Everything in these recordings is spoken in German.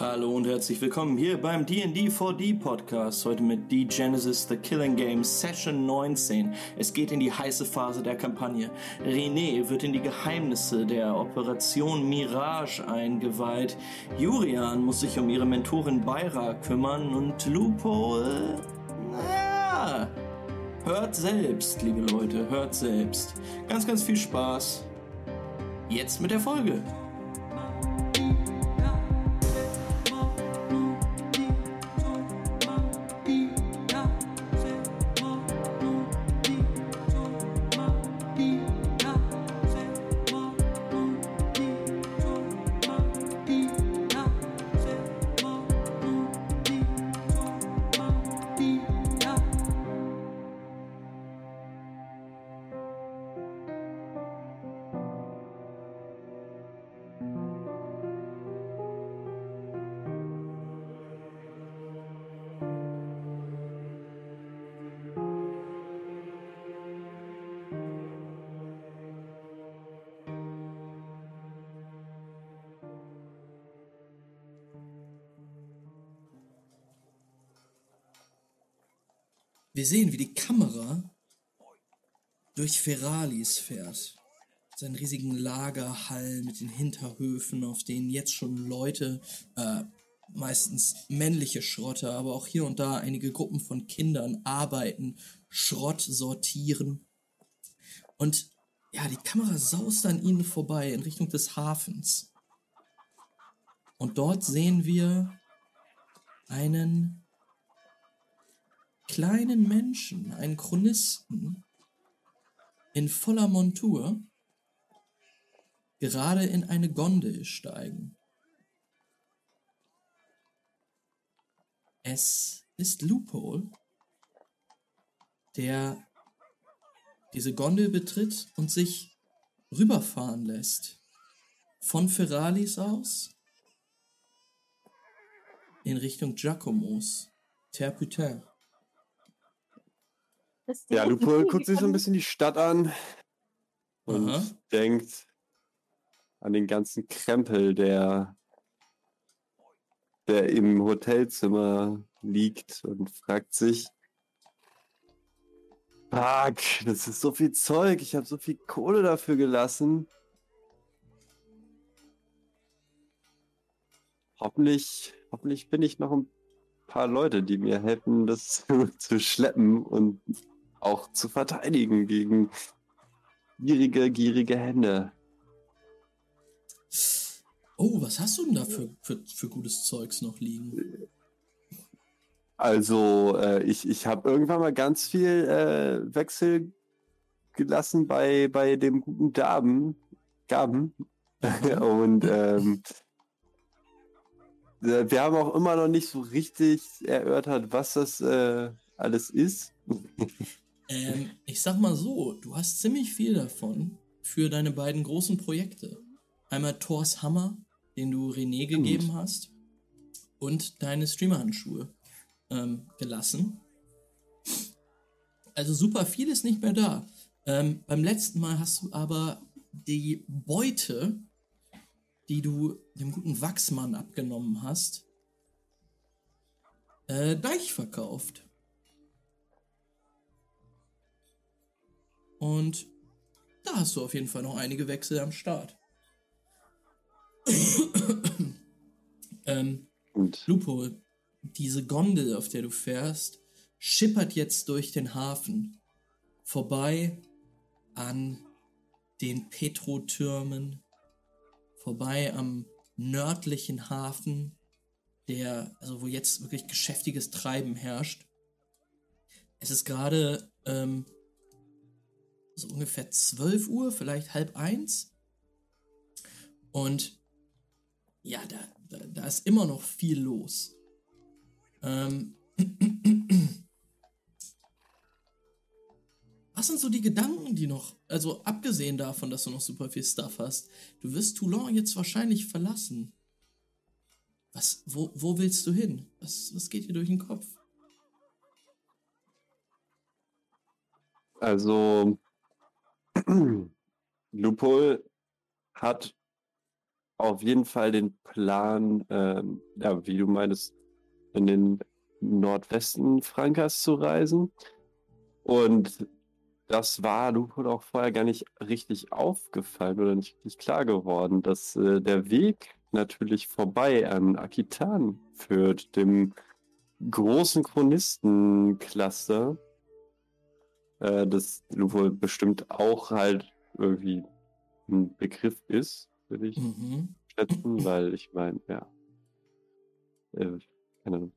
Hallo und herzlich willkommen hier beim D&D 4D Podcast. Heute mit D-Genesis The Killing Game Session 19. Es geht in die heiße Phase der Kampagne. René wird in die Geheimnisse der Operation Mirage eingeweiht. Jurian muss sich um ihre Mentorin Beira kümmern und Lupo, äh, naja, hört selbst, liebe Leute, hört selbst. Ganz, ganz viel Spaß. Jetzt mit der Folge. Wir sehen, wie die Kamera durch Feralis fährt. Seinen riesigen Lagerhall mit den Hinterhöfen, auf denen jetzt schon Leute, äh, meistens männliche Schrotter, aber auch hier und da einige Gruppen von Kindern arbeiten, Schrott sortieren. Und ja, die Kamera saust an ihnen vorbei in Richtung des Hafens. Und dort sehen wir einen kleinen Menschen, einen Chronisten, in voller Montur, gerade in eine Gondel steigen. Es ist Loophole, der diese Gondel betritt und sich rüberfahren lässt. Von Ferralis aus in Richtung Giacomos, Terputin. Ja, Lupol guckt sich so ein bisschen die Stadt an und Aha. denkt an den ganzen Krempel, der, der im Hotelzimmer liegt und fragt sich, Fuck, das ist so viel Zeug, ich habe so viel Kohle dafür gelassen. Hoffentlich, hoffentlich bin ich noch ein paar Leute, die mir helfen, das zu schleppen und auch zu verteidigen gegen gierige, gierige Hände. Oh, was hast du denn da für, für, für gutes Zeugs noch liegen? Also, äh, ich, ich habe irgendwann mal ganz viel äh, Wechsel gelassen bei, bei dem guten Gaben. Gaben. Und ähm, äh, wir haben auch immer noch nicht so richtig erörtert, was das äh, alles ist. Ähm, ich sag mal so, du hast ziemlich viel davon für deine beiden großen Projekte. Einmal Thors Hammer, den du René gegeben Gut. hast, und deine Streamer-Handschuhe ähm, gelassen. Also super viel ist nicht mehr da. Ähm, beim letzten Mal hast du aber die Beute, die du dem guten Wachsmann abgenommen hast, äh, Deich verkauft. Und da hast du auf jeden Fall noch einige Wechsel am Start. ähm, Und? Lupo, diese Gondel, auf der du fährst, schippert jetzt durch den Hafen. Vorbei an den Petrotürmen, vorbei am nördlichen Hafen, der, also wo jetzt wirklich geschäftiges Treiben herrscht. Es ist gerade ähm, so ungefähr 12 Uhr, vielleicht halb eins. Und ja, da, da, da ist immer noch viel los. Ähm, was sind so die Gedanken, die noch, also abgesehen davon, dass du noch super viel Stuff hast, du wirst Toulon jetzt wahrscheinlich verlassen. Was, wo, wo willst du hin? Was, was geht dir durch den Kopf? Also, Lupol hat auf jeden Fall den Plan, ähm, ja, wie du meinst, in den Nordwesten Frankas zu reisen. Und das war Lupo auch vorher gar nicht richtig aufgefallen oder nicht richtig klar geworden, dass äh, der Weg natürlich vorbei an Akitan führt, dem großen Chronistencluster, äh, das Lupo bestimmt auch halt irgendwie ein Begriff ist, würde ich Mhm. schätzen, weil ich meine, ja. Äh.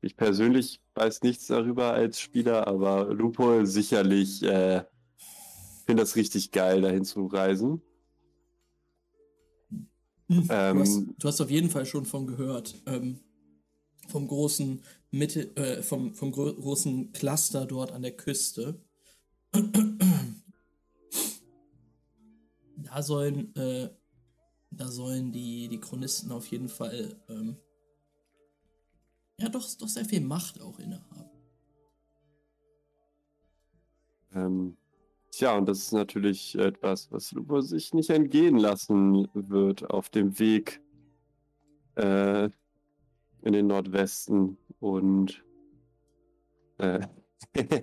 Ich persönlich weiß nichts darüber als Spieler, aber Lupo sicherlich äh, finde das richtig geil, dahin zu reisen. Du, hast, Ähm, du hast auf jeden Fall schon von gehört. Ähm, vom großen Mitte, äh, vom, vom gro großen Cluster dort an der Küste. Da sollen, äh, da sollen die, die Chronisten auf jeden Fall ähm, ja doch, doch sehr viel Macht auch innehaben. Ähm, tja, und das ist natürlich etwas, was Lupo sich nicht entgehen lassen wird auf dem Weg äh, in den Nordwesten. Und äh,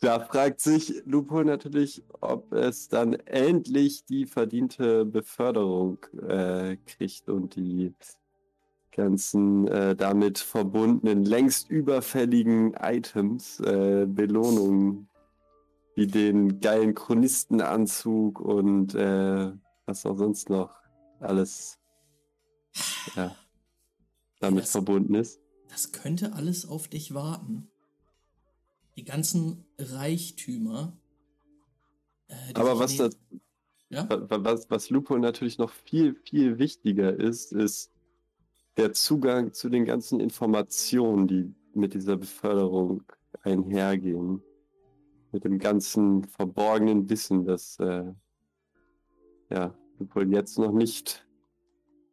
da fragt sich Lupo natürlich, ob es dann endlich die verdiente Beförderung äh, kriegt und die ganzen äh, damit verbundenen, längst überfälligen Items, äh, Belohnungen wie den geilen Chronistenanzug und äh, was auch sonst noch alles ja, damit Das- verbunden ist. Das könnte alles auf dich warten. Die ganzen Reichtümer. äh, die Aber was, das, Ja? wa- wa- was, was Lupo natürlich noch viel, viel wichtiger ist, ist der Zugang zu den ganzen Informationen, die mit dieser Beförderung einhergehen. Mit dem ganzen verborgenen Wissen, das äh, ja, Lupo jetzt noch nicht,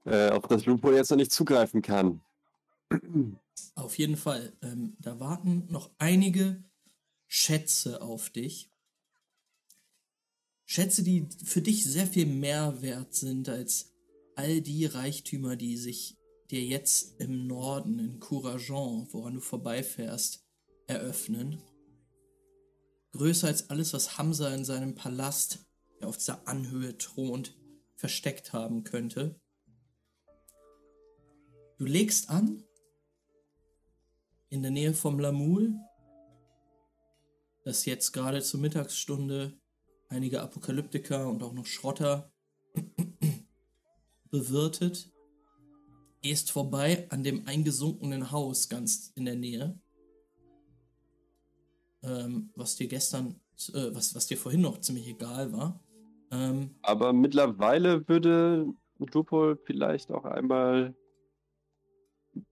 äh, auf das Lupo jetzt noch nicht zugreifen kann. Auf jeden Fall. Ähm, da warten noch einige Schätze auf dich. Schätze, die für dich sehr viel mehr wert sind als all die Reichtümer, die sich dir jetzt im Norden, in Courageon, woran du vorbeifährst, eröffnen. Größer als alles, was Hamza in seinem Palast, der auf dieser Anhöhe thront, versteckt haben könnte. Du legst an in der Nähe vom Lamul, das jetzt gerade zur Mittagsstunde einige Apokalyptiker und auch noch Schrotter bewirtet. Gehst vorbei an dem eingesunkenen Haus ganz in der Nähe, ähm, was dir gestern, äh, was, was dir vorhin noch ziemlich egal war. Ähm, Aber mittlerweile würde Lupo vielleicht auch einmal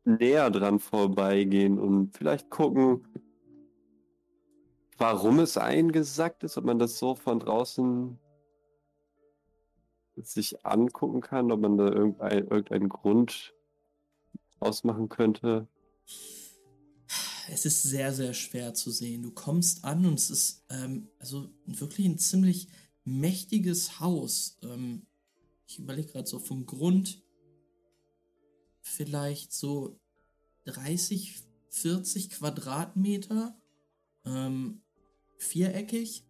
näher dran vorbeigehen und vielleicht gucken, warum es eingesackt ist, ob man das so von draußen sich angucken kann, ob man da irgendein, irgendeinen Grund ausmachen könnte. es ist sehr, sehr schwer zu sehen. Du kommst an und es ist ähm, also wirklich ein ziemlich mächtiges Haus. Ähm, ich überlege gerade so vom Grund vielleicht so 30, 40 Quadratmeter, ähm, viereckig.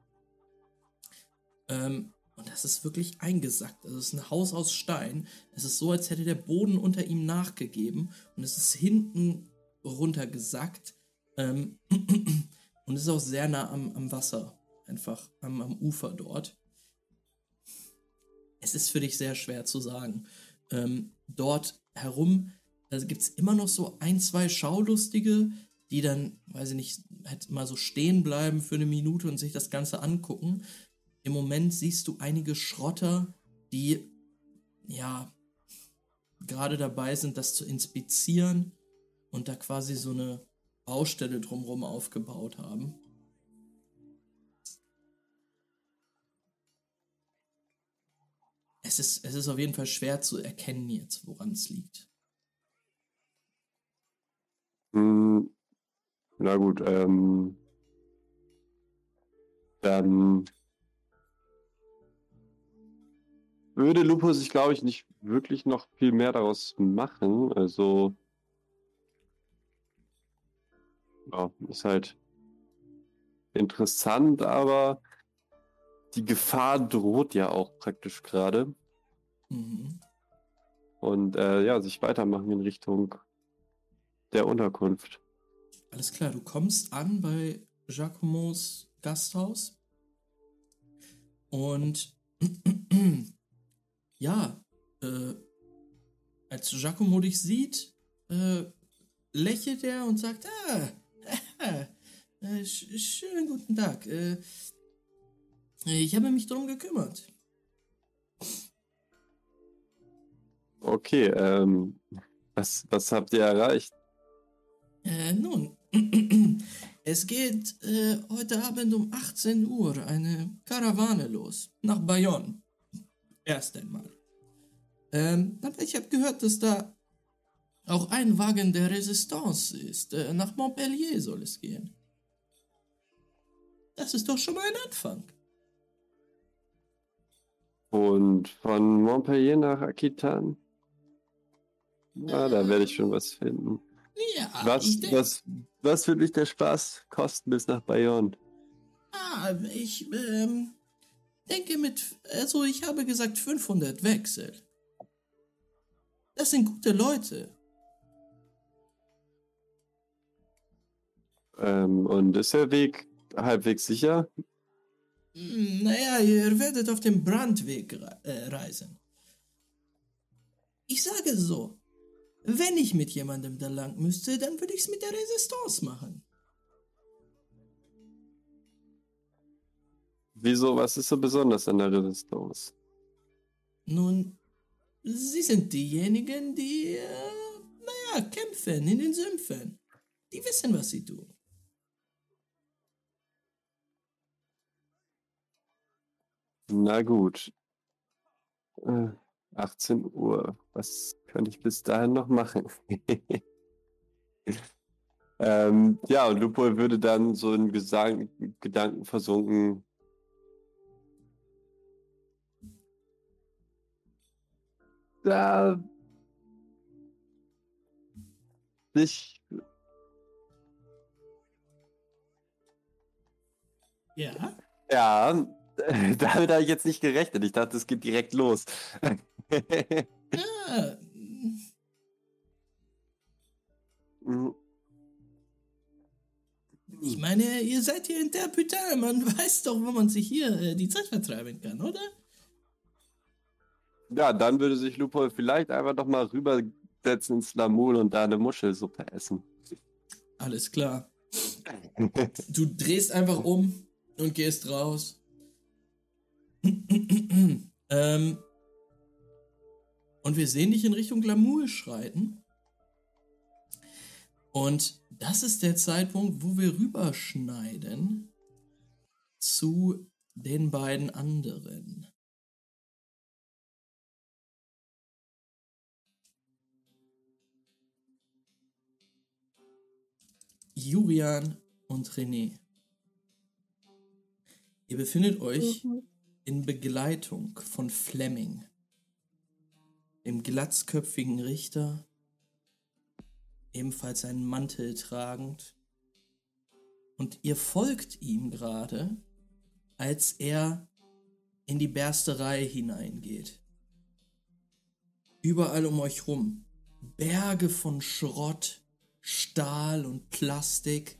Ähm, und das ist wirklich eingesackt. Also es ist ein Haus aus Stein. Es ist so, als hätte der Boden unter ihm nachgegeben und es ist hinten runtergesackt. Ähm, und es ist auch sehr nah am, am Wasser, einfach am, am Ufer dort. Es ist für dich sehr schwer zu sagen. Ähm, dort herum gibt es immer noch so ein, zwei Schaulustige, die dann, weiß ich nicht, halt mal so stehen bleiben für eine Minute und sich das Ganze angucken. Im Moment siehst du einige Schrotter, die ja gerade dabei sind, das zu inspizieren und da quasi so eine Baustelle drumherum aufgebaut haben. Es ist, es ist auf jeden Fall schwer zu erkennen jetzt, woran es liegt. Hm, na gut, ähm, dann würde Lupo sich, glaube ich, nicht wirklich noch viel mehr daraus machen. Also, ja, ist halt interessant, aber die Gefahr droht ja auch praktisch gerade. Mhm. Und äh, ja, sich weitermachen in Richtung der Unterkunft. Alles klar, du kommst an bei Giacomos Gasthaus. Und ja, äh, als Giacomo dich sieht, äh, lächelt er und sagt, ah, äh, sch schönen guten Tag. Äh, ich habe mich darum gekümmert. Okay, ähm, was, was habt ihr erreicht? Äh, nun, es geht äh, heute Abend um 18 Uhr eine Karawane los nach Bayonne. Erst einmal. Ähm, aber ich habe gehört, dass da auch ein Wagen der Resistance ist. Äh, nach Montpellier soll es gehen. Das ist doch schon mal ein Anfang. Und von Montpellier nach Aquitaine? Na, da werde ich schon was finden. Ja, Was, denk- was, was wird mich der Spaß kosten bis nach Bayonne? Ah, ich ähm, denke mit, also ich habe gesagt 500 Wechsel. Das sind gute Leute. Ähm, und ist der Weg halbwegs sicher? Hm, Naja, ihr werdet auf dem Brandweg äh, reisen. Ich sage so, wenn ich mit jemandem da lang müsste, dann würde ich es mit der Resistance machen. Wieso, was ist so besonders an der Resistance? Nun, sie sind diejenigen, die, äh, naja, kämpfen in den Sümpfen. Die wissen, was sie tun. Na gut. Äh, 18 Uhr. Was kann ich bis dahin noch machen? ähm, ja, und Lupo würde dann so in Gesang Gedanken versunken. Da sich Ja? Ja, damit habe ich jetzt nicht gerechnet. Ich dachte, es geht direkt los. Ja, ich meine, ihr seid hier in der Putain. Man weiß doch, wo man sich hier äh, die Zeit vertreiben kann, oder? Ja, dann würde sich Lupo vielleicht einfach noch mal rübersetzen ins Lamul und da eine Muschelsuppe essen. Alles klar. Du drehst einfach um und gehst raus. ähm, und wir sehen dich in Richtung Glamour schreiten. Und das ist der Zeitpunkt, wo wir rüberschneiden zu den beiden anderen. Julian und René. Ihr befindet euch in Begleitung von Fleming, dem glatzköpfigen Richter, ebenfalls einen Mantel tragend. Und ihr folgt ihm gerade, als er in die Bersterei hineingeht. Überall um euch rum Berge von Schrott, Stahl und Plastik,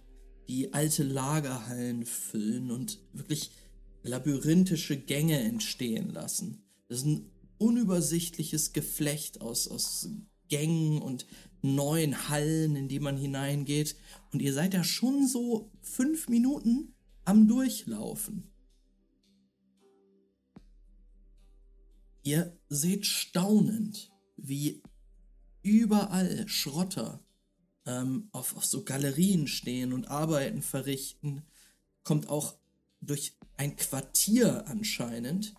die alte Lagerhallen füllen und wirklich labyrinthische Gänge entstehen lassen. Das ist ein unübersichtliches Geflecht aus, aus Gängen und neuen Hallen, in die man hineingeht. Und ihr seid ja schon so fünf Minuten am Durchlaufen. Ihr seht staunend, wie überall Schrotter ähm, auf, auf so Galerien stehen und Arbeiten verrichten. Kommt auch durch ein Quartier anscheinend,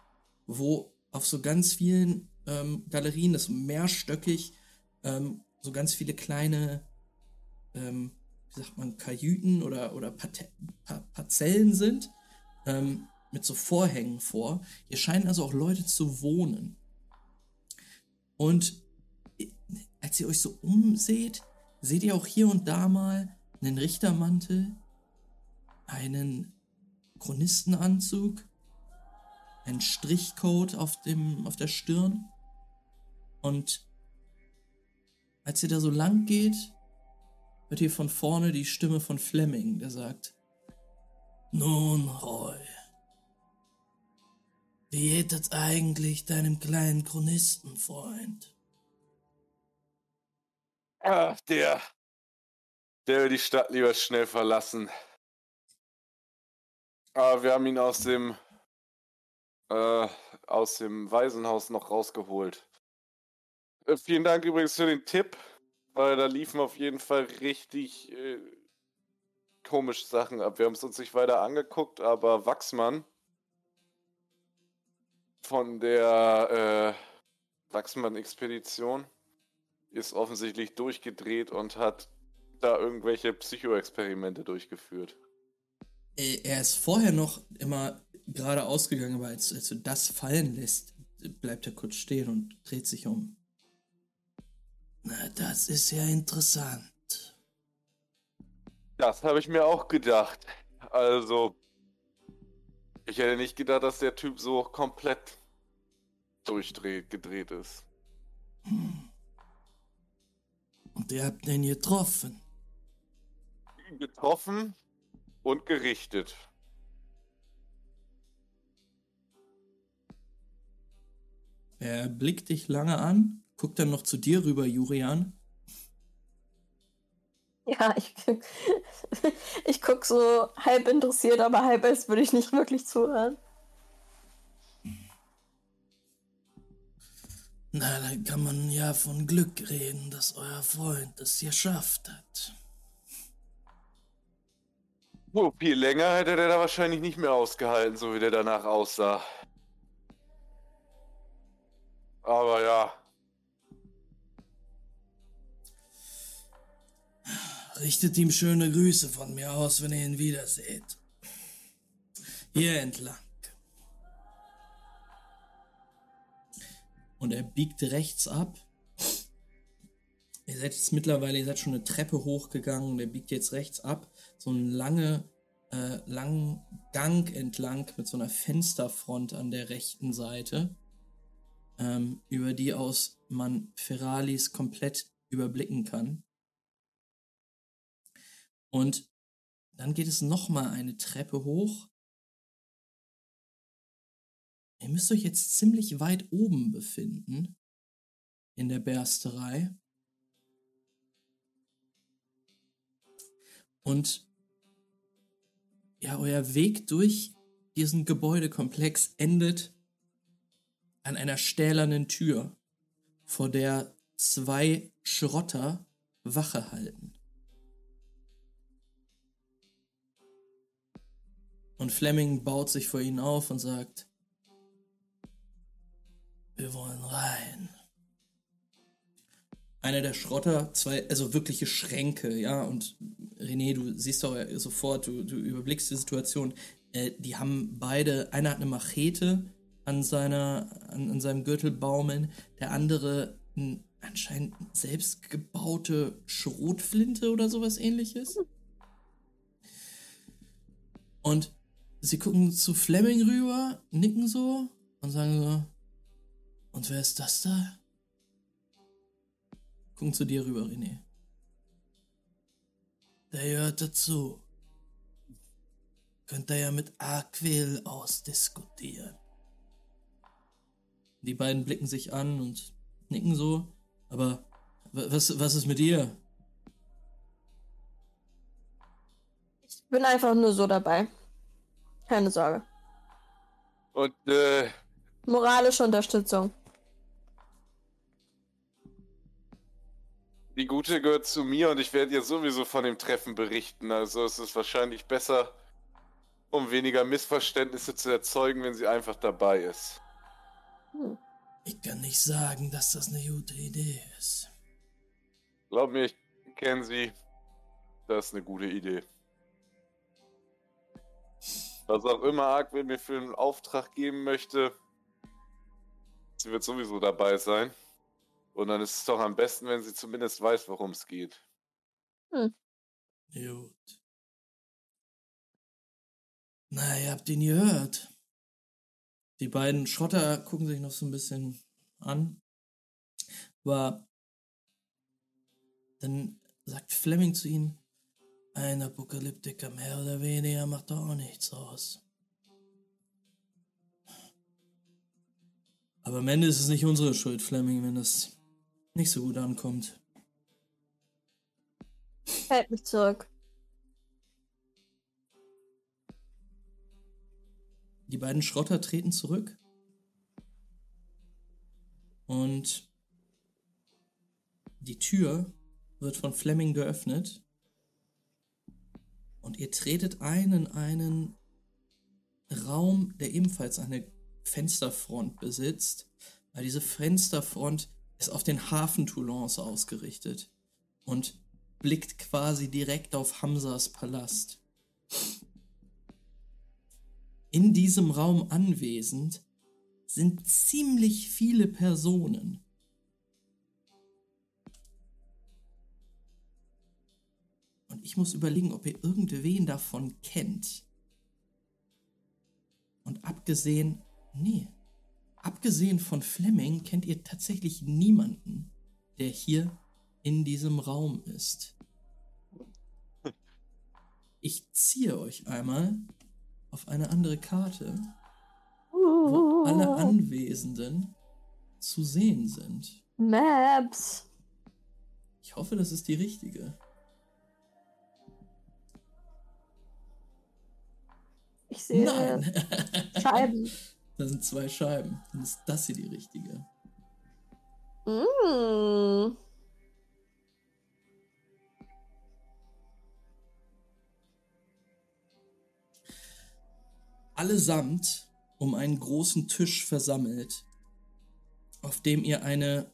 wo auf so ganz vielen ähm, Galerien, das mehrstöckig, ähm, so ganz viele kleine, ähm, wie sagt man, Kajüten oder, oder pa Parzellen sind, ähm, mit so Vorhängen vor. Hier scheinen also auch Leute zu wohnen. Und als ihr euch so umseht, seht ihr auch hier und da mal einen Richtermantel, einen Chronistenanzug, einen Strichcoat auf, dem, auf der Stirn. Und als ihr da so lang geht, hört ihr von vorne die Stimme von Fleming, der sagt, Nun, Roy, wie geht es eigentlich deinem kleinen Chronistenfreund? Ach, der. Der will die Stadt lieber schnell verlassen. Aber wir haben ihn aus dem äh, aus dem Waisenhaus noch rausgeholt. Äh, vielen Dank übrigens für den Tipp, weil da liefen auf jeden Fall richtig äh, komische Sachen ab. Wir haben es uns nicht weiter angeguckt, aber Wachsmann von der äh, Wachsmann-Expedition ist offensichtlich durchgedreht und hat da irgendwelche Psychoexperimente durchgeführt. Äh, er ist vorher noch immer gerade ausgegangen, aber als, als du das fallen lässt, bleibt er kurz stehen und dreht sich um. Na, das ist ja interessant. Das habe ich mir auch gedacht. Also, ich hätte nicht gedacht, dass der Typ so komplett durchdreht, gedreht ist. Hm. Und ihr habt ihn getroffen? Getroffen und gerichtet. Er blickt dich lange an, guckt dann noch zu dir rüber, Jurian. Ja, ich, ich guck so halb interessiert, aber halb als würde ich nicht wirklich zuhören. Na, dann kann man ja von Glück reden, dass euer Freund es geschafft hat. Oh, viel länger hätte der da wahrscheinlich nicht mehr ausgehalten, so wie der danach aussah. Aber ja. Richtet ihm schöne Grüße von mir aus, wenn ihr ihn wiederseht. Hier entlang. Und er biegt rechts ab. Ihr seid jetzt mittlerweile, ihr seid schon eine Treppe hochgegangen und er biegt jetzt rechts ab. So einen lange, äh, langen Gang entlang mit so einer Fensterfront an der rechten Seite ähm, über die aus man Ferralis komplett überblicken kann. Und dann geht es nochmal eine Treppe hoch. Ihr müsst euch jetzt ziemlich weit oben befinden in der Bersterei. Und ja, euer Weg durch diesen Gebäudekomplex endet an einer stählernen Tür, vor der zwei Schrotter Wache halten. Und Fleming baut sich vor ihnen auf und sagt, wir wollen rein. Einer der Schrotter, zwei, also wirkliche Schränke, ja, und René, du siehst doch sofort, du, du überblickst die Situation, äh, die haben beide, einer hat eine Machete, an, seiner, an, an seinem Gürtel baumeln, der andere ein, anscheinend selbstgebaute Schrotflinte oder sowas ähnliches. Und sie gucken zu Fleming rüber, nicken so und sagen so, und wer ist das da? Gucken zu dir rüber, René. Der gehört dazu. Könnt ihr ja mit Aquil ausdiskutieren. Die beiden blicken sich an und nicken so. Aber was, was ist mit ihr? Ich bin einfach nur so dabei. Keine Sorge. Und, äh. Moralische Unterstützung. Die Gute gehört zu mir und ich werde ihr sowieso von dem Treffen berichten. Also es ist wahrscheinlich besser, um weniger Missverständnisse zu erzeugen, wenn sie einfach dabei ist. Ich kann nicht sagen, dass das eine gute Idee ist. Glaub mir, ich kenne sie. Das ist eine gute Idee. Was auch immer Arkwin mir für einen Auftrag geben möchte, sie wird sowieso dabei sein. Und dann ist es doch am besten, wenn sie zumindest weiß, worum es geht. Gut. Na, ihr habt ihn gehört. Die beiden Schrotter gucken sich noch so ein bisschen an. Aber dann sagt Fleming zu ihnen, ein Apokalyptiker mehr oder weniger macht doch auch nichts aus. Aber am Ende ist es nicht unsere Schuld, Fleming, wenn das nicht so gut ankommt. Hält mich zurück. Die beiden Schrotter treten zurück. Und die Tür wird von Fleming geöffnet. Und ihr tretet ein in einen Raum, der ebenfalls eine Fensterfront besitzt. Weil diese Fensterfront ist auf den Hafen Toulons ausgerichtet und blickt quasi direkt auf Hamsas Palast. In diesem Raum anwesend sind ziemlich viele Personen. Ich muss überlegen, ob ihr irgendwen davon kennt. Und abgesehen, nee, abgesehen von Fleming kennt ihr tatsächlich niemanden, der hier in diesem Raum ist. Ich ziehe euch einmal auf eine andere Karte, wo alle Anwesenden zu sehen sind. Maps. Ich hoffe, das ist die richtige. Ich sehe Nein. Scheiben. Das sind zwei Scheiben. Dann ist das hier die richtige. Mm. Allesamt um einen großen Tisch versammelt, auf dem ihr eine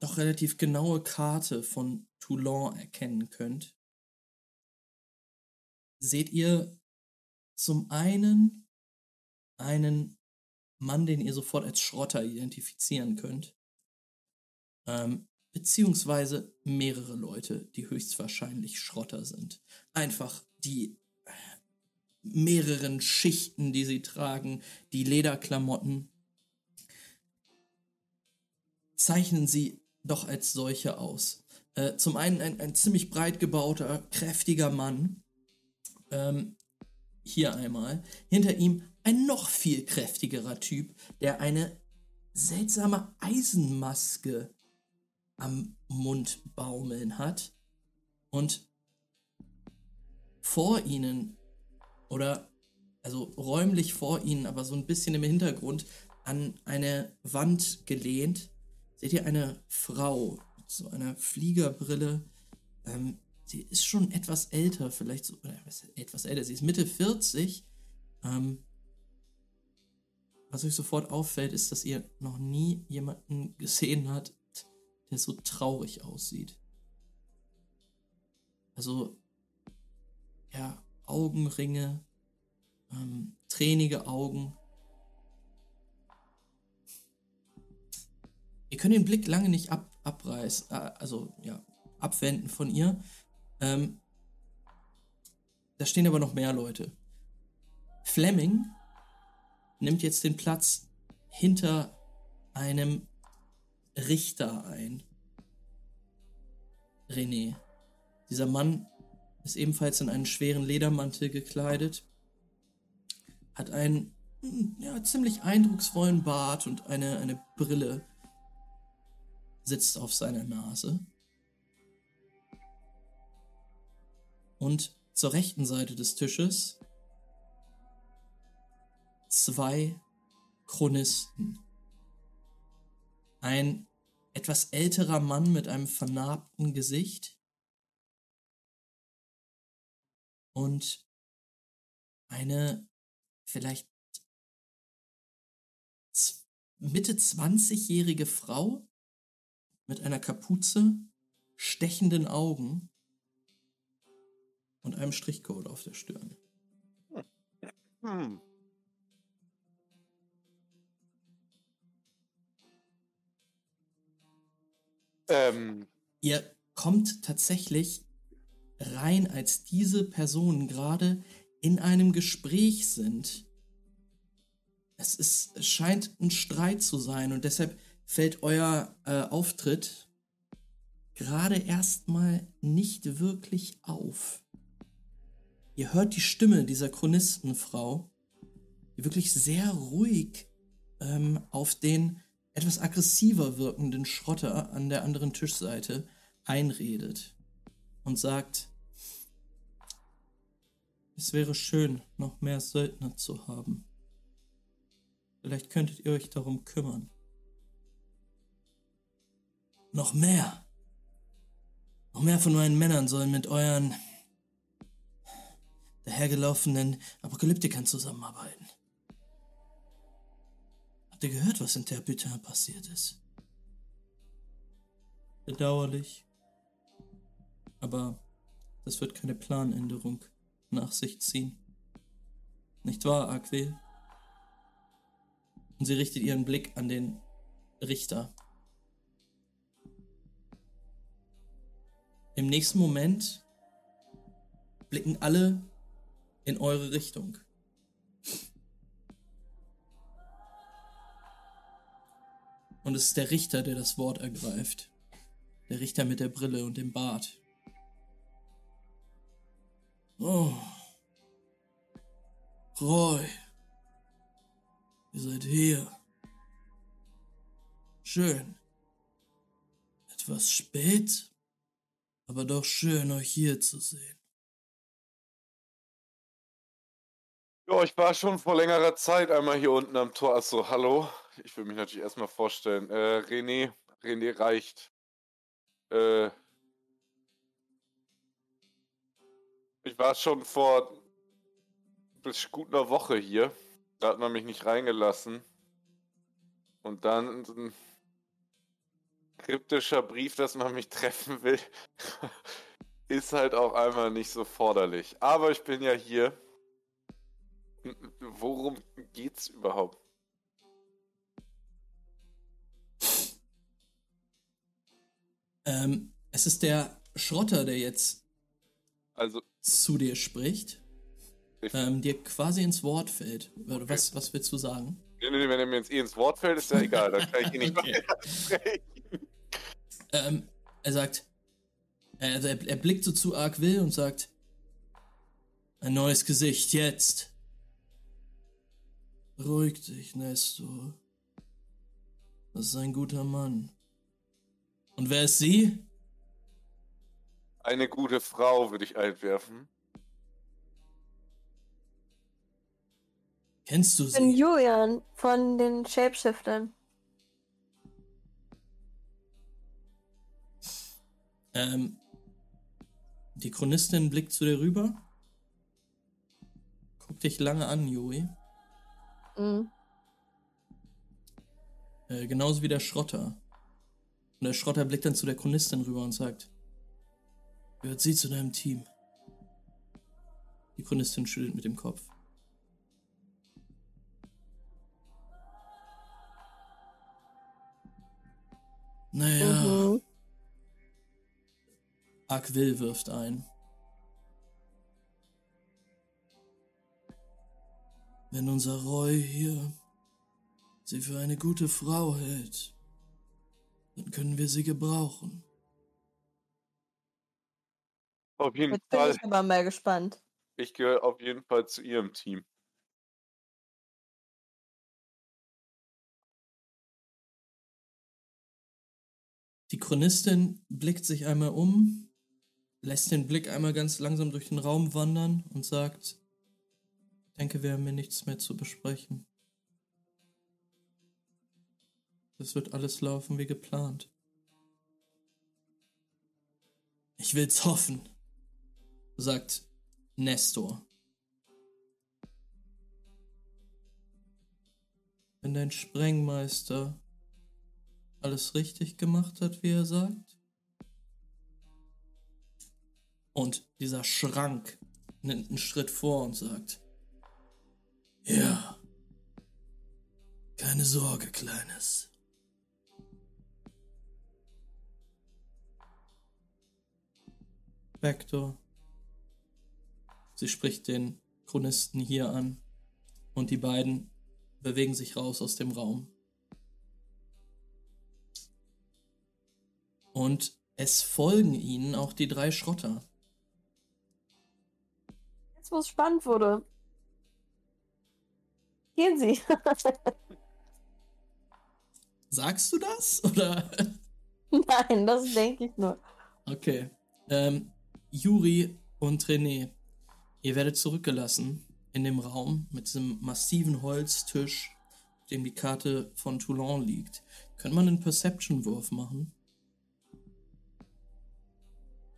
doch relativ genaue Karte von Toulon erkennen könnt. Seht ihr zum einen einen Mann, den ihr sofort als Schrotter identifizieren könnt. Ähm, beziehungsweise mehrere Leute, die höchstwahrscheinlich Schrotter sind. Einfach die mehreren Schichten, die sie tragen, die Lederklamotten, zeichnen sie doch als solche aus. Äh, zum einen ein, ein ziemlich breit gebauter, kräftiger Mann. Ähm, hier einmal. Hinter ihm ein noch viel kräftigerer Typ, der eine seltsame Eisenmaske am Mund baumeln hat. Und vor ihnen, oder also räumlich vor ihnen, aber so ein bisschen im Hintergrund, an eine Wand gelehnt, seht ihr eine Frau mit so einer Fliegerbrille. Ähm, sie ist schon etwas älter, vielleicht so, oder etwas älter, sie ist Mitte 40. Ähm, was euch sofort auffällt, ist, dass ihr noch nie jemanden gesehen habt, der so traurig aussieht. Also, ja, Augenringe, ähm, tränige Augen. Ihr könnt den Blick lange nicht ab, abreißen, äh, also ja, abwenden von ihr. Ähm, da stehen aber noch mehr Leute. Fleming nimmt jetzt den Platz hinter einem Richter ein. René. Dieser Mann ist ebenfalls in einen schweren Ledermantel gekleidet, hat einen ja, ziemlich eindrucksvollen Bart und eine, eine Brille, sitzt auf seiner Nase. Und zur rechten Seite des Tisches zwei Chronisten. Ein etwas älterer Mann mit einem vernarbten Gesicht und eine vielleicht Mitte 20-jährige Frau mit einer Kapuze, stechenden Augen und einem Strichcode auf der Stirn. Hm. Ähm, Ihr kommt tatsächlich rein, als diese Personen gerade in einem Gespräch sind. Es, ist, es scheint ein Streit zu sein und deshalb fällt euer äh, Auftritt gerade erstmal nicht wirklich auf. Ihr hört die Stimme dieser Chronistenfrau, die wirklich sehr ruhig ähm, auf den etwas aggressiver wirkenden Schrotter an der anderen Tischseite einredet und sagt, es wäre schön, noch mehr Söldner zu haben. Vielleicht könntet ihr euch darum kümmern. Noch mehr. Noch mehr von meinen Männern sollen mit euren dahergelaufenen Apokalyptikern zusammenarbeiten. Habt ihr gehört, was in Terbutin passiert ist? Bedauerlich. Aber das wird keine Planänderung nach sich ziehen. Nicht wahr, Aquil? Und sie richtet ihren Blick an den Richter. Im nächsten Moment blicken alle in eure Richtung. Und es ist der Richter, der das Wort ergreift. Der Richter mit der Brille und dem Bart. Oh. Roy. Ihr seid hier. Schön. Etwas spät, aber doch schön, euch hier zu sehen. Ja, ich war schon vor längerer Zeit einmal hier unten am Tor. Achso, hallo. Ich will mich natürlich erstmal vorstellen. Äh, René, René reicht. Äh, ich war schon vor bis gut einer Woche hier. Da hat man mich nicht reingelassen. Und dann ein kryptischer Brief, dass man mich treffen will, ist halt auch einmal nicht so forderlich. Aber ich bin ja hier. Worum geht's überhaupt? Ähm, es ist der Schrotter, der jetzt Also, zu dir spricht, ich, ähm, dir quasi ins Wort fällt. Oder Was, was willst du sagen? nee, nee, wenn er mir jetzt eh ins Wort fällt, ist ja egal. Dann kann ich ihn nicht Okay. sprechen. Ähm, er sagt, äh, also er, er blickt so zu Arkwill und sagt, ein neues Gesicht, jetzt. Beruhig dich, Nestor. Das ist ein guter Mann. Und wer ist sie? Eine gute Frau würde ich einwerfen. Kennst du Ich bin sie? Julian von den Shapeshiftern. Ähm, die Chronistin blickt zu dir rüber. Guckt dich lange an, Joey. Mhm. Äh, genauso wie der Schrotter. Und der Schrotter blickt dann zu der Chronistin rüber und sagt, gehört sie zu deinem Team? Die Chronistin schüttelt mit dem Kopf. Naja, Mhm. Aquil wirft ein. Wenn unser Roy hier sie für eine gute Frau hält, dann können wir sie gebrauchen. Auf jeden Jetzt bin Fall. ich aber mal gespannt. Ich gehöre auf jeden Fall zu ihrem Team. Die Chronistin blickt sich einmal um, lässt den Blick einmal ganz langsam durch den Raum wandern und sagt, denke, wir haben hier nichts mehr zu besprechen. Es wird alles laufen wie geplant. Ich will's hoffen, sagt Nestor. Wenn dein Sprengmeister alles richtig gemacht hat, wie er sagt. Und dieser Schrank nimmt einen Schritt vor und sagt, ja, keine Sorge, Kleines. Vector. Sie spricht den Chronisten hier an und die beiden bewegen sich raus aus dem Raum. Und es folgen ihnen auch die drei Schrotter. Jetzt, wo es spannend wurde. Gehen Sie. Sagst du das? Oder? Nein, das denke ich nur. Okay. Ähm, Juri und René, ihr werdet zurückgelassen in dem Raum mit diesem massiven Holztisch, auf dem die Karte von Toulon liegt. Könnte man einen Perception-Wurf machen?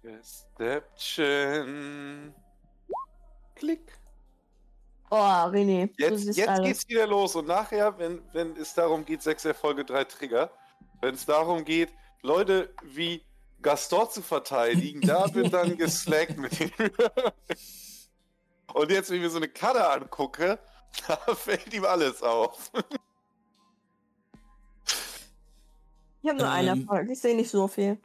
Perception. Klick. Oh, René, Jetzt, jetzt alles. geht's wieder los. Und nachher, wenn, wenn es darum geht, 6 Erfolge, 3 Trigger, wenn es darum geht, Leute wie Gaston zu verteidigen, da wird dann geslackt mit ihm. Und jetzt, wenn ich mir so eine Karte angucke, da fällt ihm alles auf. Ich habe nur einen Ähm. Erfolg. Ich sehe nicht so viel.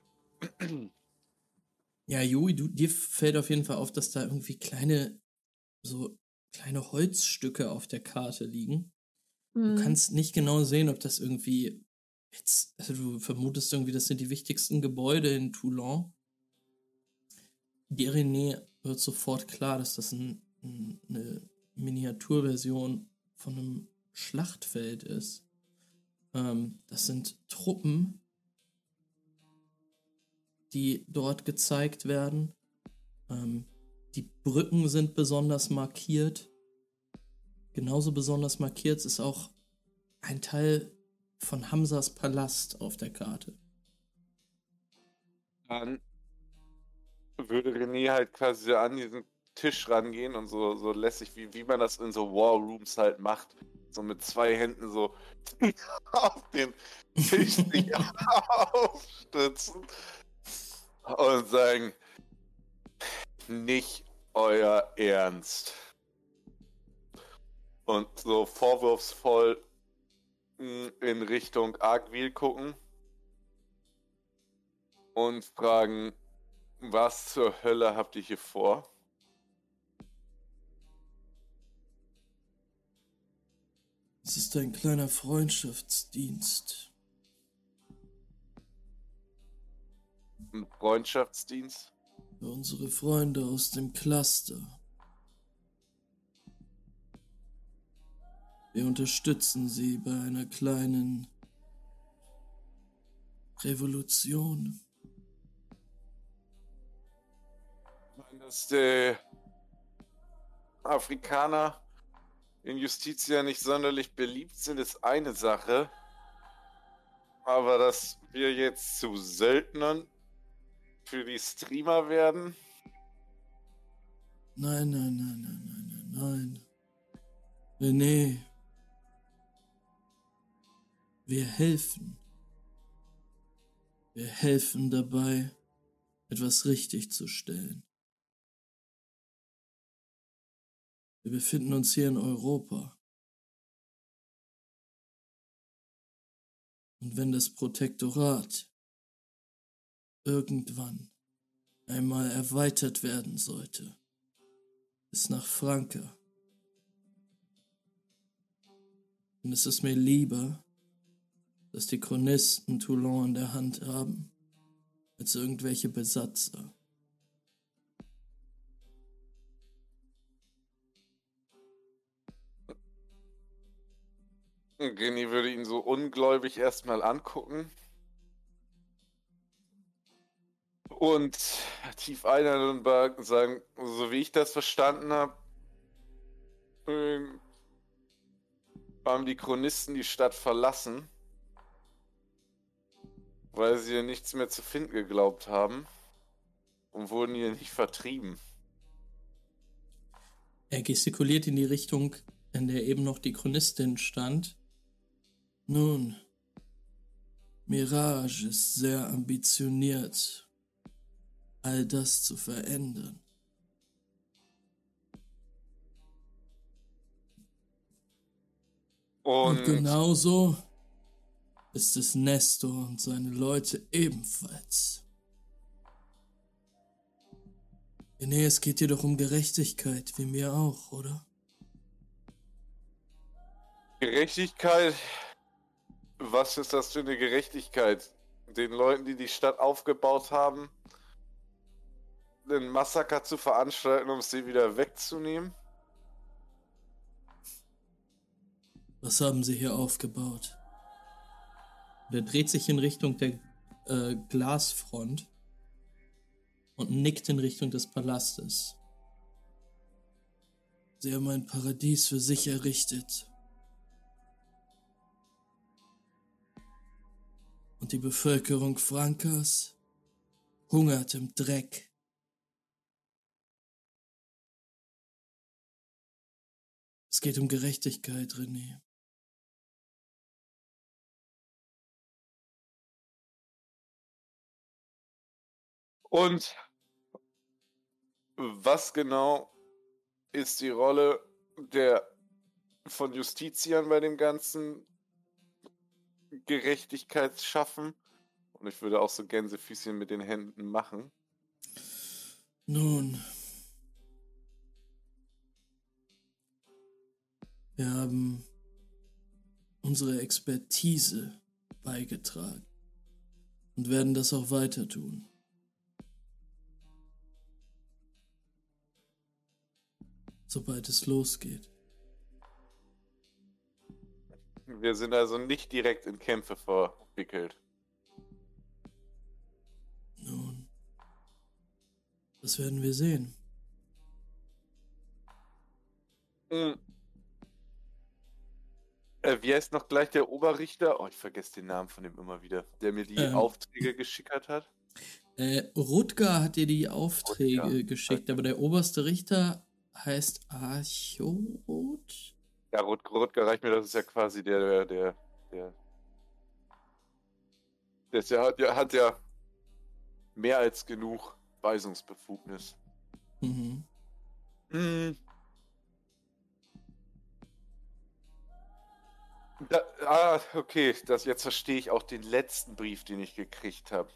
Ja, Juri, du, dir fällt auf jeden Fall auf, dass da irgendwie kleine, so kleine Holzstücke auf der Karte liegen. Du Hm. kannst nicht genau sehen, ob das irgendwie jetzt, also du vermutest irgendwie, das sind die wichtigsten Gebäude in Toulon. Dir, René, wird sofort klar, dass das ein, ein, eine Miniaturversion von einem Schlachtfeld ist. Ähm, das sind Truppen, die dort gezeigt werden. Ähm, die Brücken sind besonders markiert. Genauso besonders markiert ist auch ein Teil von Hamsas Palast auf der Karte. Dann würde René halt quasi an diesen Tisch rangehen und so, so lässig, wie, wie man das in so War Rooms halt macht. So mit zwei Händen so auf den Tisch sich aufstützen und sagen, nicht euer Ernst. Und so vorwurfsvoll mh, in Richtung Argwil gucken und fragen, was zur Hölle habt ihr hier vor? Es ist ein kleiner Freundschaftsdienst. Ein Freundschaftsdienst? Für unsere Freunde aus dem Cluster. Wir unterstützen sie bei einer kleinen Revolution. Dass die Afrikaner in Justitia nicht sonderlich beliebt sind, ist eine Sache. Aber dass wir jetzt zu Söldnern für die Streamer werden, Nein, nein, nein, nein, nein, nein, nein. René. Wir helfen. Wir helfen dabei, etwas richtig zu stellen. Wir befinden uns hier in Europa. Und wenn das Protektorat irgendwann einmal erweitert werden sollte, bis nach dann ist es mir lieber, dass die Chronisten Toulon in der Hand haben, als irgendwelche Besatzer. Geni würde ihn so ungläubig erstmal angucken. Und tief einatmen und sagen, so wie ich das verstanden habe, ähm, haben die Chronisten die Stadt verlassen, weil sie hier nichts mehr zu finden geglaubt haben und wurden hier nicht vertrieben. Er gestikuliert in die Richtung, in der eben noch die Chronistin stand. Nun, Mirage ist sehr ambitioniert, all das zu verändern. Und, Und genauso ist es Nestor und seine Leute ebenfalls. Nee, es geht dir doch um Gerechtigkeit, wie mir auch, oder? Gerechtigkeit? Was ist das für eine Gerechtigkeit? Den Leuten, die die Stadt aufgebaut haben, den Massaker zu veranstalten, um sie wieder wegzunehmen? Was haben sie hier aufgebaut? Und er dreht sich in Richtung der äh, Glasfront und nickt in Richtung des Palastes. Sie haben ein Paradies für sich errichtet. Und die Bevölkerung Frankas hungert im Dreck. Geht um Gerechtigkeit, René. Und was genau ist die Rolle der von Justiziern bei dem ganzen Gerechtigkeitsschaffen? Und ich würde auch so Gänsefüßchen mit den Händen machen. Nun, wir haben unsere Expertise beigetragen und werden das auch weiter tun. Sobald es losgeht. Wir sind also nicht direkt in Kämpfe verwickelt. Nun, das werden wir sehen. Hm. Äh, wie heißt noch gleich der Oberrichter? Oh, ich vergesse den Namen von dem immer wieder, der mir die Ähm. Aufträge geschickert hat. Äh, Rutger hat dir die Aufträge Rutger. geschickt, aber der oberste Richter heißt Archorot? Ja, Rut Rutger reicht mir, das ist ja quasi der, der, der, der. Ist ja, hat, ja, hat ja mehr als genug Weisungsbefugnis. Mhm. Hm. Da, ah, okay, das, jetzt verstehe ich auch den letzten Brief, den ich gekriegt habe.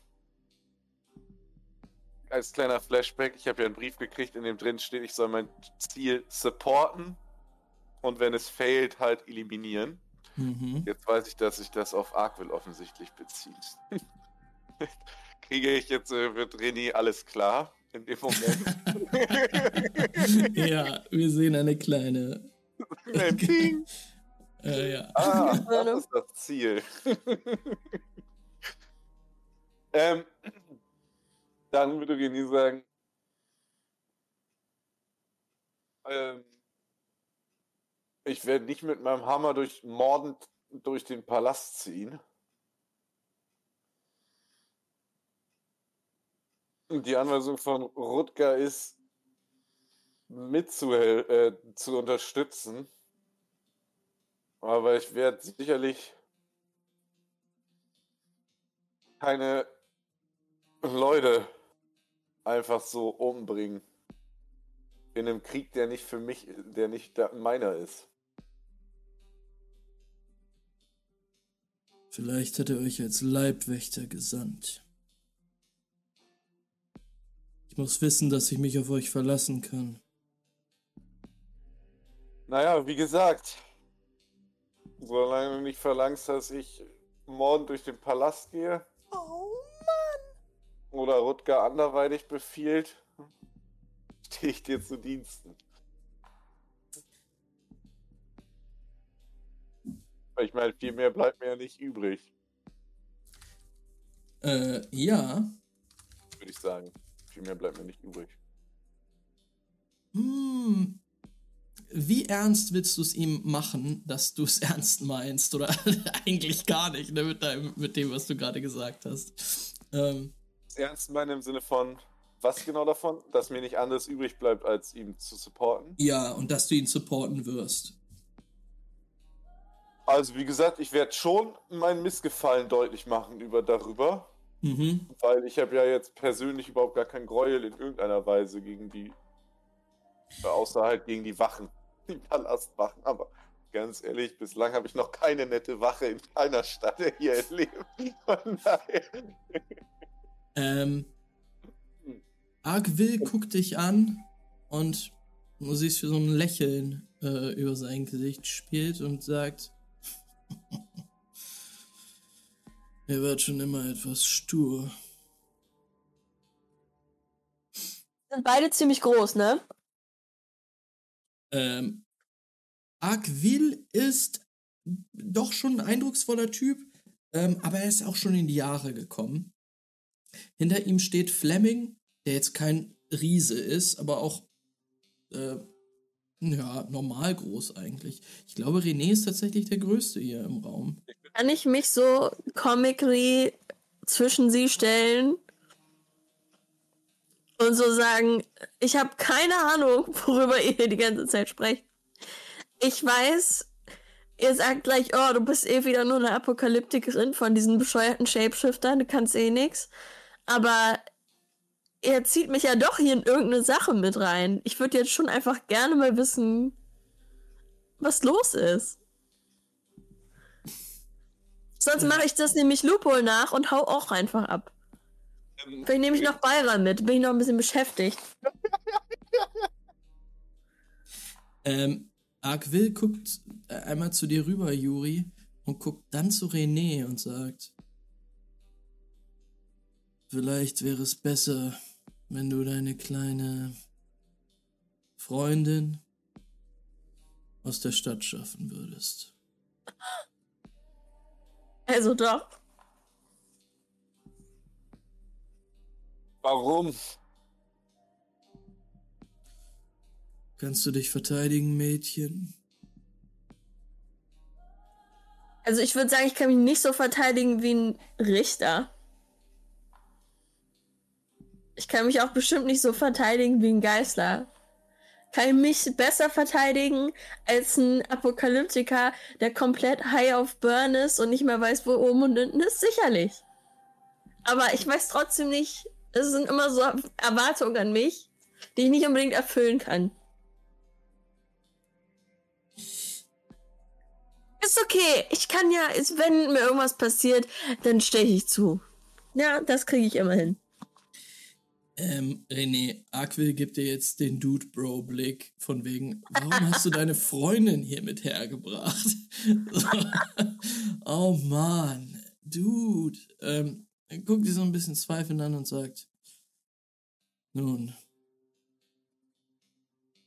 Als kleiner Flashback, ich habe ja einen Brief gekriegt, in dem drin steht, ich soll mein Ziel supporten und wenn es failt, halt eliminieren. Mhm. Jetzt weiß ich, dass sich das auf Arkville offensichtlich bezieht. Kriege ich jetzt äh, mit René alles klar in dem Moment? ja, wir sehen eine kleine. Ping. Äh, ja. Ah, das ist das Ziel. ähm, dann würde René sagen, ähm, ich werde nicht mit meinem Hammer durch mordend durch den Palast ziehen. Die Anweisung von Rutger ist, mitzuhel äh, zu unterstützen. Aber ich werde sicherlich keine Leute einfach so umbringen. In einem Krieg, der nicht für mich, der nicht meiner ist. Vielleicht hat er euch als Leibwächter gesandt. Ich muss wissen, dass ich mich auf euch verlassen kann. Naja, wie gesagt, solange du nicht verlangst, dass ich morgen durch den Palast gehe Oh Mann. oder Rutger anderweitig befiehlt, stehe ich dir zu Diensten. Ich meine, viel mehr bleibt mir ja nicht übrig, Äh, ja. würde ich sagen. Viel mehr bleibt mir nicht übrig. Hm. Wie ernst willst du es ihm machen, dass du es ernst meinst? Oder eigentlich gar nicht, ne, mit, deinem, mit dem, was du gerade gesagt hast. Ähm, Ernst meine im Sinne von, was genau davon? Dass mir nicht anderes übrig bleibt, als ihm zu supporten? ja, und dass du ihn supporten wirst. Also, wie gesagt, ich werde schon mein Missgefallen deutlich machen über darüber. Mhm. Weil ich habe ja jetzt persönlich überhaupt gar kein Gräuel in irgendeiner Weise gegen die. Außer halt gegen die Wachen. Die Palastwachen. Aber ganz ehrlich, bislang habe ich noch keine nette Wache in keiner Stadt hier erlebt. Von daher. Ähm, Argwill guckt dich an und du siehst, wie so ein Lächeln äh, über sein Gesicht spielt und sagt, er wird schon immer etwas stur. Sind beide ziemlich groß, ne? Ähm, Argwill ist doch schon ein eindrucksvoller Typ, ähm, aber er ist auch schon in die Jahre gekommen. Hinter ihm steht Fleming, der jetzt kein Riese ist, aber auch äh, ja, normal groß eigentlich. Ich glaube, René ist tatsächlich der Größte hier im Raum. Kann ich mich so comically zwischen sie stellen und so sagen, ich habe keine Ahnung, worüber ihr die ganze Zeit sprecht. Ich weiß, ihr sagt gleich, oh, du bist eh wieder nur eine Apokalyptikerin von diesen bescheuerten Shapeshiftern, du kannst eh nix. Aber er zieht mich ja doch hier in irgendeine Sache mit rein. Ich würde jetzt schon einfach gerne mal wissen, was los ist. Sonst mache ich das nämlich Loophole nach und hau auch einfach ab. Vielleicht nehme ich noch Bayram mit, bin ich noch ein bisschen beschäftigt. Ähm, Argwill guckt äh, einmal zu dir rüber, Juri, und guckt dann zu René und sagt, vielleicht wäre es besser, wenn du deine kleine Freundin aus der Stadt schaffen würdest. Also doch. Warum? Kannst du dich verteidigen, Mädchen? Also ich würde sagen, ich kann mich nicht so verteidigen wie ein Richter. Ich kann mich auch bestimmt nicht so verteidigen wie ein Geißler. Kann ich mich besser verteidigen als ein Apokalyptiker, der komplett high auf Burn ist und nicht mehr weiß, wo oben und unten ist? Sicherlich. Aber ich weiß trotzdem nicht, es sind immer so Erwartungen an mich, die ich nicht unbedingt erfüllen kann. Ist okay. Ich kann ja, ist, wenn mir irgendwas passiert, dann steche ich zu. Ja, das kriege ich immer hin. Ähm, René, Aquil gibt dir jetzt den Dude-Bro-Blick von wegen, warum hast du deine Freundin hier mit hergebracht? oh Mann, Dude. Ähm, er guckt dir so ein bisschen zweifelnd an und sagt, nun,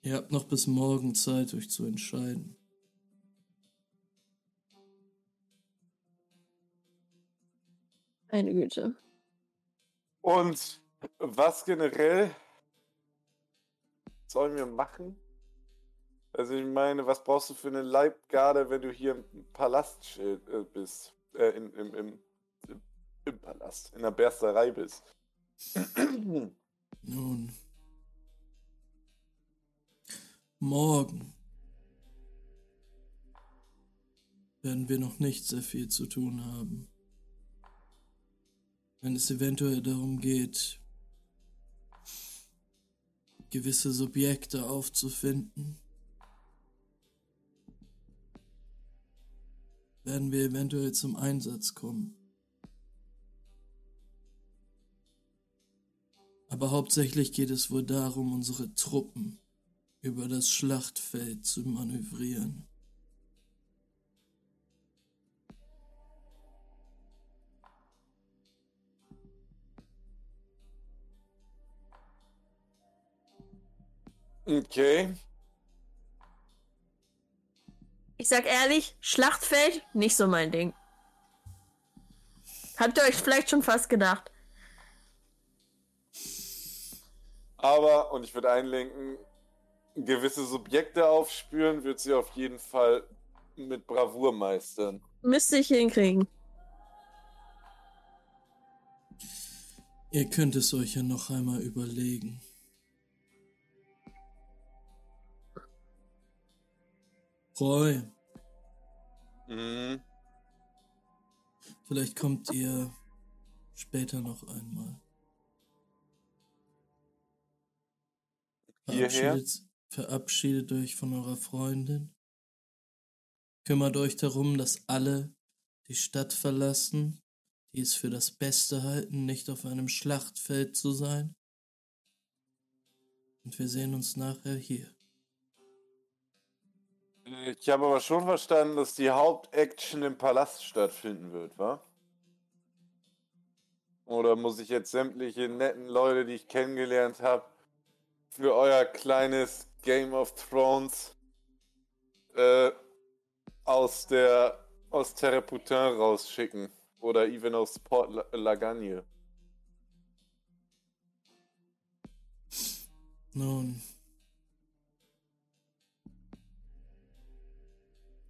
ihr habt noch bis morgen Zeit, euch zu entscheiden. Meine Güte. Und was generell sollen wir machen? Also ich meine, was brauchst du für eine Leibgarde, wenn du hier im Palast bist? Äh, in, im, im, im, Palast, in der Bersterei bist. Nun, morgen werden wir noch nicht sehr viel zu tun haben. Wenn es eventuell darum geht, gewisse Subjekte aufzufinden, werden wir eventuell zum Einsatz kommen. Aber hauptsächlich geht es wohl darum, unsere Truppen über das Schlachtfeld zu manövrieren. Okay. Ich sag ehrlich, Schlachtfeld, nicht so mein Ding. Habt ihr euch vielleicht schon fast gedacht? Aber, und ich würde einlenken, gewisse Subjekte aufspüren, wird sie auf jeden Fall mit Bravour meistern. Müsste ich hinkriegen. Ihr könnt es euch ja noch einmal überlegen. Roy, Mhm. vielleicht kommt ihr später noch einmal. Hierher? Verabschiedet, verabschiedet euch von eurer Freundin. Kümmert euch darum, dass alle die Stadt verlassen, die es für das Beste halten, nicht auf einem Schlachtfeld zu sein. Und wir sehen uns nachher hier. Ich habe aber schon verstanden, dass die Hauptaction im Palast stattfinden wird, wa? Oder muss ich jetzt sämtliche netten Leute, die ich kennengelernt habe, für euer kleines Game of Thrones äh, aus der aus Terreputin rausschicken? Oder even aus Port La Lagagne? Nun,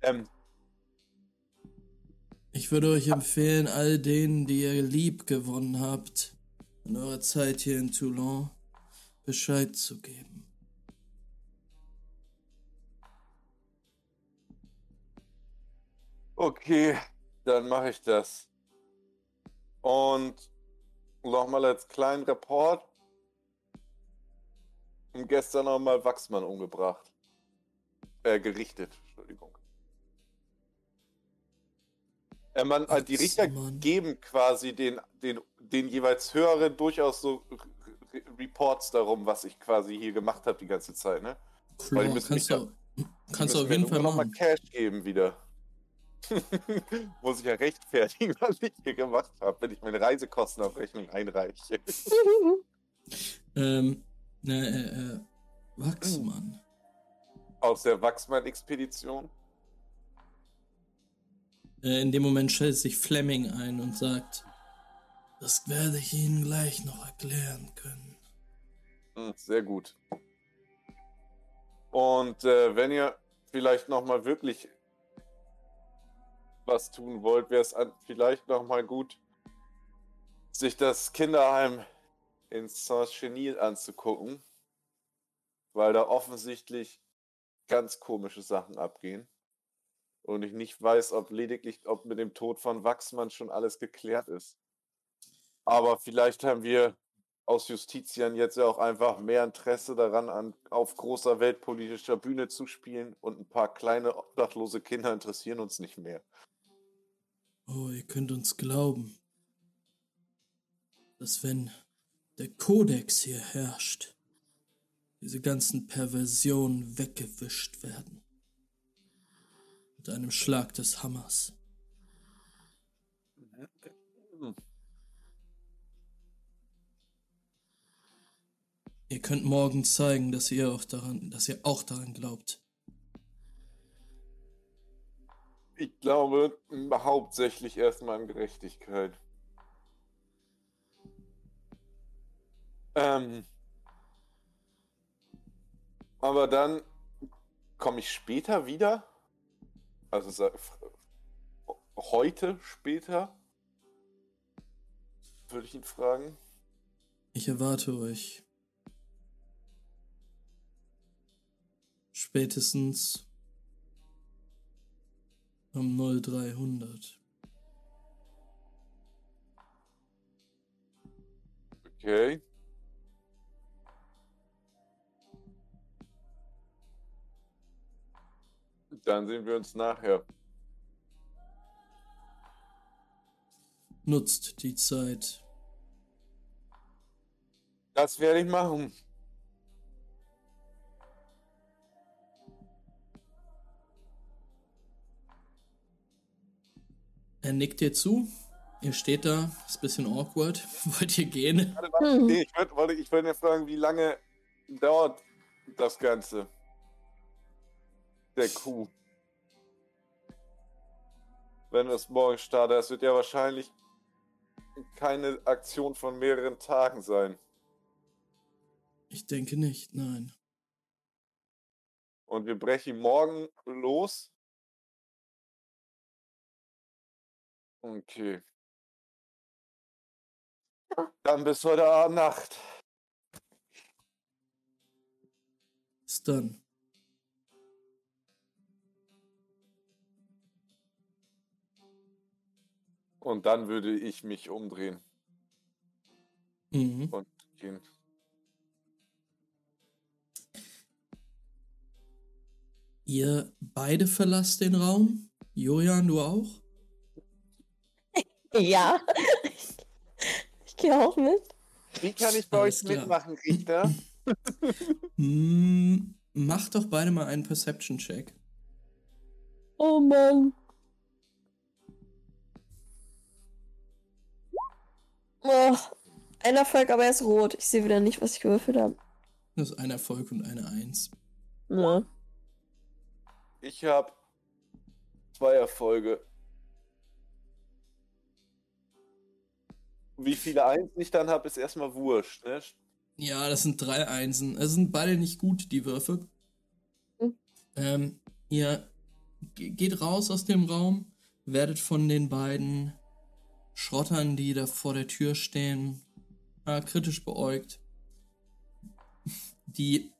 Ähm, ich würde euch empfehlen, all denen, die ihr lieb gewonnen habt, in eurer Zeit hier in Toulon, Bescheid zu geben. okay, dann mache ich das. Und nochmal als kleinen Report. Und gestern nochmal Wachsmann umgebracht. Äh, gerichtet, Entschuldigung. Äh, man, äh, die Richter geben quasi den, den, den jeweils höheren durchaus so Reports darum, was ich quasi hier gemacht habe die ganze Zeit, ne? Weil die müssen kannst du, kannst du auf jeden Fall noch mal machen. Cash geben wieder. Muss ich ja rechtfertigen, was ich hier gemacht habe, wenn ich meine Reisekostenabrechnung einreiche. Ähm, ne, äh, äh, Wachsmann. Aus der Wachsmann-Expedition. Äh, in dem Moment stellt sich Fleming ein und sagt, das werde ich Ihnen gleich noch erklären können. Hm, sehr gut. Und äh, wenn ihr vielleicht nochmal wirklich was tun wollt, wäre es vielleicht nochmal gut, sich das Kinderheim in Saint-Chenil anzugucken, weil da offensichtlich ganz komische Sachen abgehen. Und ich nicht weiß, ob lediglich, ob mit dem Tod von Wachsmann schon alles geklärt ist. Aber vielleicht haben wir aus Justizien jetzt ja auch einfach mehr Interesse daran, an, auf großer weltpolitischer Bühne zu spielen und ein paar kleine obdachlose Kinder interessieren uns nicht mehr. Oh, ihr könnt uns glauben, dass wenn der Kodex hier herrscht, diese ganzen Perversionen weggewischt werden. Mit einem Schlag des Hammers. Ihr könnt morgen zeigen, dass ihr auch daran, dass ihr auch daran glaubt. Ich glaube hauptsächlich erstmal an Gerechtigkeit. Ähm, aber dann komme ich später wieder. Also heute später. Würde ich ihn fragen. Ich erwarte euch. Spätestens um 0300. Okay. Dann sehen wir uns nachher. Nutzt die Zeit. Das werde ich machen. Er nickt dir zu. Ihr steht da, ist ein bisschen awkward. Wollt ihr gehen? Warte, warte, Hm. nee, ich wollte wollte- ich wollte ja fragen, wie lange dauert das Ganze? Der Kuh. Wenn es morgen startet, das wird ja wahrscheinlich keine Aktion von mehreren Tagen sein. Ich denke nicht, nein. Und wir brechen morgen los. Okay. Dann bis heute Abend Nacht. Bis dann. Und dann würde ich mich umdrehen Mhm. und gehen. Ihr beide verlasst den Raum. Julian, du auch? Ja. Ich gehe auch mit. Wie kann ich bei Alles euch klar. mitmachen, Richter? Hm, macht doch beide mal einen Perception-Check. Oh Mann. Oh, ein Erfolg, aber er ist rot. Ich sehe wieder nicht, was ich gewürfelt habe. Das ist ein Erfolg und eine Eins. Ja. Ich habe zwei Erfolge. Wie viele Einsen ich dann habe, ist erstmal wurscht. Ne? Ja, das sind drei Einsen. Es sind beide nicht gut, die Würfe. Hm. Ähm, ihr ge- geht raus aus dem Raum, werdet von den beiden Schrottern, die da vor der Tür stehen, äh, kritisch beäugt. Die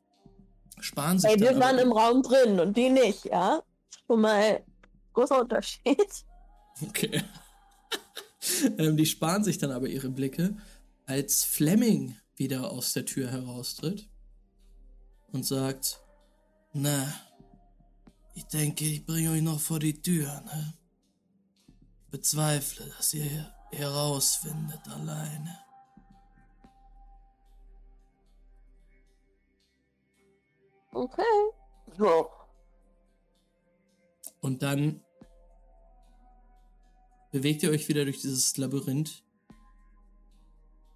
sparen sich Ey, wir dann waren im Raum drin und die nicht, ja? Schon mal großer Unterschied. Okay. Ähm, die sparen sich dann aber ihre Blicke, als Fleming wieder aus der Tür heraustritt und sagt, na, ich denke, ich bringe euch noch vor die Tür, ne? Bezweifle, dass ihr hier herausfindet alleine. Okay. Ja. Und dann bewegt ihr euch wieder durch dieses Labyrinth.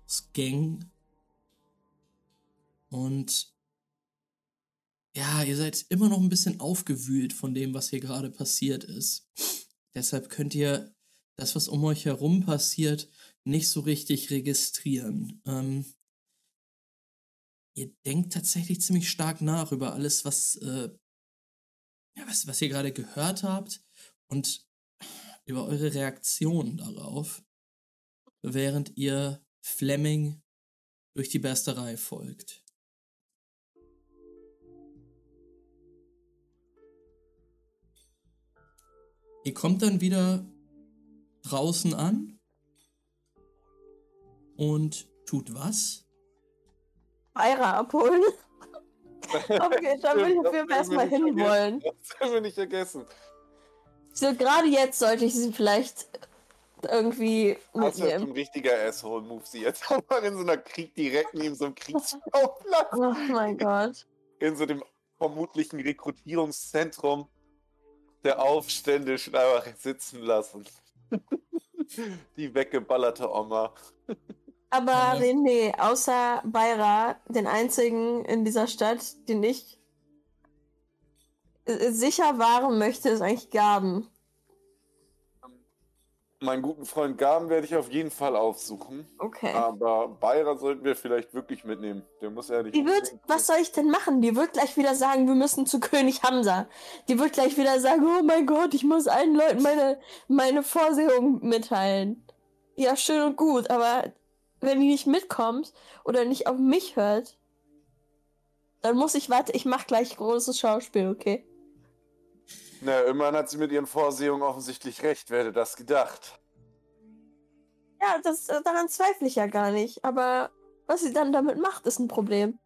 Das Gang. Und ja, ihr seid immer noch ein bisschen aufgewühlt von dem, was hier gerade passiert ist. Deshalb könnt ihr das, was um euch herum passiert, nicht so richtig registrieren. Ähm, ihr denkt tatsächlich ziemlich stark nach über alles, was äh, ja, was, was ihr gerade gehört habt und über eure Reaktion darauf, während ihr Fleming durch die Bersterei folgt. Ihr kommt dann wieder draußen an und tut was? Beira abholen. Okay, da würde ich auf jeden Fall erstmal hinwollen. Das haben wir nicht vergessen. So, gerade jetzt sollte ich sie vielleicht irgendwie Das ist halt mitnehmen. ein richtiger Asshole-Move, sie jetzt mal in so einer Krieg direkt neben so einem Kriegsschauplatz. Oh mein Gott. in so dem vermutlichen Rekrutierungszentrum der Aufständischen einfach sitzen lassen. Die weggeballerte Oma. Aber. René, außer Beira, den einzigen in dieser Stadt, den ich sicher wahren möchte, ist eigentlich Gaben. Meinen guten Freund Gaben werde ich auf jeden Fall aufsuchen. Okay. Aber Bayra sollten wir vielleicht wirklich mitnehmen. Der muss ja nicht. Die wird, was soll ich denn machen? Die wird gleich wieder sagen, wir müssen zu König Hamza. Die wird gleich wieder sagen, oh mein Gott, ich muss allen Leuten meine, meine Vorsehung mitteilen. Ja, schön und gut, aber wenn die nicht mitkommt oder nicht auf mich hört, dann muss ich, warte, ich mach gleich großes Schauspiel, okay? Na, immerhin hat sie mit ihren Vorsehungen offensichtlich recht. Wer hätte das gedacht? Ja, das, äh, daran zweifle ich ja gar nicht, aber was sie dann damit macht, ist ein Problem.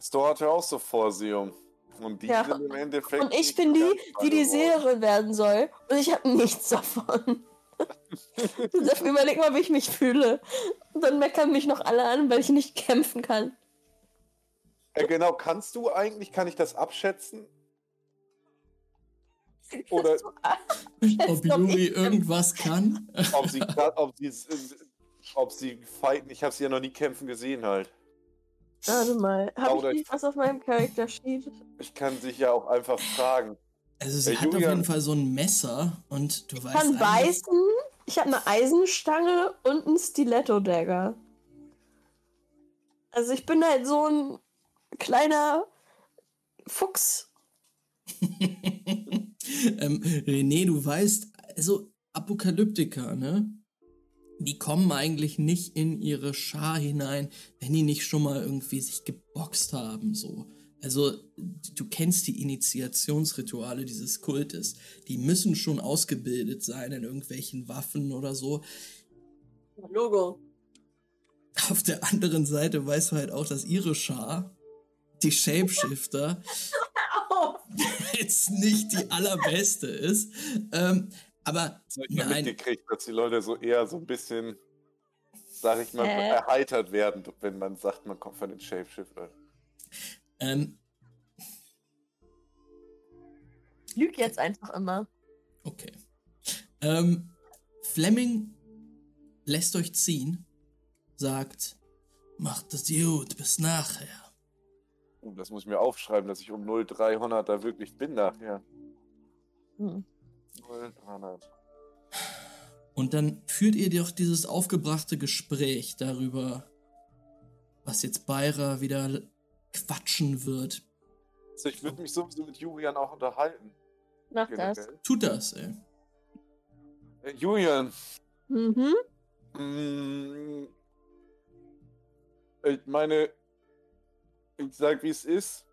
Store hatte auch so Vorsehungen. Und die Ja. sind im Endeffekt. Und ich bin die, die die. Seherin werden soll. Und ich habe nichts davon. Überleg mal, wie ich mich fühle. Und dann meckern mich noch alle an, weil ich nicht kämpfen kann. Äh, genau, kannst du eigentlich, kann ich das abschätzen? Oder Ob Yuri ich- irgendwas kann? ob sie, ob sie, ob sie fighten? Ich habe sie ja noch nie kämpfen gesehen halt. Warte mal. Habe ich nicht was auf meinem Charakter Sheet? Ich kann sich ja auch einfach fragen. Also sie Äh, hat auf Julian- jeden Fall so ein Messer und du Ich weißt kann eigentlich- beißen. Ich habe eine Eisenstange und einen Stiletto-Dagger. Also ich bin halt so ein kleiner Fuchs. ähm, René, du weißt, also Apokalyptiker, ne? Die kommen eigentlich nicht in ihre Schar hinein, wenn die nicht schon mal irgendwie sich geboxt haben, so. Also, du kennst die Initiationsrituale dieses Kultes. Die müssen schon ausgebildet sein in irgendwelchen Waffen oder so. Logo. Auf der anderen Seite weißt du halt auch, dass ihre Schar, die Shapeshifter, jetzt nicht die allerbeste ist. Ähm, aber Das ich nein, mitgekriegt, dass die Leute so eher so ein bisschen sag ich mal, Äh. erheitert werden, wenn man sagt, man kommt von den Shapeshiftern. Ähm, Lüg jetzt einfach immer. okay. Ähm, Fleming lässt euch ziehen, sagt, macht es gut, bis nachher. Oh, das muss ich mir aufschreiben, dass ich um 0300 da wirklich bin nachher. Hm. 0300. Und dann führt ihr doch dieses aufgebrachte Gespräch darüber, was jetzt Beira wieder quatschen wird. Also ich würde mich sowieso mit Julian auch unterhalten. Mach das. Tut das, ey. Äh, Julian, Mhm. mm, ich meine, ich sag wie es ist.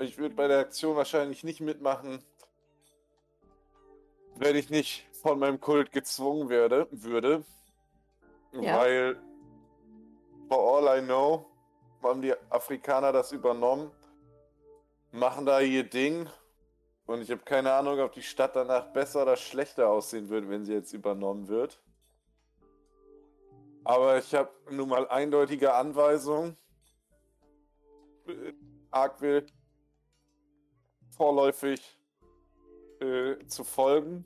Ich würde bei der Aktion wahrscheinlich nicht mitmachen, wenn ich nicht von meinem Kult gezwungen werde, würde. Ja. Weil, for all I know, haben die Afrikaner das übernommen, machen da ihr Ding. Und ich habe keine Ahnung, ob die Stadt danach besser oder schlechter aussehen würde, wenn sie jetzt übernommen wird. Aber ich habe nun mal eindeutige Anweisungen, äh, Arkwill vorläufig äh, zu folgen.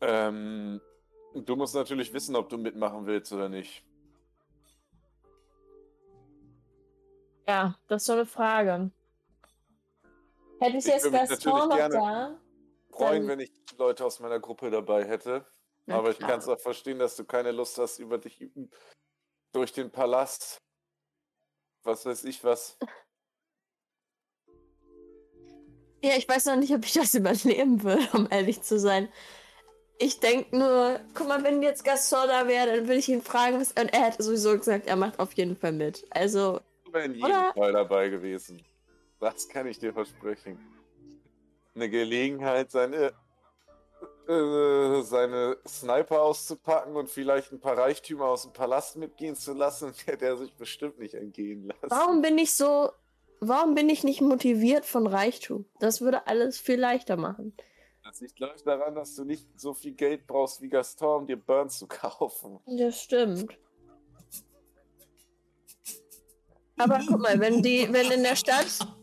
Ähm, du musst natürlich wissen, ob du mitmachen willst oder nicht. Ja, das ist so eine Frage. Hätte ich Ich jetzt Gaston noch gerne- da? Freuen, wenn ich Leute aus meiner Gruppe dabei hätte. Na Aber ich kann es auch verstehen, dass du keine Lust hast, über dich durch den Palast, was weiß ich was. Ja, ich weiß noch nicht, ob ich das überleben würde, um ehrlich zu sein. Ich denke nur, guck mal, wenn jetzt Gaston da wäre, dann würde ich ihn fragen, was. Und er hätte sowieso gesagt, er macht auf jeden Fall mit. Also, Du wärst in jedem Oder? Fall dabei gewesen. Das kann ich dir versprechen. Eine Gelegenheit, seine, äh, seine Sniper auszupacken und vielleicht ein paar Reichtümer aus dem Palast mitgehen zu lassen, hätte er sich bestimmt nicht entgehen lassen. warum bin ich so. Warum bin ich nicht motiviert von Reichtum? Das würde alles viel leichter machen. Das liegt glaube ich daran, dass du nicht so viel Geld brauchst wie Gaston, um dir Burn zu kaufen. Das stimmt. Aber guck mal, wenn die, wenn in der Stadt.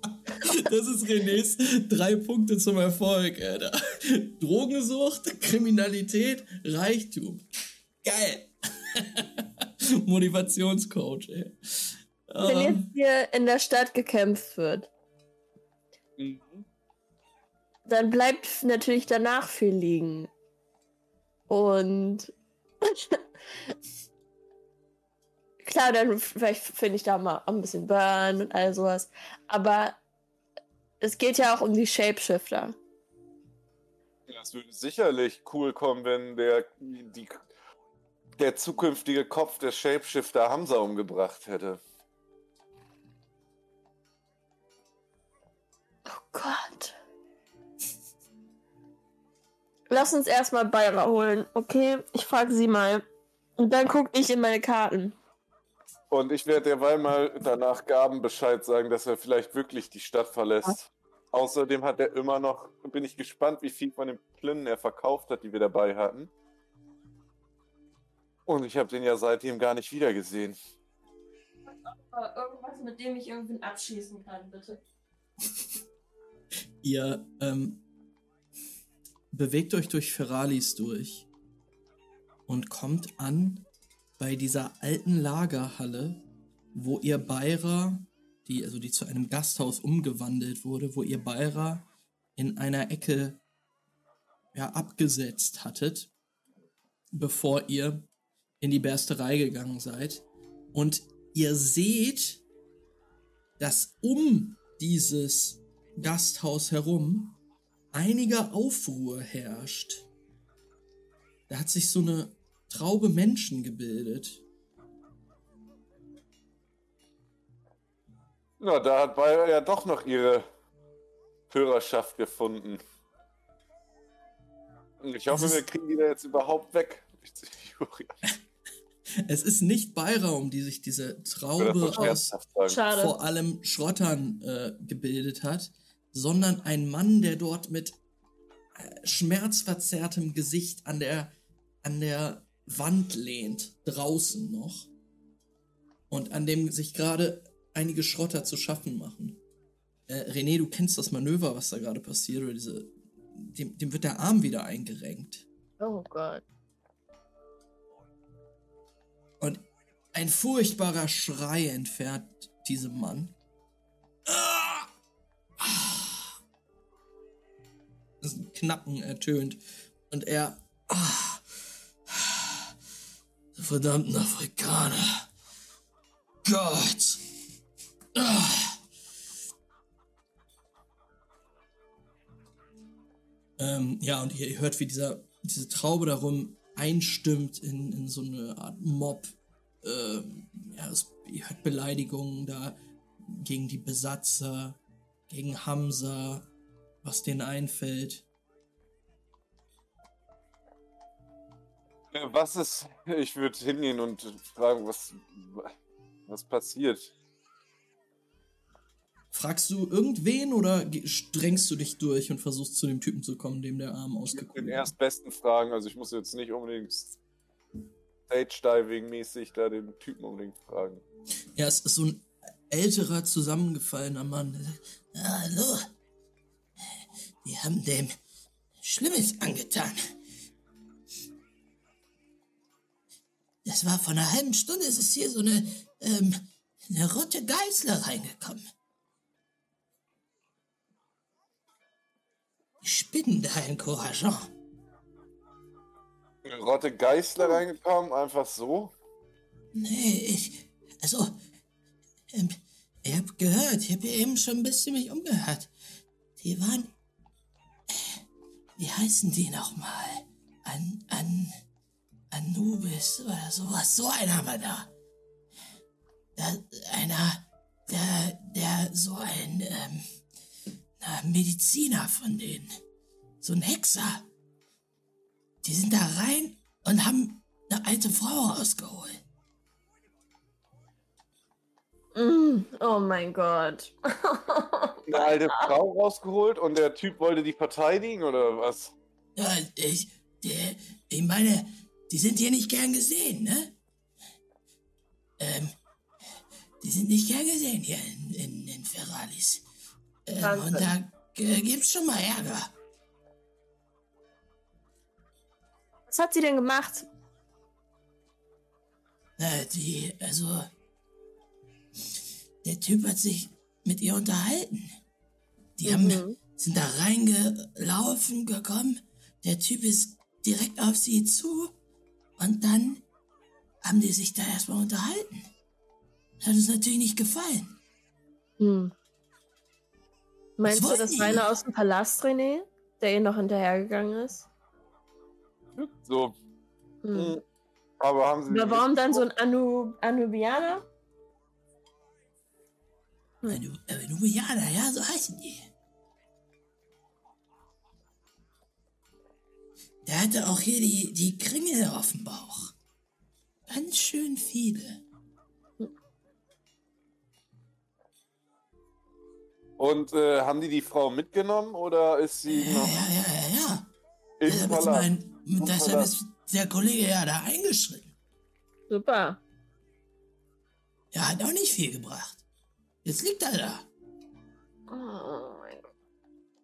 Das ist Renés drei Punkte zum Erfolg, Alter. Drogensucht, Kriminalität, Reichtum. Geil. Motivationscoach, ey. Wenn Ah, jetzt hier in der Stadt gekämpft wird, dann bleibt natürlich danach viel liegen. Und klar, dann vielleicht finde ich da mal ein bisschen Burn und all sowas. Aber es geht ja auch um die Shapeshifter. Das würde sicherlich cool kommen, wenn der, die, der zukünftige Kopf des Shapeshifter Hamza umgebracht hätte. Oh Gott. Lass uns erstmal Bayra holen, okay? Ich frage sie mal. Und dann guck ich in meine Karten. Und ich werde derweil mal danach Gaben Bescheid sagen, dass er vielleicht wirklich die Stadt verlässt. Außerdem hat er immer noch, bin ich gespannt, wie viel von den Plinnen er verkauft hat, die wir dabei hatten. Und ich habe den ja seitdem gar nicht wiedergesehen. Irgendwas, mit dem ich irgendwen abschießen kann, bitte. Ihr ähm, bewegt euch durch Ferralis durch und kommt an bei dieser alten Lagerhalle, wo ihr Beira, die, also die zu einem Gasthaus umgewandelt wurde, wo ihr Beira in einer Ecke ja, abgesetzt hattet, bevor ihr in die Bersterei gegangen seid. Und ihr seht, dass um dieses Gasthaus herum einiger Aufruhr herrscht. Da hat sich so eine Traube Menschen gebildet. Na, da hat Bayer ja doch noch ihre Hörerschaft gefunden. Und ich hoffe, wir kriegen die da jetzt überhaupt weg. Es ist nicht Beira, um die sich diese Traube aus. Schade. vor allem Schrottern äh, gebildet hat, sondern ein Mann, der dort mit äh, schmerzverzerrtem Gesicht an der, an der Wand lehnt, draußen noch, und an dem sich gerade einige Schrotter zu schaffen machen. Äh, René, du kennst das Manöver, was da gerade passiert, oder diese. Dem, dem wird der Arm wieder eingerenkt. Oh Gott. Und ein furchtbarer Schrei entfernt diesem Mann. Ah! Das Knacken ertönt. Und er. Ah! Verdammten Afrikaner. Gott. Ah! Ähm, ja, und ihr hört, wie dieser, diese Traube darum einstimmt in, in so eine Art Mob. Ähm, ja, es, ihr hört Beleidigungen da gegen die Besatzer, gegen Hamza, was denen einfällt. Was ist. Ich würde hingehen und fragen, was. Was passiert? Fragst du irgendwen oder strengst du dich durch und versuchst zu dem Typen zu kommen, dem der Arm Den ausgekugelt ist? erstbesten Fragen, also ich muss jetzt nicht unbedingt Stage-Diving-mäßig da den Typen unbedingt fragen. Ja, es ist so ein älterer, zusammengefallener Mann. "Ah, Hallo. Die haben dem Schlimmes angetan. Das war vor einer halben Stunde, es ist hier so eine, ähm, eine rote Geißler reingekommen. Die spinnen da in Courageant. Eine Rotte Geißler reingekommen, einfach so? Nee, ich. Also. Ähm, ich hab gehört, ich hab hier eben schon ein bisschen mich umgehört. Die waren. Äh, wie heißen die nochmal? An. An. Anubis oder sowas. So einer war da. da einer. Der. Der. So ein. Ähm, na, Mediziner von denen. So ein Hexer. Die sind da rein und haben eine alte Frau rausgeholt. Mm, oh mein Gott. Eine alte Frau rausgeholt und der Typ wollte die verteidigen oder was? Ja, ich, der, ich meine, die sind hier nicht gern gesehen, ne? Ähm, die sind nicht gern gesehen hier in, in, in Ferralis. Ähm, und da äh, gibt's schon mal Ärger. Was hat sie denn gemacht? Na, die, also, der Typ hat sich mit ihr unterhalten. Die haben, Mhm. sind da reingelaufen, gekommen. Der Typ ist direkt auf sie zu. Und dann haben die sich da erstmal unterhalten. Das hat uns natürlich nicht gefallen. Hm. Meinst du, das war einer aus dem Palast, René, der ihr noch hinterhergegangen ist? So. Hm. hm. Aber haben sie. Aber warum dann so ein Anu Anubianer? Hm. Anu, äh, Nubianer, ja, so heißen die. Der hatte auch hier die, die Kringel auf dem Bauch. Ganz schön viele. Und äh, haben die die Frau mitgenommen oder ist sie Ja, noch ja, ja, ja, ja. Deshalb ist, mein, deshalb ist der Kollege ja da eingeschritten. Super. Er hat auch nicht viel gebracht. Jetzt liegt er da. Oh mein Gott.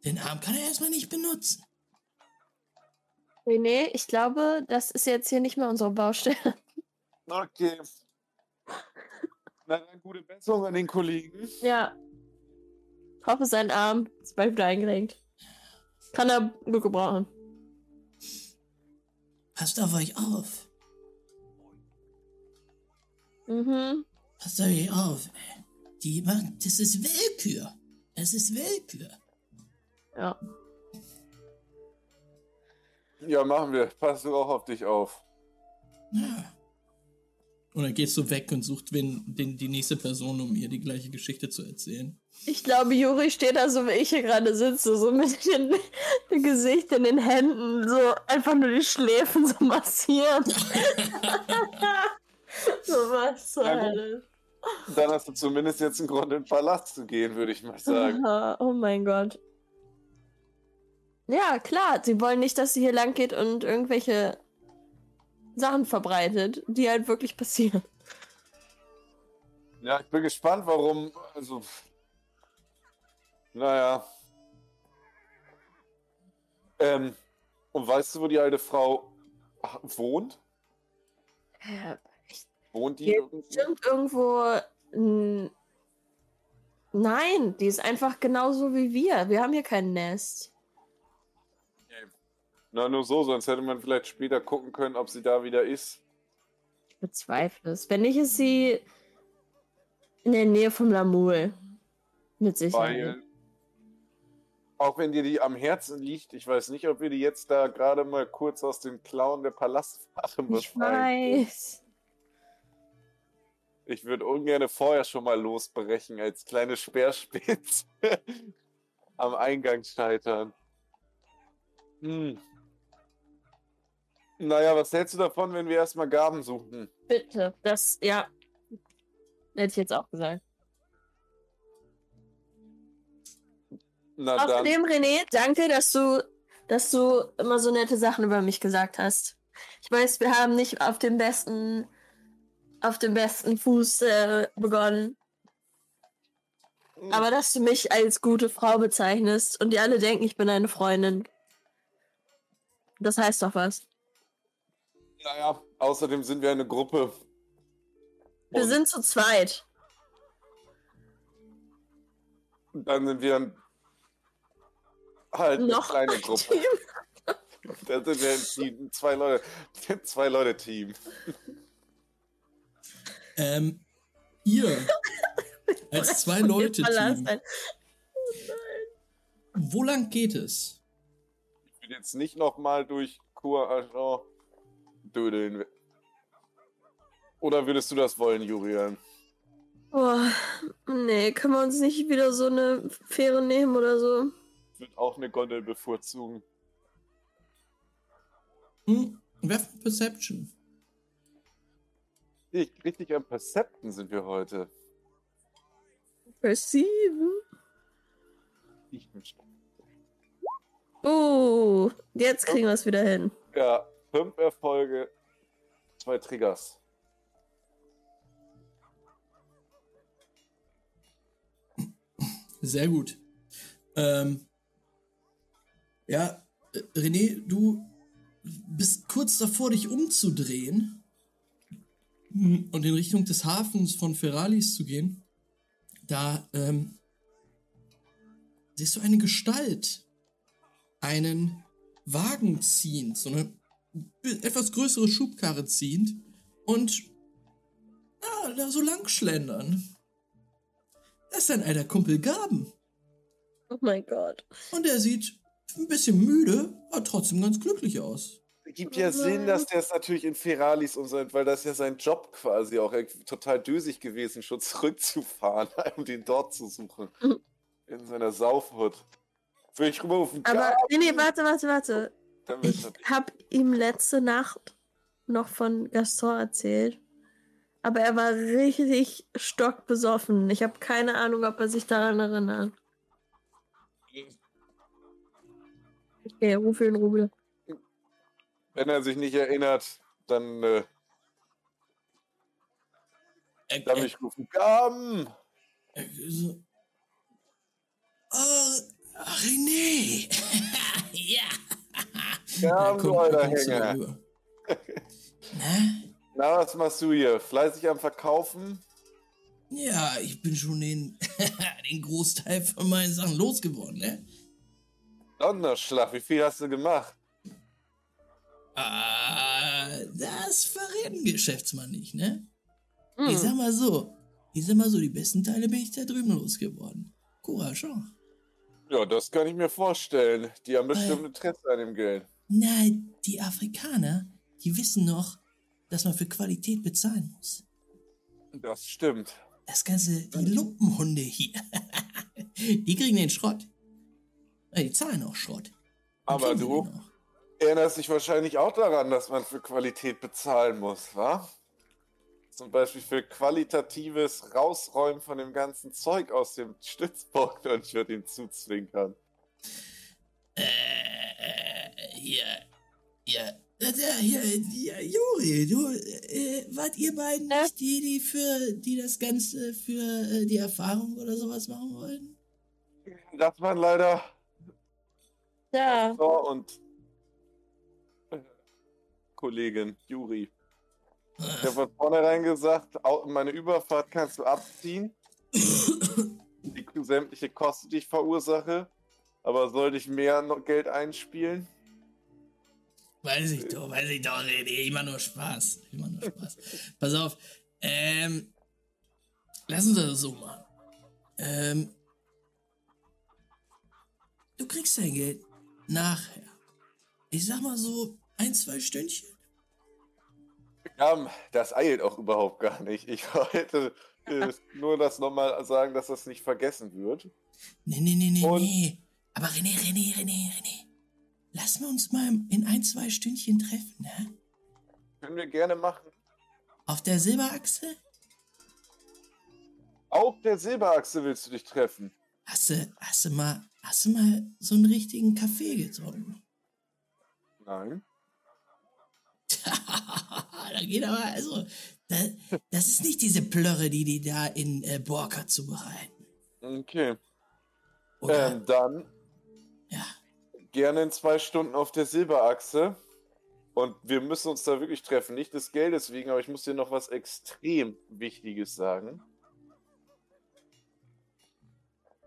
Den Arm kann er erstmal nicht benutzen. René, ich glaube, das ist jetzt hier nicht mehr unsere Baustelle. Okay. Na dann gute Besserung an den Kollegen. Ja. Ich hoffe, sein Arm ist bald wieder eingerenkt. Kann er gut gebrauchen. Passt auf euch auf. Mhm. Passt auf euch auf. Die machen, das ist Willkür. Das ist Willkür. Ja. Ja, machen wir. Pass du auch auf dich auf. Ja. Und dann gehst du weg und sucht wen, den, die nächste Person, um ihr die gleiche Geschichte zu erzählen. Ich glaube, Juri steht da so, wie ich hier gerade sitze, so mit dem, dem Gesicht in den Händen, so einfach nur die Schläfen so massieren. so was zur. Hölle. Dann hast du zumindest jetzt einen Grund, in den Palast zu gehen, würde ich mal sagen. Aha, Oh mein Gott. Ja, klar, sie wollen nicht, dass sie hier lang geht und irgendwelche Sachen verbreitet, die halt wirklich passieren. Ja, ich bin gespannt, warum. Also. Naja. Ähm, und weißt du, wo die alte Frau wohnt? Äh, Wohnt die? Hier irgendwo? Nein, die ist einfach genauso wie wir. Wir haben hier kein Nest. Na, nur so, sonst hätte man vielleicht später gucken können, ob sie da wieder ist. Ich bezweifle es. Wenn nicht, ist sie in der Nähe vom Lamul. Mit Sicherheit. Weil, auch wenn dir die am Herzen liegt, ich weiß nicht, ob wir die jetzt da gerade mal kurz aus dem Klauen der Palastwache ich befreien. weiß. Ich würde ungern vorher schon mal losbrechen, als kleine Speerspitze am Eingang scheitern. Hm. Naja, was hältst du davon, wenn wir erstmal Gaben suchen? Bitte. Das, ja. Hätte ich jetzt auch gesagt. Na dann. Außerdem, René, danke, dass du, dass du immer so nette Sachen über mich gesagt hast. Ich weiß, wir haben nicht auf dem besten, auf dem besten Fuß äh, begonnen. Aber dass du mich als gute Frau bezeichnest und die alle denken, ich bin eine Freundin. Das heißt doch was. Naja, außerdem sind wir eine Gruppe. Wir Und sind zu zweit. Dann sind wir ein- halt eine Noch kleine ein Gruppe. Team. Dann sind wir ein Team, zwei Leute, zwei Leute Team. Ähm, ihr als zwei Leute Team, ein. wo lang geht es? Ich will jetzt nicht nochmal durch Cour dödeln. Oder würdest du das wollen, Julian? Boah, nee, können wir uns nicht wieder so eine Fähre nehmen oder so? Ich würde auch eine Gondel bevorzugen. Hm, werf Perception. Ich, richtig am Percepten sind wir heute. Perceiven? Ich bin Oh, jetzt kriegen wir es wieder hin. ja, fünf Erfolge, zwei Triggers. Sehr gut. Ähm, ja, René, du bist kurz davor, dich umzudrehen und in Richtung des Hafens von Ferralis zu gehen. Da ähm, siehst du eine Gestalt, einen Wagen ziehend, so eine etwas größere Schubkarre ziehend und ja, da so lang schlendern. Das ist dein alter Kumpel Gaben. Oh mein Gott. Und er sieht ein bisschen müde, aber trotzdem ganz glücklich aus. Gibt ja Sinn, dass der es natürlich in Feralis und so, weil das ist ja sein Job quasi auch total dösig gewesen, schon zurückzufahren, um den dort zu suchen. In seiner Saufhut. Würde ich rufen. Aber, nee, nee, warte, warte, warte. Dann Ich das- hab ihm letzte Nacht noch von Gaston erzählt. Aber er war richtig stockbesoffen. Ich habe keine Ahnung, ob er sich daran erinnert. Okay, ruf ihn Rubel. Wenn er sich nicht erinnert, dann äh, Er, darf er, ich rufen. Gaben! er, so, oh, René! ja! Du komm, alter Hänger. Na? Na, was machst du hier? Fleißig am Verkaufen? Ja, ich bin schon den, den Großteil von meinen Sachen losgeworden, ne? Donnerschlag, wie viel hast du gemacht? Ah, das verrät ein Geschäftsmann nicht, ne? Hm. Ich sag mal so, ich sag mal so, die besten Teile bin ich da drüben losgeworden. Courage. auch. Ja, das kann ich mir vorstellen. Die haben bestimmt Interesse an dem Geld. Na, die Afrikaner, die wissen noch, dass man für Qualität bezahlen muss. Das stimmt. Das ganze, die Lumpenhunde hier, die kriegen den Schrott. Ja, die zahlen auch Schrott. Den Aber du erinnerst dich wahrscheinlich auch daran, dass man für Qualität bezahlen muss, wa? Zum Beispiel für qualitatives Rausräumen von dem ganzen Zeug aus dem Stützpunkt und ich würde ihn zuzwinkern. Äh, äh, ja, ja, Das, ja, hier, ja, Juri, du, äh, wart ihr beiden Ja. nicht die, die für, die das Ganze für äh, die Erfahrung oder sowas machen wollten? Das waren leider Ja. Thor und Kollegin Juri. Ich habe von vornherein gesagt, meine Überfahrt kannst du abziehen. Die sämtliche Kosten, die ich verursache. Aber sollte ich mehr noch Geld einspielen? Weiß ich doch, weiß ich doch, nee, immer nur Spaß. Immer nur Spaß. Pass auf, ähm, lass uns das so machen. Ähm, du kriegst dein Geld nachher. Ich sag mal so ein, zwei Stündchen. Ja, das eilt auch überhaupt gar nicht. Ich wollte äh, nur das nochmal sagen, dass das nicht vergessen wird. Nee, nee, nee, nee, Und- nee. Aber René, René, René, René. Lass wir uns mal in ein, zwei Stündchen treffen, ne? Können wir gerne machen. Auf der Silberachse? Auf der Silberachse willst du dich treffen. Hast du, hast du mal, hast du mal so einen richtigen Kaffee getrunken? Nein. da geht aber, also, da, das ist nicht diese Plörre, die die da in äh, Borka zubereiten. Okay. Oder? Ähm, dann. Gerne in zwei Stunden auf der Silberachse. Und wir müssen uns da wirklich treffen. Nicht des Geldes wegen, aber ich muss dir noch was extrem Wichtiges sagen.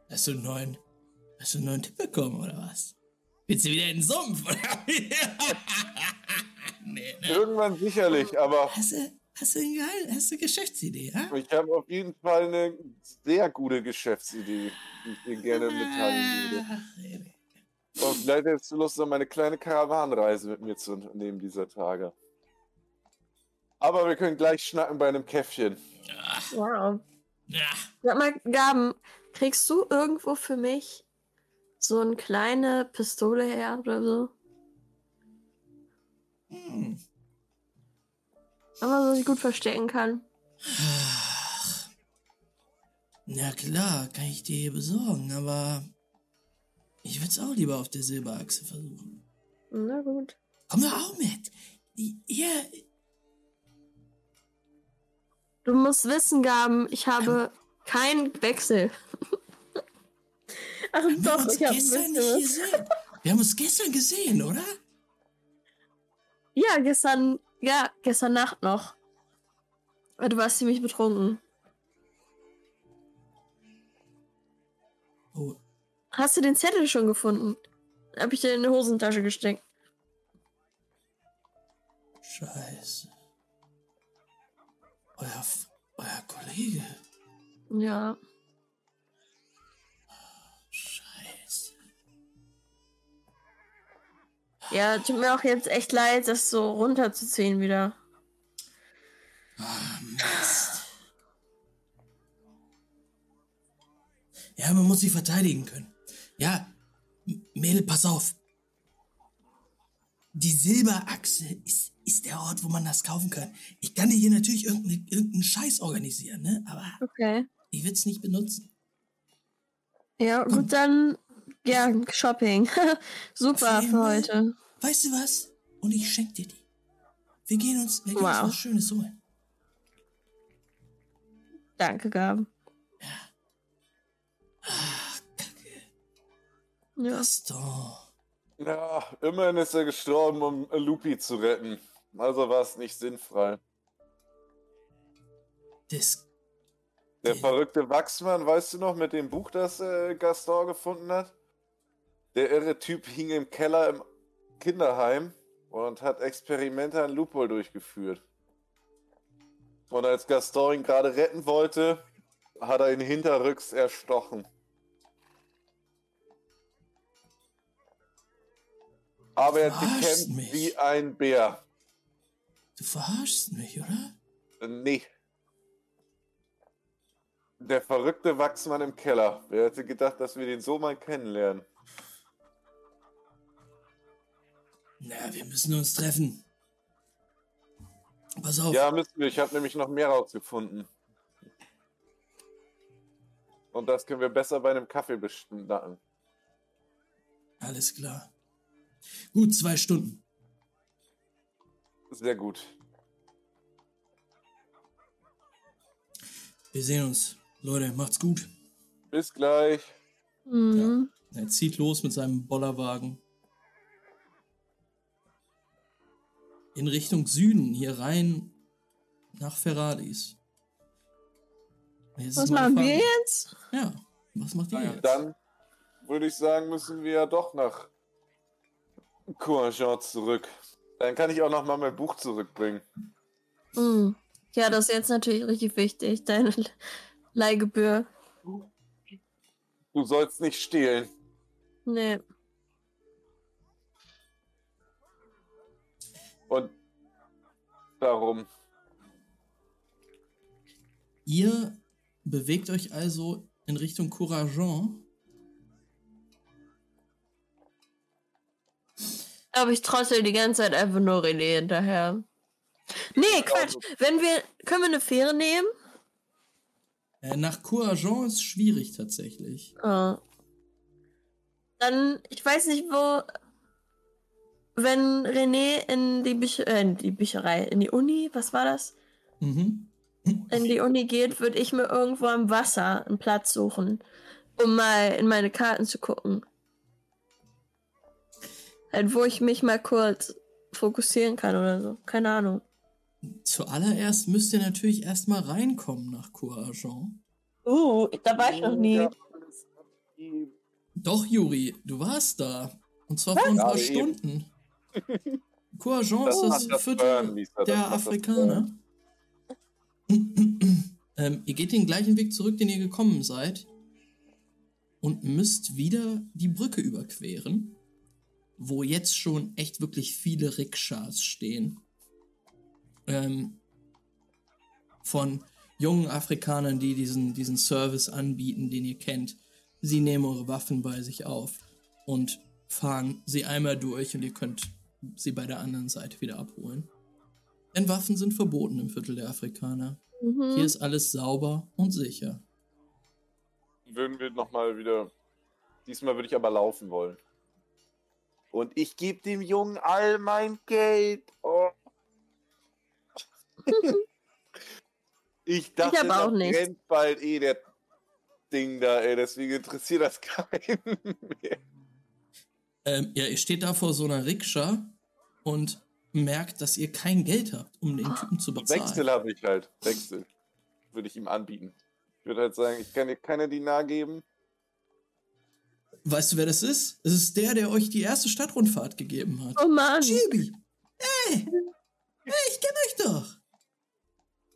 Hast du einen neuen, hast du einen neuen Tipp bekommen, oder was? Willst du wieder in den Sumpf, oder? nee, ne? Irgendwann sicherlich, aber Hast du, hast du, eine geil, hast du eine Geschäftsidee, ja? ich habe auf jeden Fall eine sehr gute Geschäftsidee, die ich dir gerne mitteilen würde. Ach. Und vielleicht hättest du Lust, noch meine kleine Karawanenreise mit mir zu unternehmen dieser Tage. Aber wir können gleich schnacken bei einem Käffchen. Wow. Ja. Sag mal, Gaben, kriegst du irgendwo für mich so eine kleine Pistole her oder so? Hm. Aber so, ich gut verstecken kann. Na klar, kann ich dir hier besorgen, aber ich würde es auch lieber auf der Silberachse versuchen. Na gut. Komm doch auch mit. Hier, Du musst wissen, Gaben, ich habe keinen Wechsel. Ach haben wir doch, uns ich gestern nicht gesehen. Wir haben uns gestern gesehen, oder? Ja, gestern, ja, gestern Nacht noch. Aber Du warst ziemlich betrunken. Hast du den Zettel schon gefunden? Hab ich dir in die Hosentasche gesteckt. scheiße. Euer, euer Kollege. Ja. Scheiße. Ja, tut mir auch jetzt echt leid, das so runterzuziehen wieder. Ah, Mist. Ja, man muss sie verteidigen können. Ja, Mädel, pass auf. Die Silberachse ist, ist der Ort, wo man das kaufen kann. Ich kann dir hier natürlich irgendeine, irgendeinen Scheiß organisieren, ne? Aber Okay. ich will es nicht benutzen. Ja, gut, dann. Ja, Shopping. Super für Fall. heute. Weißt du was? Und ich schenk dir die. Wir gehen uns, wir gehen Wow. uns was Schönes holen. Danke, Gaben. Ach, Kacke. Ja. Gaston. Ja, immerhin ist er gestorben, um Lupi zu retten. Also war es nicht sinnfrei. Das, Der verrückte Wachsmann, weißt du noch, mit dem Buch, das äh, Gaston gefunden hat? Der irre Typ hing im Keller im Kinderheim und hat Experimente an Lupol durchgeführt. Und als Gaston ihn gerade retten wollte, hat er ihn hinterrücks erstochen. Aber er gekämpft mich. wie ein Bär. du verarschst mich, oder? Nee. Der verrückte Wachsmann im Keller. Wer hätte gedacht, dass wir den so mal kennenlernen? Na, wir müssen uns treffen. Pass auf. Ja, müssen wir. Ich habe nämlich noch mehr rausgefunden. Und das können wir besser bei einem Kaffee bestanden. Alles klar. Gut, zwei Stunden. Sehr gut. Wir sehen uns. Leute, macht's gut. Bis gleich. Mhm. Er zieht los mit seinem Bollerwagen. In Richtung Süden, hier rein nach Ferraris. Was machen wir jetzt? Ja, was macht ihr Naja, jetzt? dann würde ich sagen, müssen wir ja doch nach Couragent zurück. Dann kann ich auch noch mal mein Buch zurückbringen. Mhm. Ja, das ist jetzt natürlich richtig wichtig, deine Leihgebühr. Du sollst nicht stehlen. Nee. Und darum. Ihr bewegt euch also in Richtung Courageant. Aber ich trossel die ganze Zeit einfach nur René hinterher. Nee, Quatsch. Wenn wir. Können wir eine Fähre nehmen? Äh, nach Courageant ist schwierig tatsächlich. Ah. Dann, ich weiß nicht, wo. Wenn René in die, Büch äh, in die Bücherei, in die Uni, was war das? Mhm. In die Uni geht, würde ich mir irgendwo am Wasser einen Platz suchen, um mal in meine Karten zu gucken. Halt, wo ich mich mal kurz fokussieren kann oder so. Keine Ahnung. Zuallererst müsst ihr natürlich erstmal reinkommen nach Courageant. Uh, da war ich noch nie. Ja, Doch, Juri, du warst da. Und zwar vor ein paar. Stunden. Courageant ist Das Viertel Lisa, der das Afrikaner. ähm, ihr geht den gleichen Weg zurück, den ihr gekommen seid. Und müsst wieder die Brücke überqueren. Wo jetzt schon echt wirklich viele Rikschas stehen. Ähm, von jungen Afrikanern, die diesen, diesen Service anbieten, den ihr kennt. Sie nehmen eure Waffen bei sich auf und fahren sie einmal durch und ihr könnt sie bei der anderen Seite wieder abholen. Denn Waffen sind verboten im Viertel der Afrikaner. Hier Mhm. ist alles sauber und sicher. Würden wir nochmal wieder. Diesmal würde ich aber laufen wollen. Und ich gebe dem Jungen all mein Geld. Oh. ich dachte, hab auch da nichts. brennt bald eh der Ding da, ey. Deswegen interessiert das keinen mehr. Ähm, ja, ihr steht da vor so einer Rikscha und merkt, dass ihr kein Geld habt, um den Typen zu bezahlen. Wechsel habe ich halt. Wechsel. Würde ich ihm anbieten. Ich würde halt sagen, ich kann dir keine Dinar geben. Weißt du, wer das ist? Es ist der, der euch die erste Stadtrundfahrt gegeben hat. Oh Mann. Chibi! Hey! Hey, ich kenn euch doch!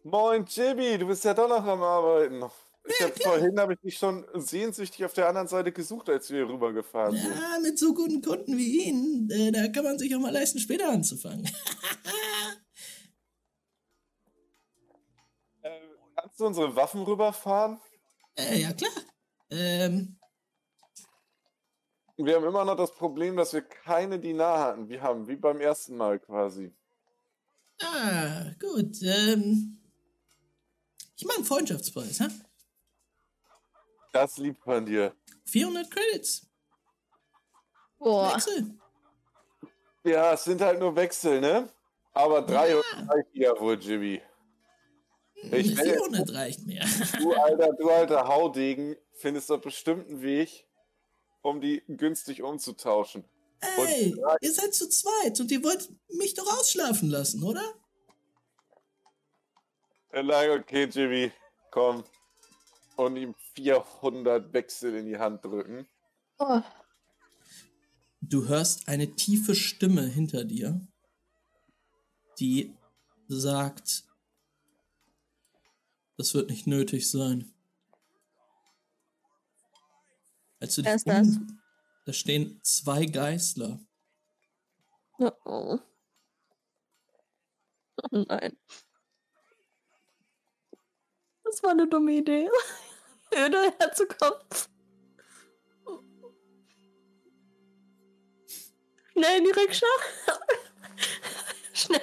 Moin, Jimmy, du bist ja doch noch am Arbeiten. Ich hab, vorhin habe ich dich schon sehnsüchtig auf der anderen Seite gesucht, als wir hier rübergefahren sind. Ja, mit so guten Kunden wie Ihnen, äh, da kann man sich auch mal leisten, später anzufangen. Äh, kannst du unsere Waffen rüberfahren? äh, ja, klar. Ähm, Wir haben immer noch das Problem, dass wir keine Dinar hatten. Wir haben wie beim ersten Mal quasi. ah, gut. Ähm, ich mache einen Freundschaftspreis, hä? Das liebt von dir. 400 Credits. Boah. Wechsel. Ja, es sind halt nur Wechsel, ne? Aber 300 reicht ja wohl, Jimmy. Ich will- 400 reicht mir. Du alter, du alter Haudegen findest doch bestimmt einen Weg, um die günstig umzutauschen. Ey, ihr seid zu zweit und ihr wollt mich doch ausschlafen lassen, oder? Ja, na, okay, Jimmy, komm. Und ihm 400 Wechsel in die Hand drücken. Oh. Du hörst eine tiefe Stimme hinter dir, die sagt, das wird nicht nötig sein. Als du dich ist das? um, da stehen zwei Geißler. Oh. oh nein. Das war eine dumme Idee. Öde herzukommen. Schnell in die Rikscha. Schnell.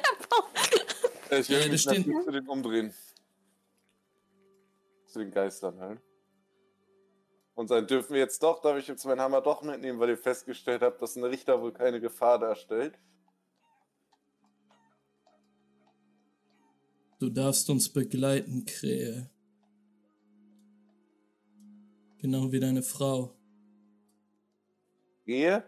Äh, Ich will Ja, mich natürlich zu den umdrehen. Zu den Geistern halt. Und dann dürfen wir jetzt doch, darf ich jetzt meinen Hammer doch mitnehmen, weil ihr festgestellt habt, dass ein Richter wohl keine Gefahr darstellt. Du darfst uns begleiten, Krähe. Genau wie deine Frau. Gehe?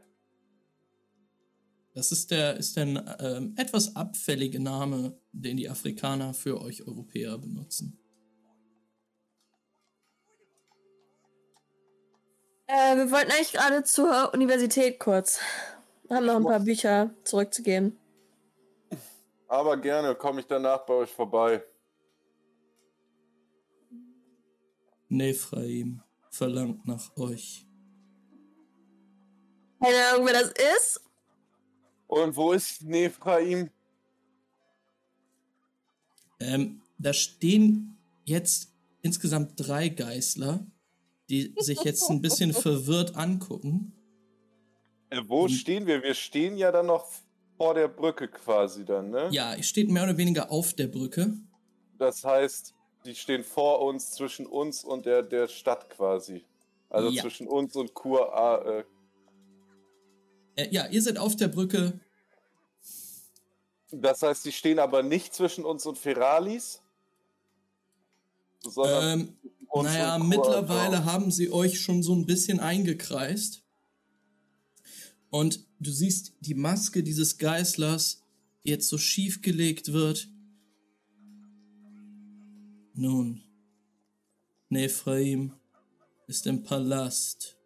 Das ist der, ist der ähm, etwas abfällige Name, den die Afrikaner für euch Europäer benutzen. Äh, wir wollten eigentlich gerade zur Universität kurz. Wir haben noch ein paar Bücher zurückzugeben. Aber gerne komme ich danach bei euch vorbei. Nephraim verlangt nach euch. Keine Ahnung, wer das ist. Und wo ist Nephraim? Ähm, da stehen jetzt insgesamt drei Geißler, die sich jetzt ein bisschen verwirrt angucken. Äh, wo Hm. stehen wir? Wir stehen ja dann noch vor der Brücke quasi dann, ne? Ja, ihr steht mehr oder weniger auf der Brücke. Das heißt, die stehen vor uns, zwischen uns und der, der Stadt quasi. Also Ja. zwischen uns und Kur. Äh, Äh, ja, ihr seid auf der Brücke. das heißt, die stehen aber nicht zwischen uns und Feralis. Sondern Ähm, uns naja, und Kur mittlerweile haben sie euch schon so ein bisschen eingekreist. Und du siehst die Maske dieses Geißlers, die jetzt so schief gelegt wird. Nun, Nephraim ist im Palast.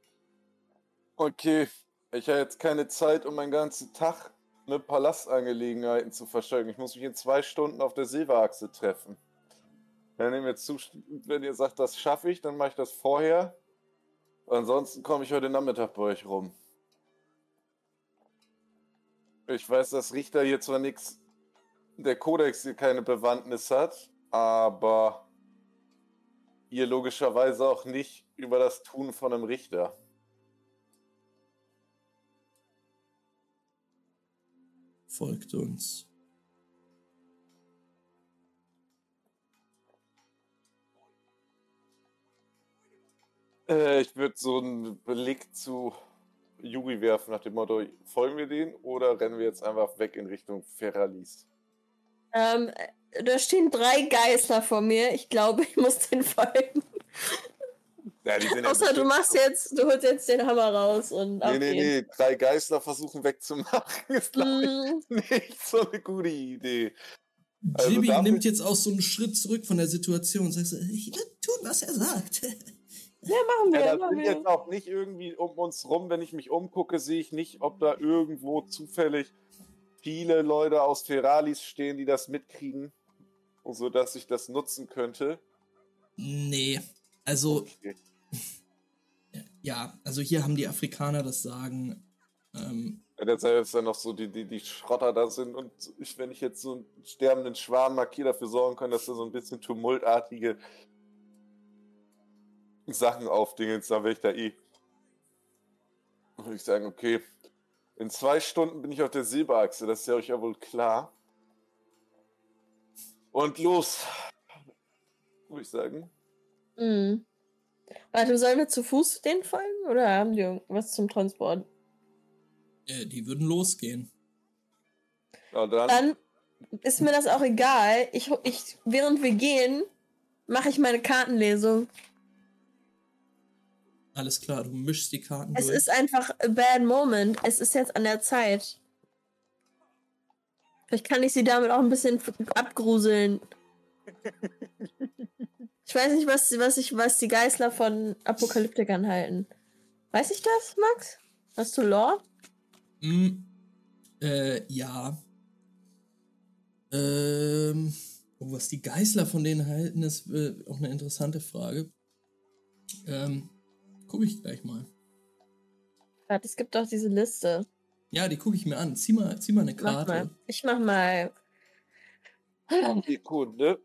Okay, ich habe jetzt keine Zeit, um meinen ganzen Tag mit Palastangelegenheiten zu verscheuchen. Ich muss mich in zwei Stunden auf der Silberachse treffen. Wenn ihr mir zu, wenn ihr sagt, das schaffe ich, dann mache ich das vorher. Ansonsten komme ich heute Nachmittag bei euch rum. Ich weiß, dass Richter hier zwar nichts, der Kodex hier keine Bewandtnis hat, aber ihr logischerweise auch nicht über das Tun von einem Richter. Folgt uns. Äh, ich würde so einen Blick zu Yuri werfen nach dem Motto, folgen wir den oder rennen wir jetzt einfach weg in Richtung Ferralis? Ähm, da stehen drei Geißler vor mir. Ich glaube, ich muss den folgen. Ja, die sind ja Außer du machst jetzt, du holst jetzt den Hammer raus und Nee, ab nee, nee, drei Geißler versuchen wegzumachen, ist glaube Mm, ich nicht so eine gute Idee. Also Jimmy nimmt jetzt auch so einen Schritt zurück von der Situation und sagt so, ich will tun, was er sagt. ja, machen wir. Ja, da machen sind wir. jetzt auch nicht irgendwie um uns rum, wenn ich mich umgucke, sehe ich nicht, ob da irgendwo zufällig viele Leute aus Feralis stehen, die das mitkriegen, so dass ich das nutzen könnte. nee, also Okay. ja, also hier haben die Afrikaner das Sagen. Ähm, Ja, deshalb ist dann noch so die, die, die Schrotter da sind und ich, wenn ich jetzt so einen sterbenden Schwan markiere, dafür sorgen kann, dass da so ein bisschen tumultartige Sachen aufdingens, dann wäre ich da eh. Würde ich sagen, okay, in zwei Stunden bin ich auf der Silberachse, das ist ja euch ja wohl klar. Und los, würde ich sagen. Mm. Warte, sollen wir zu Fuß den folgen oder haben die irgendwas zum Transport? äh, die würden losgehen. Ja, dann, Dann ist mir das auch egal. Ich, ich, während wir gehen, mache ich meine Kartenlesung. Alles klar, du mischst die Karten Es durch. ist einfach a bad moment. Es ist jetzt an der Zeit. Vielleicht kann ich sie damit auch ein bisschen abgruseln. Ich weiß nicht, was, was, ich, was die Geißler von Apokalyptikern halten. Weiß ich das, Max? Hast du Lore? Mm, äh, ja. Ähm, oh, was die Geißler von denen halten, ist äh, auch eine interessante Frage. Ähm, gucke ich gleich mal. Warte, es gibt doch diese Liste. Ja, die gucke ich mir an. Zieh mal, zieh mal eine Mach Karte. mal. Ich mach mal. die Kunde.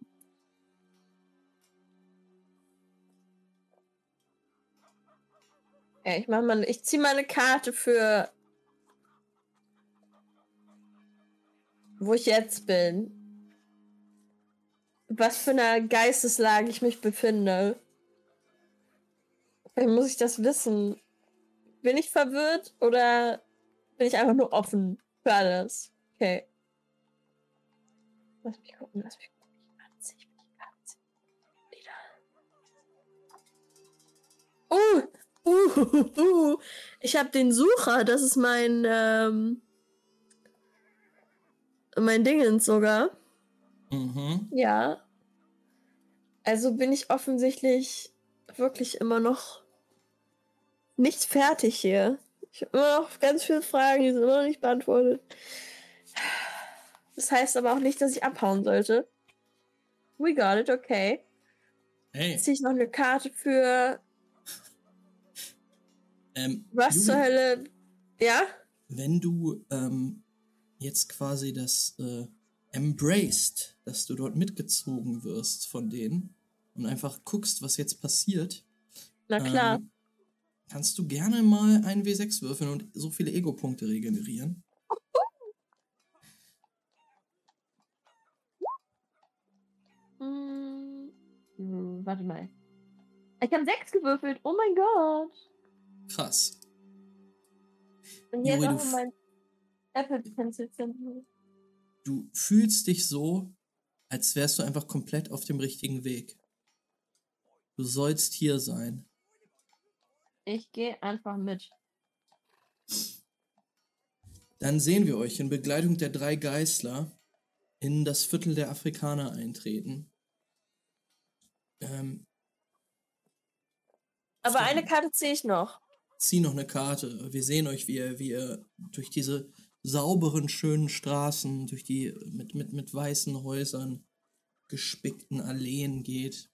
Ja, ich mach mal. Ich zieh mal eine Karte für. Wo ich jetzt bin. Was für eine Geisteslage ich mich befinde. Wie muss ich das wissen? Bin ich verwirrt oder bin ich einfach nur offen für alles? Okay. Lass mich gucken, lass mich gucken. Uh, uh, uh, uh, ich habe den Sucher, das ist mein ähm, mein Dingens sogar. Mhm. Ja. Also bin ich offensichtlich wirklich immer noch nicht fertig hier. Ich habe immer noch ganz viele Fragen, die sind immer noch nicht beantwortet. Das heißt aber auch nicht, dass ich abhauen sollte. We got it, okay. Hey, Jetzt ziehe ich noch eine Karte für ähm, was Juri, zur Hölle. Ja? wenn du ähm, jetzt quasi das äh, embraced, dass du dort mitgezogen wirst von denen und einfach guckst, was jetzt passiert, Na klar. ähm, kannst du gerne mal einen W6 würfeln und so viele Ego-Punkte regenerieren. Hm, hm, warte mal. Ich habe sechs gewürfelt. Oh mein Gott. Krass. Und jetzt Juri, auch mein Apple Pencil Symbol. Du fühlst dich so, als wärst du einfach komplett auf dem richtigen Weg. Du sollst hier sein. Ich gehe einfach mit. Dann sehen wir euch in Begleitung der drei Geißler in das Viertel der Afrikaner eintreten. Ähm, Aber eine Karte ziehe ich noch. zieh noch eine Karte. Wir sehen euch, wie ihr, wie ihr durch diese sauberen, schönen Straßen, durch die mit, mit, mit weißen Häusern gespickten Alleen geht.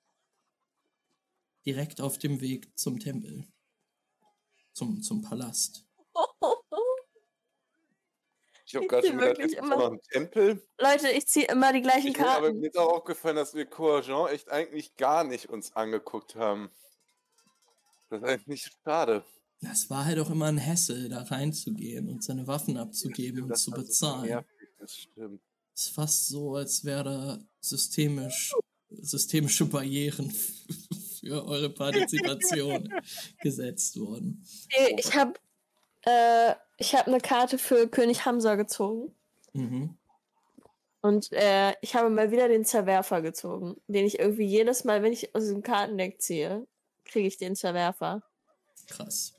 Direkt auf dem Weg zum Tempel. Zum, zum Palast. Ich habe gerade schon gedacht, wirklich jetzt ist immer- noch ein Tempel. Leute, ich ziehe immer die gleichen Ich, aber Karten. mir ist auch aufgefallen, dass wir Couragent echt eigentlich gar nicht uns angeguckt haben. Das ist eigentlich schade. Das war halt auch immer ein Hessel, da reinzugehen und seine Waffen abzugeben und Das zu so bezahlen. nervig, Das stimmt. ist fast so, als wäre da systemisch, systemische Barrieren für eure Partizipation gesetzt worden. Ich habe äh, ich habe eine Karte für König Hamza gezogen. Mhm. Und äh, ich habe mal wieder den Zerwerfer gezogen, den ich irgendwie jedes Mal, wenn ich aus diesem Kartendeck ziehe, kriege ich den Zerwerfer. Krass.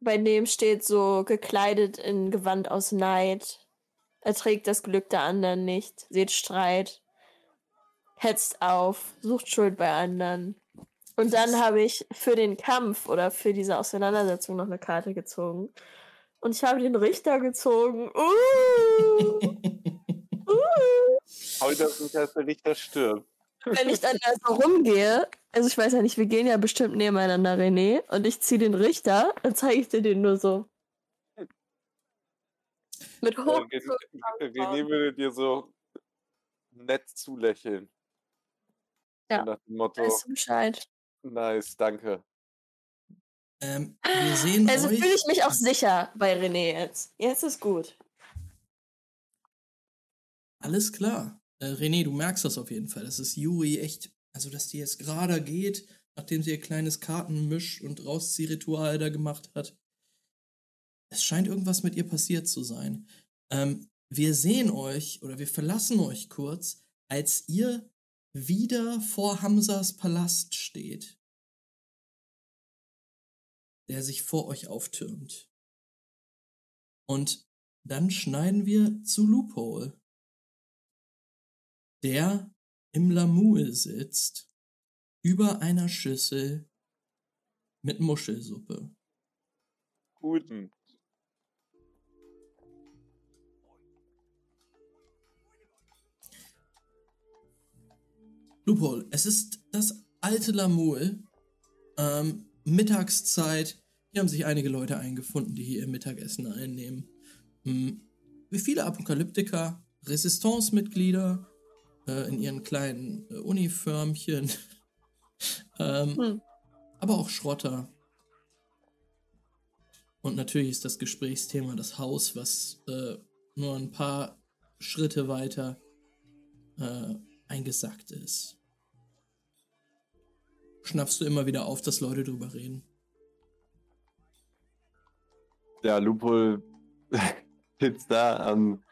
Bei dem steht so gekleidet in Gewand aus Neid, erträgt das Glück der anderen nicht, seht Streit, hetzt auf, sucht Schuld bei anderen. Und dann habe ich für den Kampf oder für diese Auseinandersetzung noch eine Karte gezogen. Und ich habe den Richter gezogen. Uh! Uh! Heute ist nicht, als der Richter stirbt. wenn ich dann da so rumgehe, also ich weiß ja nicht, wir gehen ja bestimmt nebeneinander, René, und ich ziehe den Richter, dann zeige ich dir den nur so. Mit hoch. René, René würde dir so nett zulächeln. Ja. So Nach dem Motto, Weißt du Bescheid. nice, danke. Ähm, wir sehen Also euch. fühle ich mich auch sicher bei René jetzt. Jetzt ist gut. Alles klar. Äh, René, du merkst das auf jeden Fall. Das ist Juri echt, also dass die jetzt gerade geht, nachdem sie ihr kleines Kartenmisch- und Rausziehritual da gemacht hat. Es scheint irgendwas mit ihr passiert zu sein. Ähm, wir sehen euch oder wir verlassen euch kurz, als ihr wieder vor Hamsas Palast steht, der sich vor euch auftürmt. Und dann schneiden wir zu Loophole der im Lamul sitzt, über einer Schüssel mit Muschelsuppe. Guten. Loophole, es ist das alte Lamul. Ähm, Mittagszeit. Hier haben sich einige Leute eingefunden, die hier ihr Mittagessen einnehmen. Hm, wie viele Apokalyptiker, Resistance-Mitglieder äh, in ihren kleinen äh, Uniformchen. ähm, Hm. Aber auch Schrotter. Und natürlich ist das Gesprächsthema das Haus, was äh, nur ein paar Schritte weiter äh, eingesackt ist. Schnappst du immer wieder auf, dass Leute drüber reden? Ja, Lupol sitzt da am,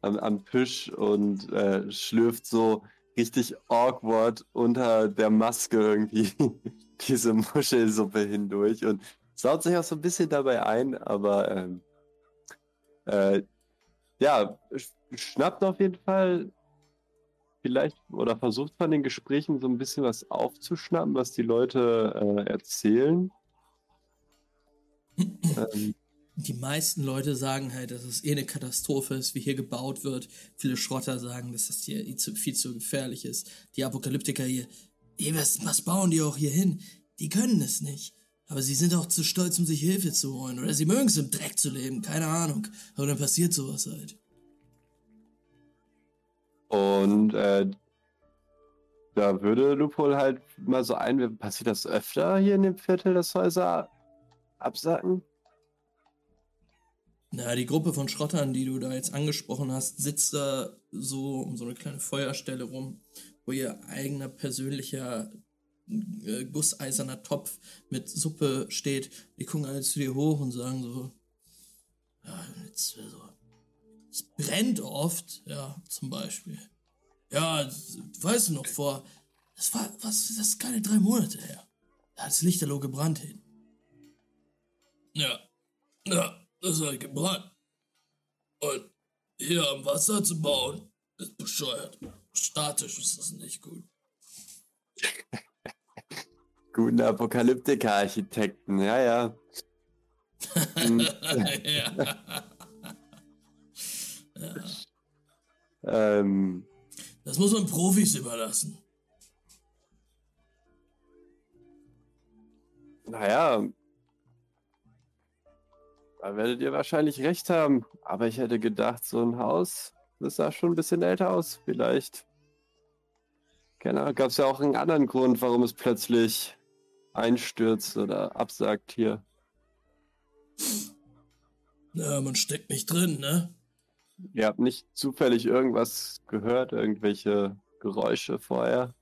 am, am Tisch und äh, schlürft so richtig awkward unter der Maske irgendwie diese Muschelsuppe hindurch und saut sich auch so ein bisschen dabei ein, aber ähm, äh, ja, schnappt auf jeden Fall vielleicht oder versucht von den Gesprächen so ein bisschen was aufzuschnappen, was die Leute äh, erzählen. ähm, die meisten Leute sagen halt, dass es eh eine Katastrophe ist, wie hier gebaut wird. Viele Schrotter sagen, dass das hier viel zu gefährlich ist. Die Apokalyptiker hier, ey, was, was bauen die auch hier hin? Die können es nicht. Aber sie sind auch zu stolz, um sich Hilfe zu holen. Oder sie mögen es im Dreck zu leben, keine Ahnung. Aber dann passiert sowas halt. Und äh, da würde Lupol halt mal so ein, passiert das öfter hier in dem Viertel, dass Häuser absacken? Na, die Gruppe von Schrottern, die du da jetzt angesprochen hast, sitzt da so um so eine kleine Feuerstelle rum, wo ihr eigener persönlicher äh, gusseiserner Topf mit Suppe steht. Die gucken alle zu dir hoch und sagen so, ja, jetzt so, es brennt oft, ja, zum Beispiel. Ja, weißt du noch, vor, das war, was, das ist keine drei Monate her. Da hat das Lichterloh gebrannt hin. Ja, ja, das hat gebrannt. Und hier am Wasser zu bauen, ist bescheuert. Statisch ist das nicht gut. Guten Apokalyptiker-Architekten, ja, ja. ja. Ja. Ähm. Das muss man Profis überlassen. Naja, da werdet ihr wahrscheinlich recht haben. Aber ich hätte gedacht, so ein Haus, das sah schon ein bisschen älter aus. Vielleicht. Genau, gab es ja auch einen anderen Grund, warum es plötzlich einstürzt oder absagt hier. Ja, man steckt nicht drin, ne? Ihr habt nicht zufällig irgendwas gehört, irgendwelche Geräusche vorher?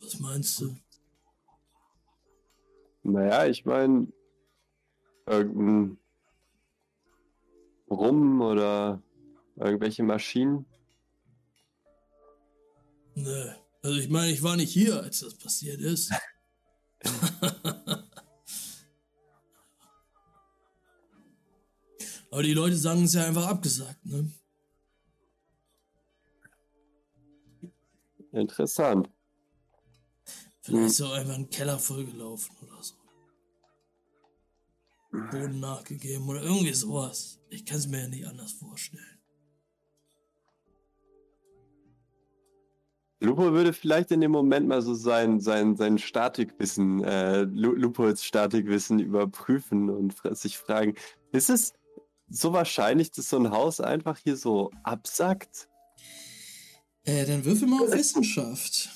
Was meinst du? Naja, ich meine, irgendein Brummen oder irgendwelche Maschinen. Nö. Also ich meine, ich war nicht hier, als das passiert ist. Aber die Leute sagen es ja einfach abgesagt, ne? Interessant. Vielleicht ist auch einfach ein Keller vollgelaufen oder so. Boden nachgegeben oder irgendwie sowas. Ich kann es mir ja nicht anders vorstellen. Lupo würde vielleicht in dem Moment mal so sein, sein, sein Statikwissen, äh, Lupos Statikwissen überprüfen und sich fragen, ist es so wahrscheinlich, dass so ein Haus einfach hier so absackt? Äh, dann würfel mal auf Wissenschaft.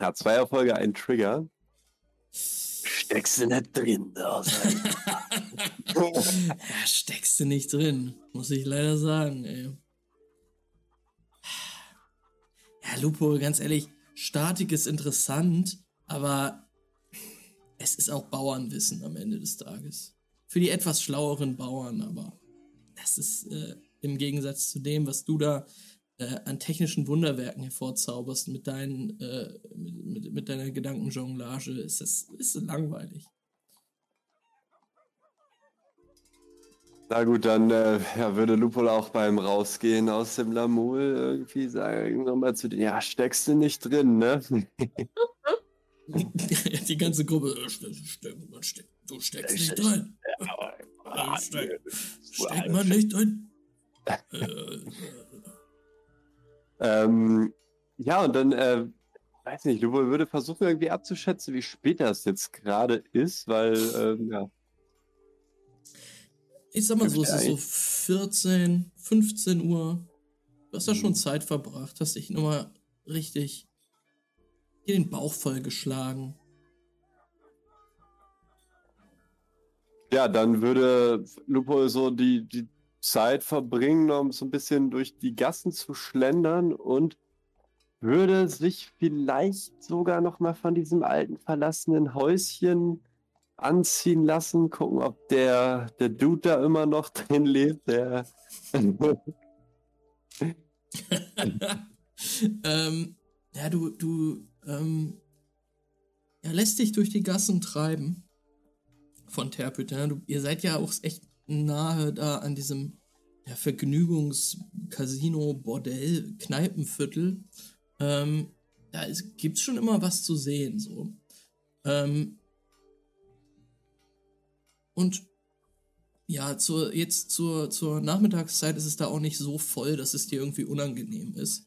Ja, zwei Erfolge, ein Trigger. Steckst du nicht drin, da ja, steckst du nicht drin, muss ich leider sagen, ey. Ja, Lupo, ganz ehrlich, Statik ist interessant, aber es ist auch Bauernwissen am Ende des Tages. Für die etwas schlaueren Bauern, aber das ist äh, im Gegensatz zu dem, was du da äh, an technischen Wunderwerken hervorzauberst mit, deinen, äh, mit, mit, mit, deiner Gedankenjonglage, ist das ist langweilig. Na gut, dann äh, ja, würde Lupol auch beim Rausgehen aus dem Lamul irgendwie sagen, nochmal zu den, ja, steckst du nicht drin, ne? Die ganze Gruppe, äh, steck, du steckst nicht drin. Steck, steckt man nicht drin. Äh, äh, ähm, ja, und dann, äh, weiß nicht, Lupo würde versuchen irgendwie abzuschätzen, wie spät das jetzt gerade ist, weil, ähm, ja. Ich sag mal so, es ist so 14, 15 Uhr. Du hast ja schon mhm. Zeit verbracht, hast dich nochmal richtig dir den Bauch vollgeschlagen. Ja, dann würde Lupo so die, die Zeit verbringen, um so ein bisschen durch die Gassen zu schlendern und würde sich vielleicht sogar noch mal von diesem alten verlassenen Häuschen anziehen lassen, gucken, ob der, der Dude da immer noch drin lebt, der. ähm, ja, du, du, ähm, ja, lässt dich durch die Gassen treiben von Terpüter. Du, ihr seid ja auch echt nahe da an diesem ja, Vergnügungs-, Casino-, Bordell-, Kneipenviertel. Ähm, da gibt es schon immer was zu sehen, so. Ähm, und ja, zur, jetzt zur, zur Nachmittagszeit ist es da auch nicht so voll, dass es dir irgendwie unangenehm ist.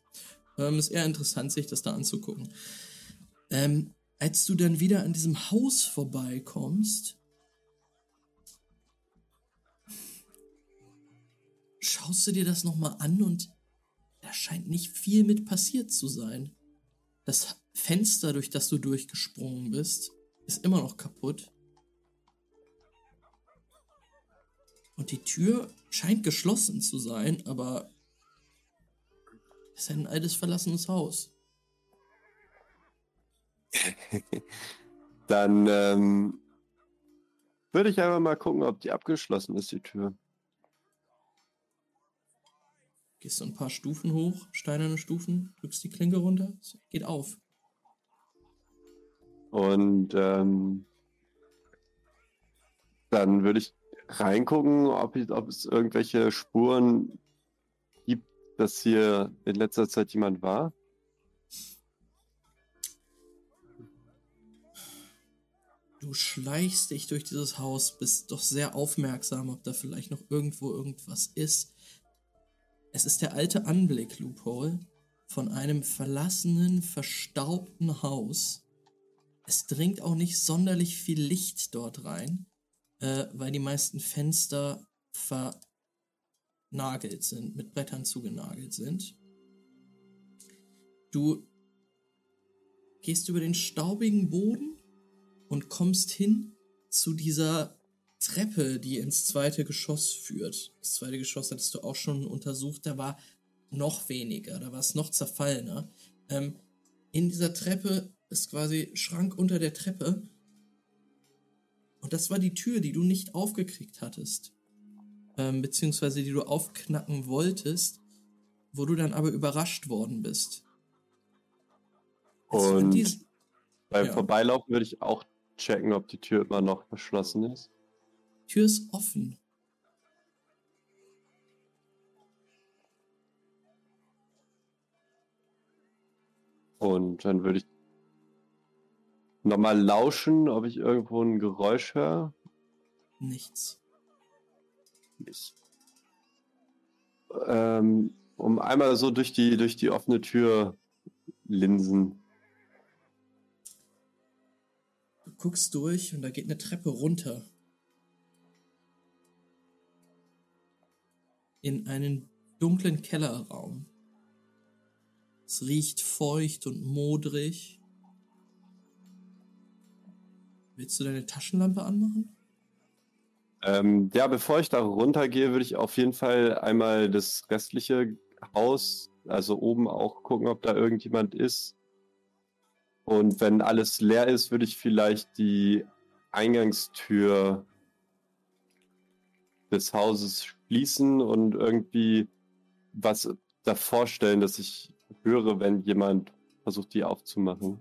Ähm, ist eher interessant, sich das da anzugucken. Ähm, als du dann wieder an diesem Haus vorbeikommst, schaust du dir das nochmal an und da scheint nicht viel mit passiert zu sein. Das Fenster, durch das du durchgesprungen bist, ist immer noch kaputt. Und die Tür scheint geschlossen zu sein, aber es ist ein altes verlassenes Haus. Dann ähm, würde ich einfach mal gucken, ob die abgeschlossen ist, die Tür. Gehst du ein paar Stufen hoch, steinerne Stufen, drückst die Klinke runter, geht auf. Und ähm, dann würde ich reingucken, ob, ich, ob es irgendwelche Spuren gibt, dass hier in letzter Zeit jemand war. Du schleichst dich durch dieses Haus, bist doch sehr aufmerksam, ob da vielleicht noch irgendwo irgendwas ist. Es ist der alte Anblick, Loophole, von einem verlassenen, verstaubten Haus. Es dringt auch nicht sonderlich viel Licht dort rein äh, weil die meisten Fenster vernagelt sind, mit Brettern zugenagelt sind. Du gehst über den staubigen Boden und kommst hin zu dieser Treppe, die ins zweite Geschoss führt. Das zweite Geschoss hattest du auch schon untersucht, da war noch weniger, da war es noch zerfallener. Ähm, in dieser Treppe ist quasi Schrank unter der Treppe und das war die Tür, die du nicht aufgekriegt hattest. Ähm, beziehungsweise die du aufknacken wolltest, wo du dann aber überrascht worden bist. Und beim ja. Vorbeilaufen würde ich auch checken, ob die Tür immer noch verschlossen ist. Tür ist offen. Und dann würde ich nochmal lauschen, ob ich irgendwo ein Geräusch höre? Nichts. Nicht. Ähm, um einmal so durch die, durch die offene Tür linsen. Du guckst durch und da geht eine Treppe runter. In einen dunklen Kellerraum. Es riecht feucht und modrig. Willst du deine Taschenlampe anmachen? Ähm, ja, bevor ich da runtergehe, würde ich auf jeden Fall einmal das restliche Haus, also oben auch gucken, ob da irgendjemand ist. Und wenn alles leer ist, würde ich vielleicht die Eingangstür des Hauses schließen und irgendwie was davor stellen, dass ich höre, wenn jemand versucht, die aufzumachen.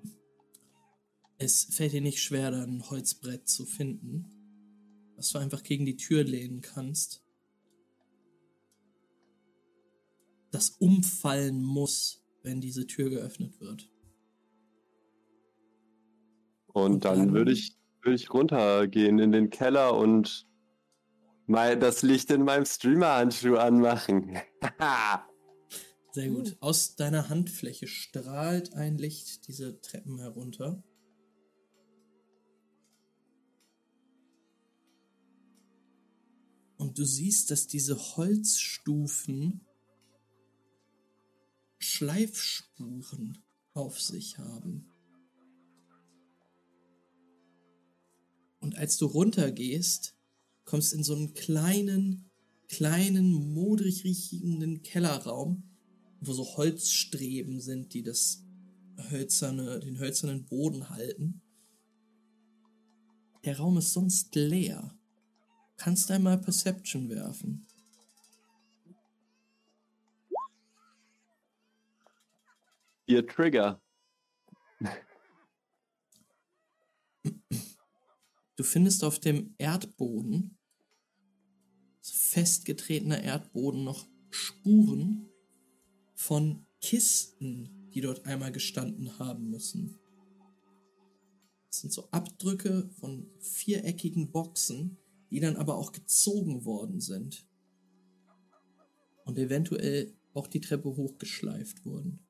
Es fällt dir nicht schwer, da ein Holzbrett zu finden, was du einfach gegen die Tür lehnen kannst. Das umfallen muss, wenn diese Tür geöffnet wird. Und, und dann, dann würde ich, würd ich runtergehen in den Keller und mal das Licht in meinem Streamer-Handschuh anmachen. Sehr gut. Aus deiner Handfläche strahlt ein Licht diese Treppen herunter. Und du siehst, dass diese Holzstufen Schleifspuren auf sich haben. Und als du runtergehst, kommst in so einen kleinen, kleinen, modrig riechenden Kellerraum, wo so Holzstreben sind, die das hölzerne, den hölzernen Boden halten. der Raum ist sonst leer. Kannst einmal Perception werfen. Ihr Trigger. Du findest auf dem Erdboden, festgetretener Erdboden, noch Spuren von Kisten, die dort einmal gestanden haben müssen. Das sind so Abdrücke von viereckigen Boxen, die dann aber auch gezogen worden sind. Und eventuell auch die Treppe hochgeschleift wurden.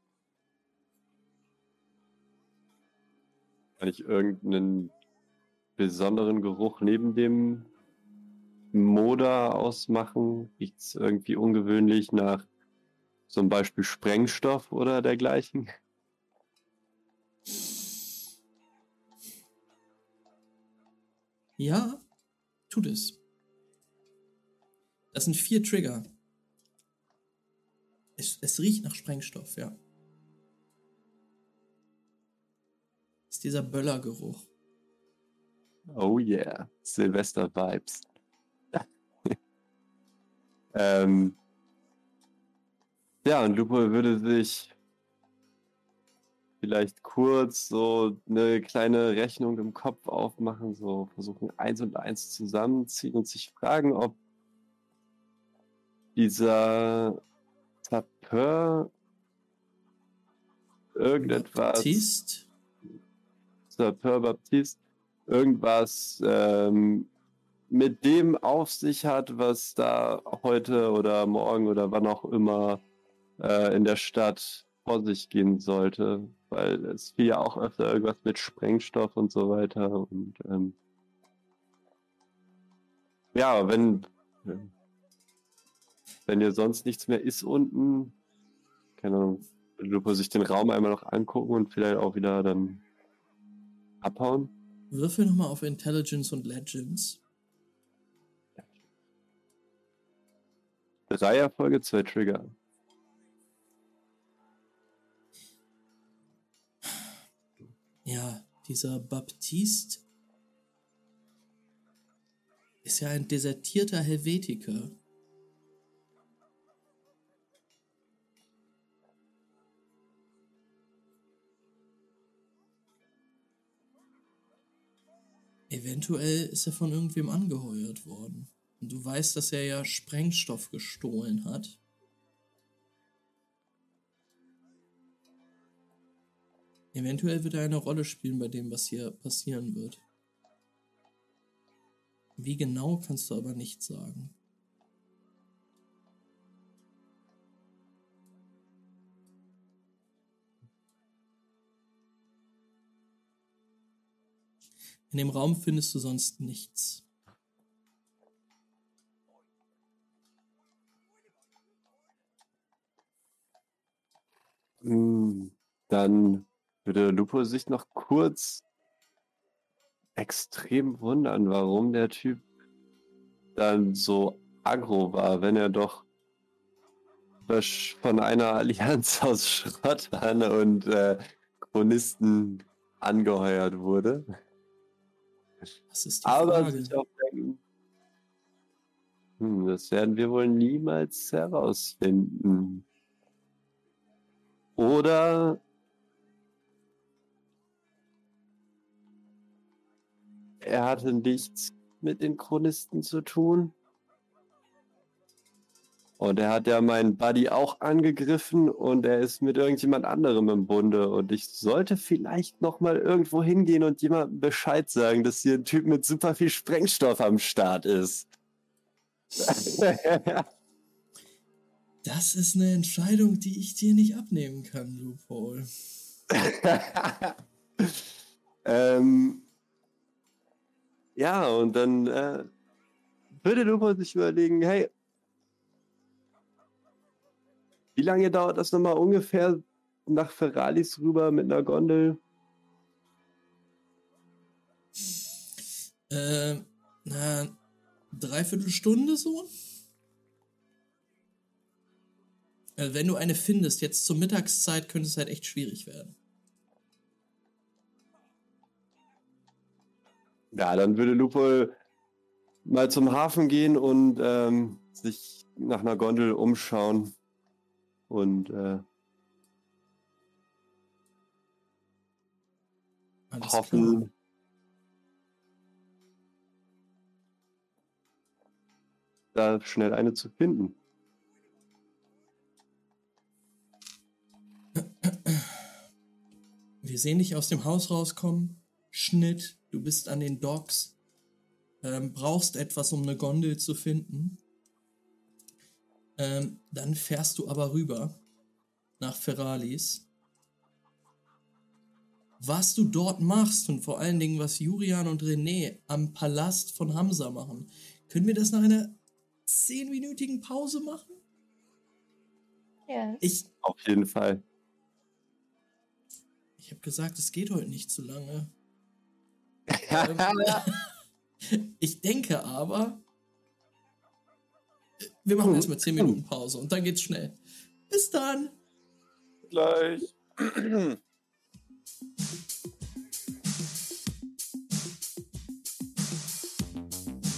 Kann ich irgendeinen besonderen Geruch neben dem Moder ausmachen? Riecht es irgendwie ungewöhnlich nach zum Beispiel Sprengstoff oder dergleichen? Ja, tut es. Das sind vier Trigger. Es, es riecht nach Sprengstoff, ja. ist dieser Böllergeruch. Oh yeah, Silvester-Vibes. ähm, ja, und Lupo würde sich vielleicht kurz so eine kleine Rechnung im Kopf aufmachen, so versuchen eins und eins zusammenziehen und sich fragen, ob dieser Tapeur irgendetwas. Baptist? Sapeur Baptiste irgendwas ähm, mit dem auf sich hat, was da heute oder morgen oder wann auch immer äh, in der Stadt vor sich gehen sollte, weil es fiel ja auch öfter irgendwas mit Sprengstoff und so weiter und ähm, ja, wenn wenn ihr sonst nichts mehr ist unten, keine Ahnung, Lupo sich den Raum einmal noch angucken und vielleicht auch wieder dann abhauen. Würfel nochmal auf Intelligence und Legends. Drei Erfolge, zwei Trigger. Ja, dieser Baptiste ist ja ein desertierter Helvetiker. Eventuell ist er von irgendwem angeheuert worden. Und du weißt, dass er ja Sprengstoff gestohlen hat. Eventuell wird er eine Rolle spielen bei dem, was hier passieren wird. Wie genau kannst du aber nicht sagen. In dem Raum findest du sonst nichts. Hm, Dann würde Lupo sich noch kurz extrem wundern, warum der Typ dann so aggro war, wenn er doch von einer Allianz aus Schrottern und äh, Chronisten angeheuert wurde. Das ist die Aber Frage. sich auch denken, hm, das werden wir wohl niemals herausfinden. Oder er hatte nichts mit den Chronisten zu tun. Und er hat ja meinen Buddy auch angegriffen und er ist mit irgendjemand anderem im Bunde. Und ich sollte vielleicht noch mal irgendwo hingehen und jemandem Bescheid sagen, dass hier ein Typ mit super viel Sprengstoff am Start ist. Das ist eine Entscheidung, die ich dir nicht abnehmen kann, du Paul. ähm, ja, und dann äh, würde Lupo sich überlegen, hey, wie lange dauert das nochmal ungefähr nach Ferralis rüber mit einer Gondel? Äh, na, dreiviertel Stunde so? Also wenn du eine findest, jetzt zur Mittagszeit könnte es halt echt schwierig werden. Ja, dann würde Lupo mal zum Hafen gehen und ähm, sich nach einer Gondel umschauen und äh, Alles klar. hoffen, da schnell eine zu finden. Wir sehen dich aus dem Haus rauskommen. Schnitt, du bist an den Docks. Ähm, brauchst etwas, um eine Gondel zu finden. Ähm, dann fährst du aber rüber nach Ferralis. Was du dort machst und vor allen Dingen, was Jurian und René am Palast von Hamza machen, können wir das nach einer zehnminütigen Pause machen? Ja. Ich, Auf jeden Fall. ich habe gesagt, es geht heute nicht zu lange. Ähm, ich denke aber, wir machen erstmal 10 Minuten Pause und dann geht's schnell. Bis dann. Gleich.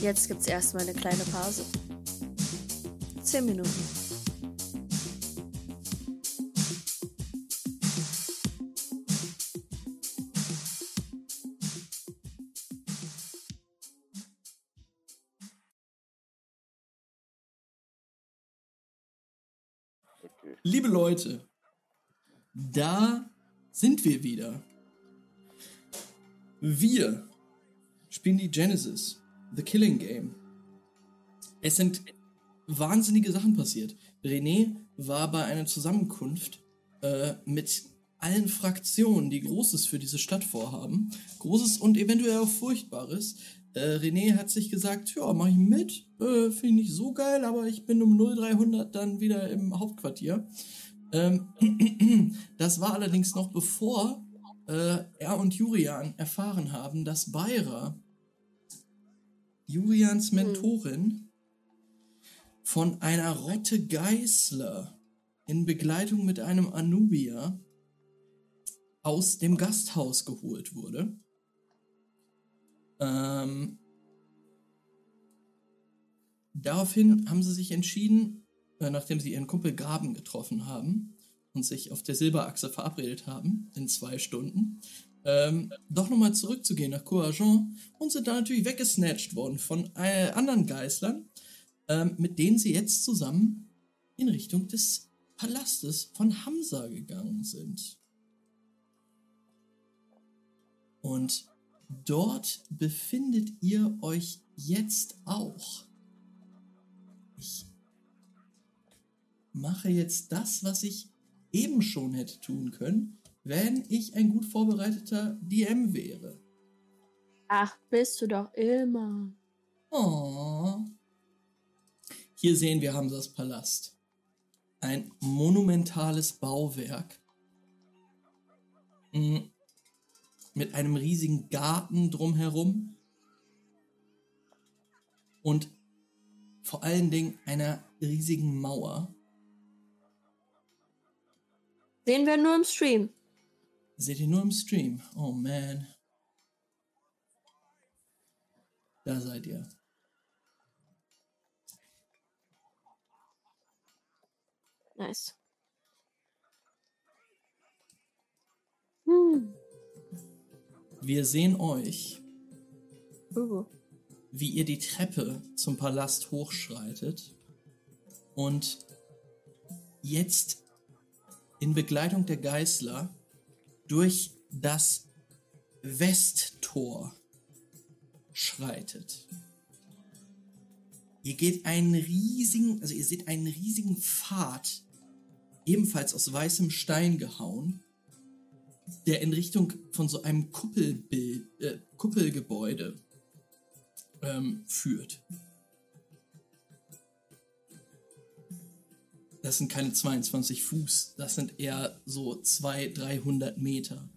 Jetzt gibt's erstmal eine kleine Pause. Zehn Minuten. Leute, da sind wir wieder. Wir spielen die Genesis, The Killing Game. Es sind wahnsinnige Sachen passiert. René war bei einer Zusammenkunft äh, mit allen Fraktionen, die Großes für diese Stadt vorhaben. Großes und eventuell auch Furchtbares. Äh, René hat sich gesagt, ja, mach ich mit. Äh, Finde ich nicht so geil, aber ich bin um 0300 dann wieder im Hauptquartier. Ähm, das war allerdings noch bevor äh, er und Jurian erfahren haben, dass Beira, Jurians Mentorin, von einer Rotte Geißler in Begleitung mit einem Anubier aus dem Gasthaus geholt wurde. Ähm, daraufhin haben sie sich entschieden, äh, nachdem sie ihren Kumpel Graben getroffen haben und sich auf der Silberachse verabredet haben, in zwei Stunden, ähm, doch nochmal zurückzugehen nach Couragent und sind da natürlich weggesnatcht worden von äh, anderen Geißlern, ähm, mit denen sie jetzt zusammen in Richtung des Palastes von Hamza gegangen sind. Und dort befindet ihr euch jetzt auch. Ich mache jetzt das, was ich eben schon hätte tun können, wenn ich ein gut vorbereiteter DM wäre. Ach, bist du doch immer. Oh. Hier sehen wir Hamsas Palast. Ein monumentales Bauwerk. Mm. Mit einem riesigen Garten drumherum. Und vor allen Dingen einer riesigen Mauer. Sehen wir nur im Stream. Seht ihr nur im Stream. Oh man. Da seid ihr. Nice. Hm. Wir sehen euch, Uh. wie ihr die Treppe zum Palast hochschreitet und jetzt in Begleitung der Geißler durch das Westtor schreitet. Ihr geht einen riesigen, also ihr seht einen riesigen Pfad, ebenfalls aus weißem Stein gehauen, der in Richtung von so einem Kuppelbild, äh, Kuppelgebäude ähm, führt. Das sind keine 22 Fuß, das sind eher so 200, 300 Meter.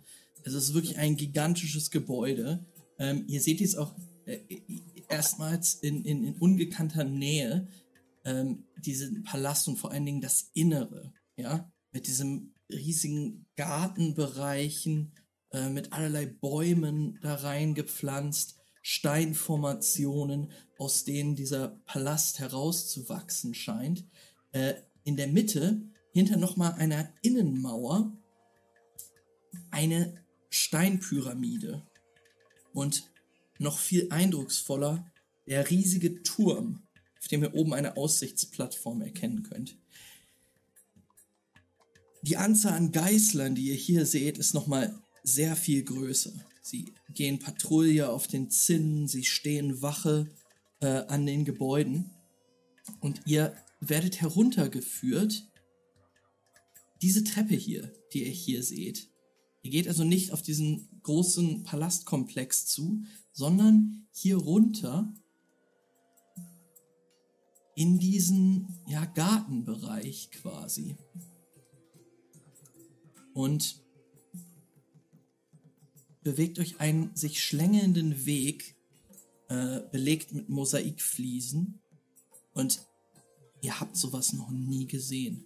Es ist wirklich ein gigantisches Gebäude. Ähm, ihr seht jetzt auch äh, erstmals in, in, in ungekannter Nähe ähm, diesen Palast und vor allen Dingen das Innere, ja, mit diesem riesigen Gartenbereichen, äh, mit allerlei Bäumen da reingepflanzt, Steinformationen, aus denen dieser Palast herauszuwachsen scheint. Äh, in der Mitte, hinter nochmal einer Innenmauer, eine Steinpyramide. Und noch viel eindrucksvoller, der riesige Turm, auf dem ihr oben eine Aussichtsplattform erkennen könnt. Die Anzahl an Geißlern, die ihr hier seht, ist nochmal sehr viel größer. Sie gehen Patrouille auf den Zinnen, sie stehen Wache äh, an den Gebäuden und ihr werdet heruntergeführt. Diese Treppe hier, die ihr hier seht. Ihr geht also nicht auf diesen großen Palastkomplex zu, sondern hier runter in diesen ja, Gartenbereich quasi. Und bewegt euch einen sich schlängelnden Weg, äh, belegt mit Mosaikfliesen. Und ihr habt sowas noch nie gesehen.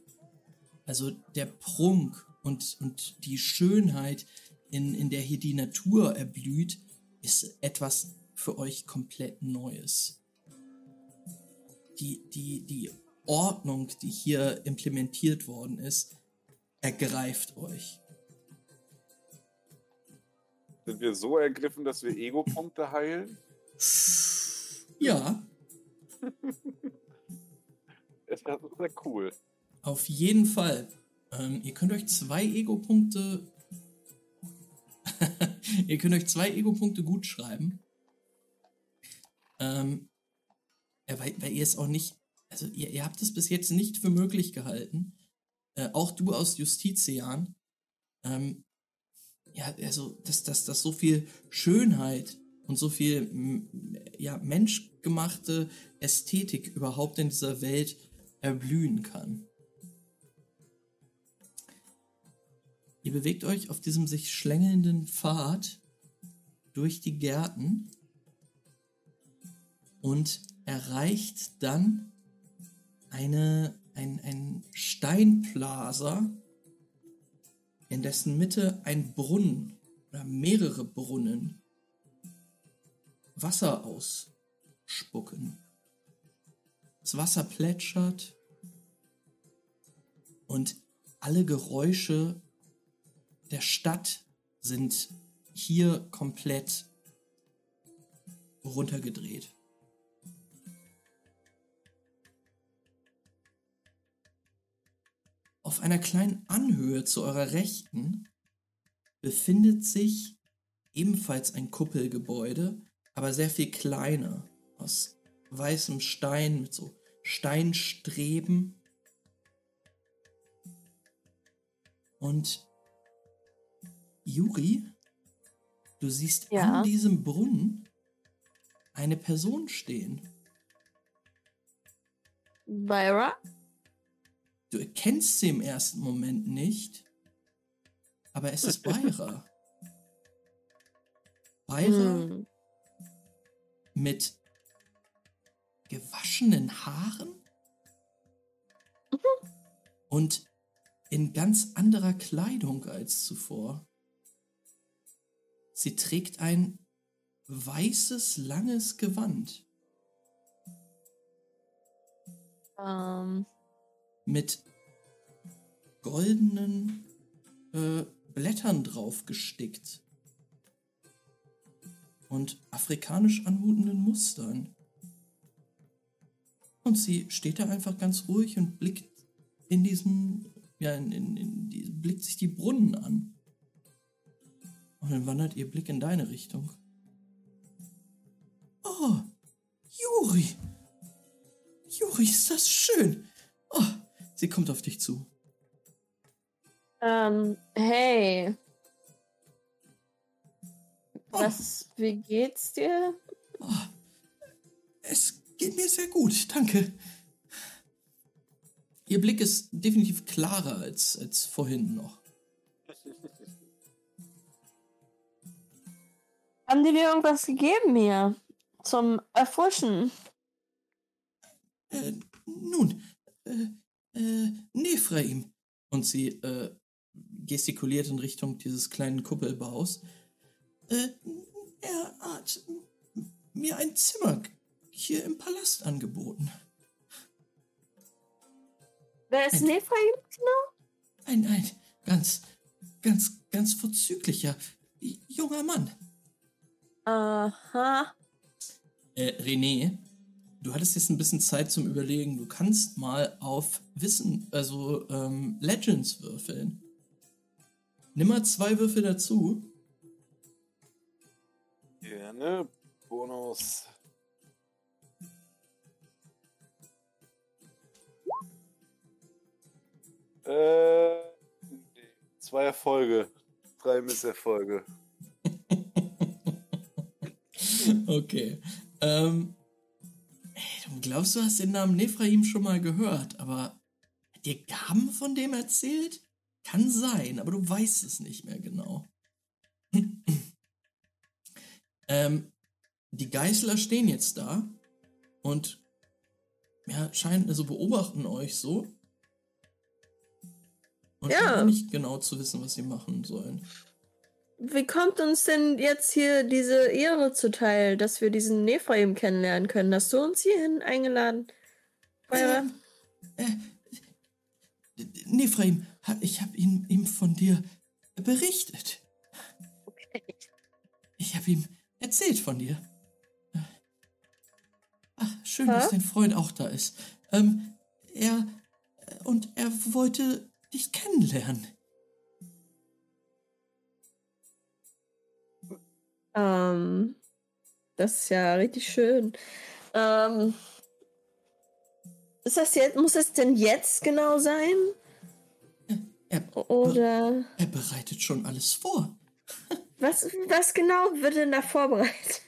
Also der Prunk und, und die Schönheit, in, in der hier die Natur erblüht, ist etwas für euch komplett Neues. Die, die, die Ordnung, die hier implementiert worden ist, ergreift euch. Sind wir so ergriffen, dass wir Ego-Punkte heilen? Ja. Das wäre sehr cool. Auf jeden Fall. Ähm, ihr könnt euch zwei Ego-Punkte. ihr könnt euch zwei Ego-Punkte gut schreiben. Ähm, ja, weil, weil ihr es auch nicht. Also, ihr, ihr habt es bis jetzt nicht für möglich gehalten. Äh, auch du aus Justitian. Ähm, ja, also, dass, dass, dass so viel Schönheit und so viel ja, menschgemachte Ästhetik überhaupt in dieser Welt erblühen kann. Ihr bewegt euch auf diesem sich schlängelnden Pfad durch die Gärten und erreicht dann eine, ein, ein Steinplaza, in dessen Mitte ein Brunnen oder mehrere Brunnen Wasser ausspucken. Das Wasser plätschert und alle Geräusche der Stadt sind hier komplett runtergedreht. Auf einer kleinen Anhöhe zu eurer Rechten befindet sich ebenfalls ein Kuppelgebäude, aber sehr viel kleiner, aus weißem Stein mit so Steinstreben. Und Juri, du siehst Ja. an diesem Brunnen eine Person stehen. Byra? Du erkennst sie im ersten Moment nicht, aber es ist Beira. Beira Hm. mit gewaschenen Haaren und in ganz anderer Kleidung als zuvor. Sie trägt ein weißes, langes Gewand Ähm, mit goldenen äh, Blättern drauf gestickt und afrikanisch anmutenden Mustern. Und sie steht da einfach ganz ruhig und blickt in diesen, ja, in, in, in blickt sich die Brunnen an. Und dann wandert ihr Blick in deine Richtung. Oh, Juri! Juri, ist das schön! Oh, sie kommt auf dich zu. ähm, hey. Oh. Was, wie geht's dir? Es geht mir sehr gut, danke. Ihr Blick ist definitiv klarer als, als vorhin noch. Haben die dir irgendwas gegeben hier? Zum Erfrischen? Äh, nun, äh, äh, Nephraim. Und sie äh, gestikuliert in Richtung dieses kleinen Kuppelbaus. Äh, er hat mir ein Zimmer hier im Palast angeboten. Wer ist Ein- Nephraim? Ein, ein ganz, ganz, ganz vorzüglicher junger Mann. Aha. Äh, René, du hattest jetzt ein bisschen Zeit zum Überlegen. Du kannst mal auf Wissen, also ähm, Legends würfeln. Nimm mal zwei Würfel dazu. Gerne. Bonus. Äh, nee. zwei Erfolge. Drei Misserfolge. Okay. Ähm, ey, du glaubst, du hast den Namen Nephraim schon mal gehört, aber hat dir Gaben von dem erzählt? Kann sein, aber du weißt es nicht mehr genau. ähm, die Geißler stehen jetzt da und ja, scheinen, also beobachten euch so. Und Ja. nicht genau zu wissen, was sie machen sollen. Wie kommt uns denn jetzt hier diese Ehre zuteil, dass wir diesen Nephraim kennenlernen können? Hast du uns hierhin eingeladen? Äh, äh, Nephraim, ha- ich habe ihm, ihm von dir berichtet. Ich habe ihm erzählt von dir. Äh, Ach, schön, Hä? dass dein Freund auch da ist. Ähm, er äh, und er wollte dich kennenlernen. Ähm, das ist ja richtig schön. Ähm, ist das jetzt, muss es denn jetzt genau sein? Er, Oder er bereitet schon alles vor. was, was genau wird denn da vorbereitet?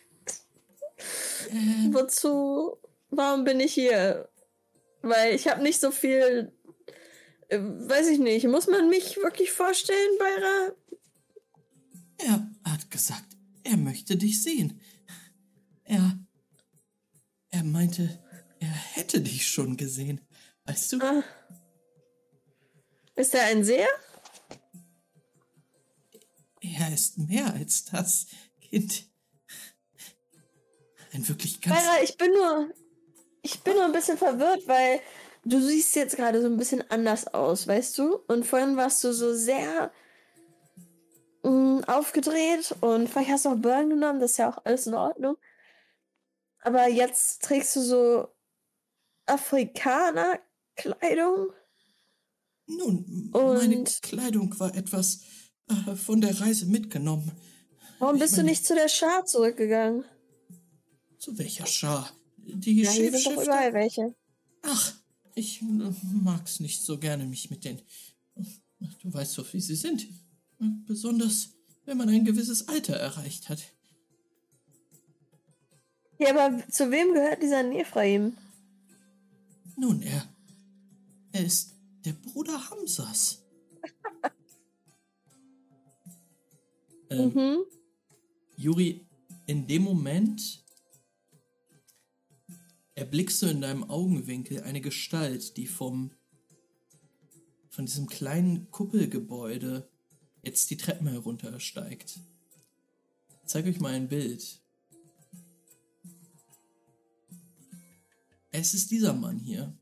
Äh, Wozu? Warum bin ich hier? Weil ich habe nicht so viel. Äh, weiß ich nicht. Muss man mich wirklich vorstellen, Beira? er hat gesagt, er möchte dich sehen. Er, er meinte, er hätte dich schon gesehen. Weißt du? Ah. Ist er ein Seher? Er ist mehr als das, Kind. Ein wirklich ganz. Beira, ich bin nur. Ich bin nur ein bisschen verwirrt, weil du siehst jetzt gerade so ein bisschen anders aus, weißt du? Und vorhin warst du so sehr mh, aufgedreht und vielleicht hast du auch Burn genommen, das ist ja auch alles in Ordnung. Aber jetzt trägst du so Afrikaner-Kleidung. Nun, meine Und- Kleidung war etwas äh, von der Reise mitgenommen. Warum Ich bist du meine- nicht zu der Schar zurückgegangen? Zu welcher Schar? Die Ja, hier sind doch überall welche. Ach, ich äh, mag's nicht so gerne, mich mit den. Du weißt doch, wie sie sind. Besonders, wenn man ein gewisses Alter erreicht hat. Ja, aber zu wem gehört dieser Nephraim? Nun, er. Er ist der Bruder Hamsas. ähm, Mhm. Juri, in dem Moment erblickst du in deinem Augenwinkel eine Gestalt, die vom von diesem kleinen Kuppelgebäude jetzt die Treppen heruntersteigt. Ich zeig euch mal ein Bild. Es ist dieser Mann hier.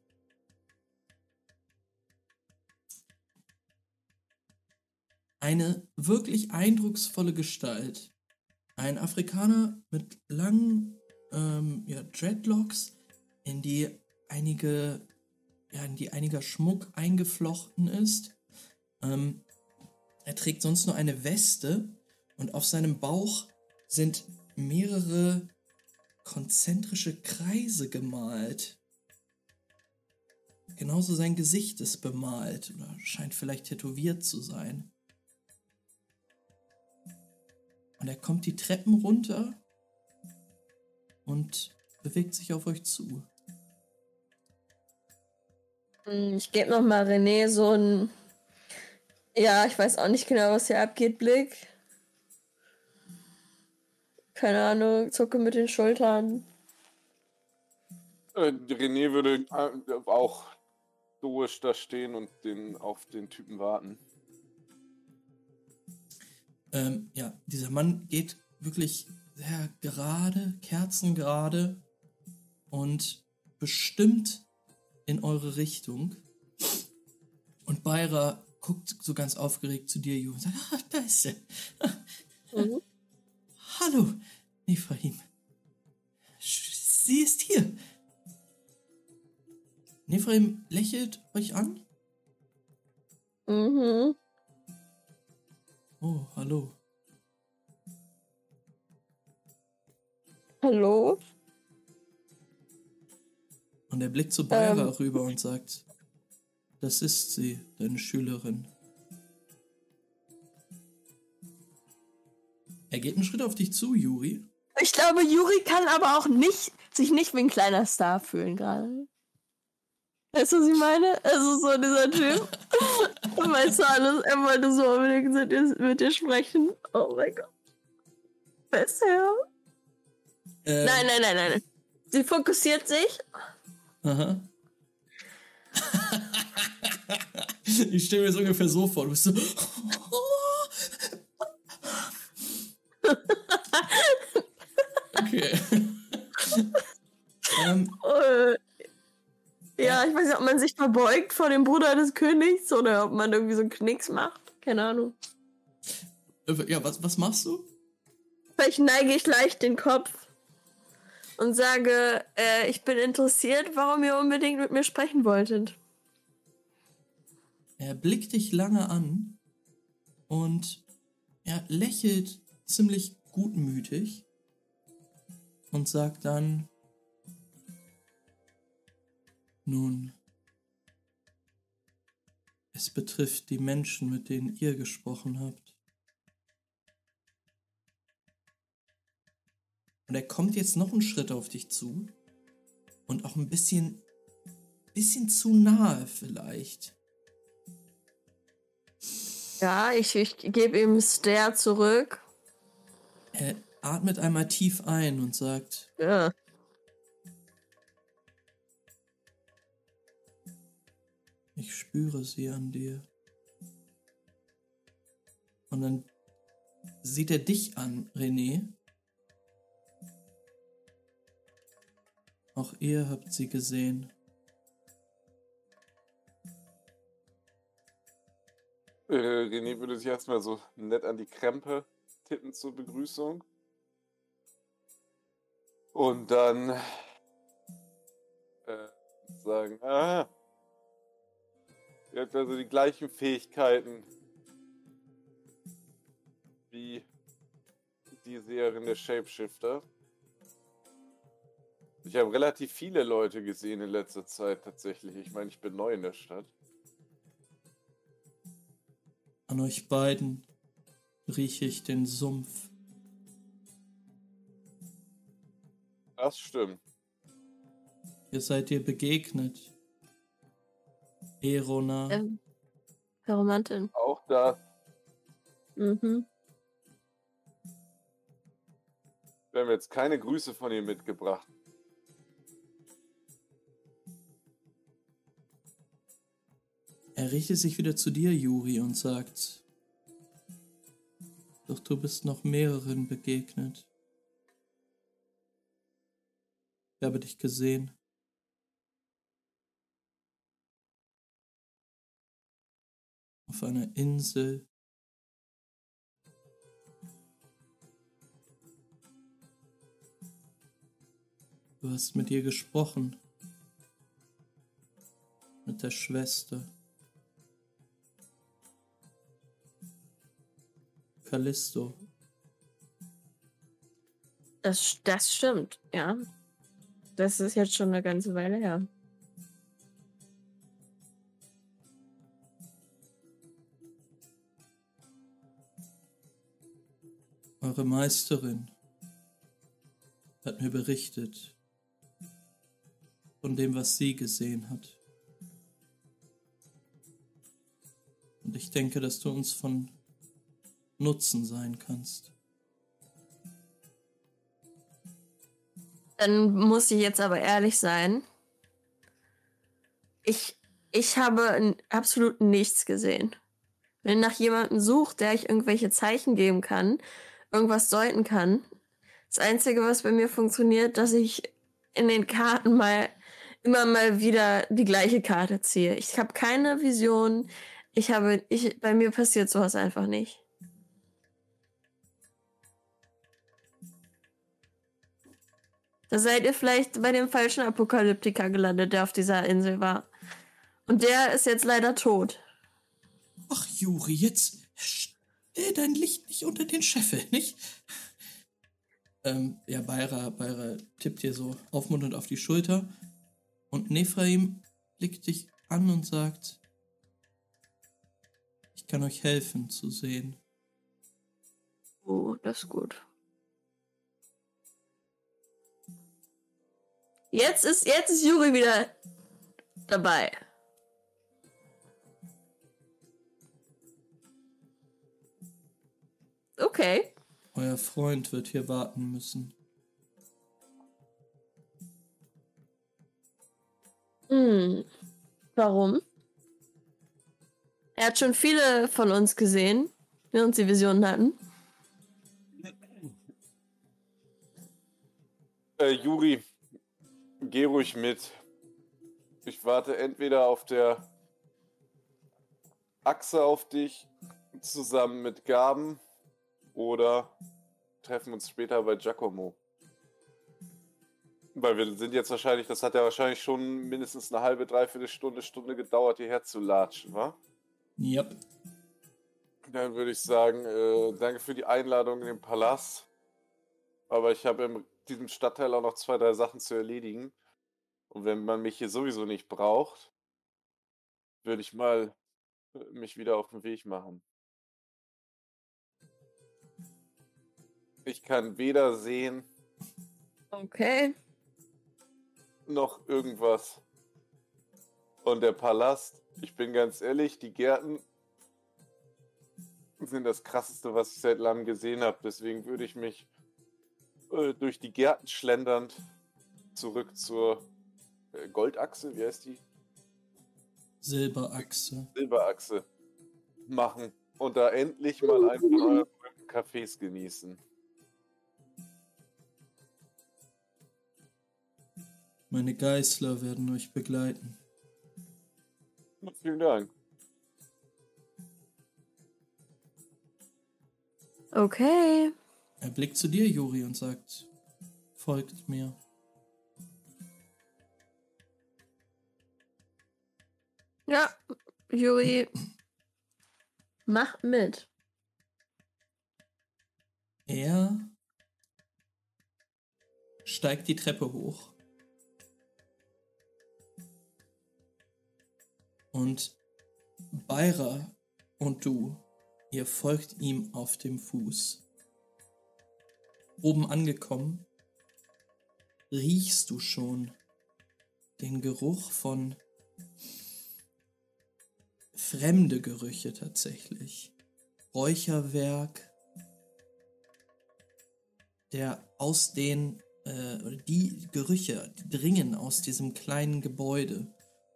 Eine wirklich eindrucksvolle Gestalt. Ein Afrikaner mit langen ähm, ja, Dreadlocks, in die einige, ja, in die einiger Schmuck eingeflochten ist. Ähm, er trägt sonst nur eine Weste und auf seinem Bauch sind mehrere konzentrische Kreise gemalt. Genauso sein Gesicht ist bemalt oder scheint vielleicht tätowiert zu sein. Und er kommt die Treppen runter und bewegt sich auf euch zu. Hm, Ich gebe noch mal René so ein. Ja, ich weiß auch nicht genau, was hier abgeht, Blick. Keine Ahnung, zucke mit den Schultern. Äh, René würde äh, auch stoisch da stehen und den, auf den Typen warten. Ähm, ja, dieser Mann geht wirklich sehr gerade, kerzengerade und bestimmt in eure Richtung. Und Beira guckt so ganz aufgeregt zu dir, Ju, und sagt, ah, da ist sie. Mhm. Hallo, Ephraim. Sie ist hier. Ephraim lächelt euch an. Mhm. Oh, hallo. Hallo? Und er blickt zu Beira Ähm. rüber und sagt, das ist sie, deine Schülerin. Er geht einen Schritt auf dich zu, Juri. Ich glaube, Juri kann aber auch nicht, sich nicht wie ein kleiner Star fühlen gerade. Weißt du, was ich meine? Also so dieser Typ. weißt du alles, er wollte so unbedingt mit dir, sprechen. Oh mein Gott. Besser. Äh, Nein, nein, nein, nein. Sie fokussiert sich. Aha. ich stelle mir das ungefähr so vor. Du bist so. okay. ähm, Äh, ja, ich weiß nicht, ob man sich verbeugt vor dem Bruder des Königs oder ob man irgendwie so einen Knicks macht. Keine Ahnung. äh, ja, was, was machst du? Vielleicht neige ich leicht den Kopf und sage, äh, ich bin interessiert, warum ihr unbedingt mit mir sprechen wolltet. Er blickt dich lange an und er lächelt ziemlich gutmütig und sagt dann, nun, es betrifft die Menschen, mit denen ihr gesprochen habt. Und er kommt jetzt noch einen Schritt auf dich zu und auch ein bisschen, bisschen zu nahe vielleicht. Ja, ich, ich gebe ihm Stare zurück. Er atmet einmal tief ein und sagt, Ja. ich spüre sie an dir. Und dann sieht er dich an, René. Auch ihr habt sie gesehen. Äh, René würde sich erstmal so nett an die Krempe tippen zur Begrüßung. Und dann äh, sagen, ah, ihr habt also die gleichen Fähigkeiten wie die Seherin der Shapeshifter. Ich habe relativ viele Leute gesehen in letzter Zeit tatsächlich. Ich meine, ich bin neu in der Stadt. An euch beiden rieche ich den Sumpf. Das stimmt. Ihr seid ihr begegnet. Erona. Ähm, Romantin. Auch das. Mhm. Wir haben jetzt keine Grüße von ihr mitgebracht. Er richtet sich wieder zu dir, Juri, und sagt, doch du bist noch mehreren begegnet. Ich habe dich gesehen. Auf einer Insel. Du hast mit ihr gesprochen. Mit der Schwester. Callisto. Das, das stimmt, ja. Das ist jetzt schon eine ganze Weile her. Eure Meisterin hat mir berichtet von dem, was sie gesehen hat. Und ich denke, dass du uns von Nutzen sein kannst. Dann muss ich jetzt aber ehrlich sein. Ich, ich habe absolut nichts gesehen. Wenn nach jemandem sucht, der ich irgendwelche Zeichen geben kann, irgendwas deuten kann, Das Einzige, was bei mir funktioniert, dass ich in den Karten mal immer mal wieder die gleiche Karte ziehe. Ich habe keine Vision. Ich habe, ich, bei mir passiert sowas einfach nicht. Da seid ihr vielleicht bei dem falschen Apokalyptiker gelandet, der auf dieser Insel war. Und der ist jetzt leider tot. Ach, Juri, jetzt stell dein Licht nicht unter den Scheffel, nicht? Ähm, ja, Beira, Beira tippt dir so aufmunternd auf die Schulter. Und Nephraim blickt dich an und sagt, ich kann euch helfen zu sehen. Oh, das ist gut. Jetzt ist, jetzt ist Juri wieder dabei. Okay. Euer Freund wird hier warten müssen. Hm. Warum? Er hat schon viele von uns gesehen, wir uns die Visionen hatten. Äh, Juri, geh ruhig mit. Ich warte entweder auf der Achse auf dich zusammen mit Gaben oder treffen uns später bei Giacomo. Weil wir sind jetzt wahrscheinlich, das hat ja wahrscheinlich schon mindestens eine halbe, dreiviertel Stunde, Stunde gedauert, hierher zu latschen, wa? Yep. Dann würde ich sagen, äh, danke für die Einladung in den Palast. Aber ich habe in diesem Stadtteil auch noch zwei, drei Sachen zu erledigen. Und wenn man mich hier sowieso nicht braucht, würde ich mal äh, mich wieder auf den Weg machen. Ich kann weder sehen Okay. noch irgendwas. Und der Palast, ich bin ganz ehrlich, die Gärten sind das krasseste, was ich seit langem gesehen habe. Deswegen würde ich mich äh, durch die Gärten schlendernd zurück zur Goldachse, wie heißt die? Silberachse. Silberachse machen und da endlich mal einen von euren berühmten Cafés genießen. Meine Geißler werden euch begleiten. Vielen Dank. Okay. Er blickt zu dir, Juri, und sagt, folgt mir. Ja, Juri. Mach mit. Er steigt die Treppe hoch. Und Beira und du, ihr folgt ihm auf dem Fuß. Oben angekommen, riechst du schon den Geruch von fremde Gerüche tatsächlich. Räucherwerk, der aus den, äh, die Gerüche die dringen aus diesem kleinen Gebäude.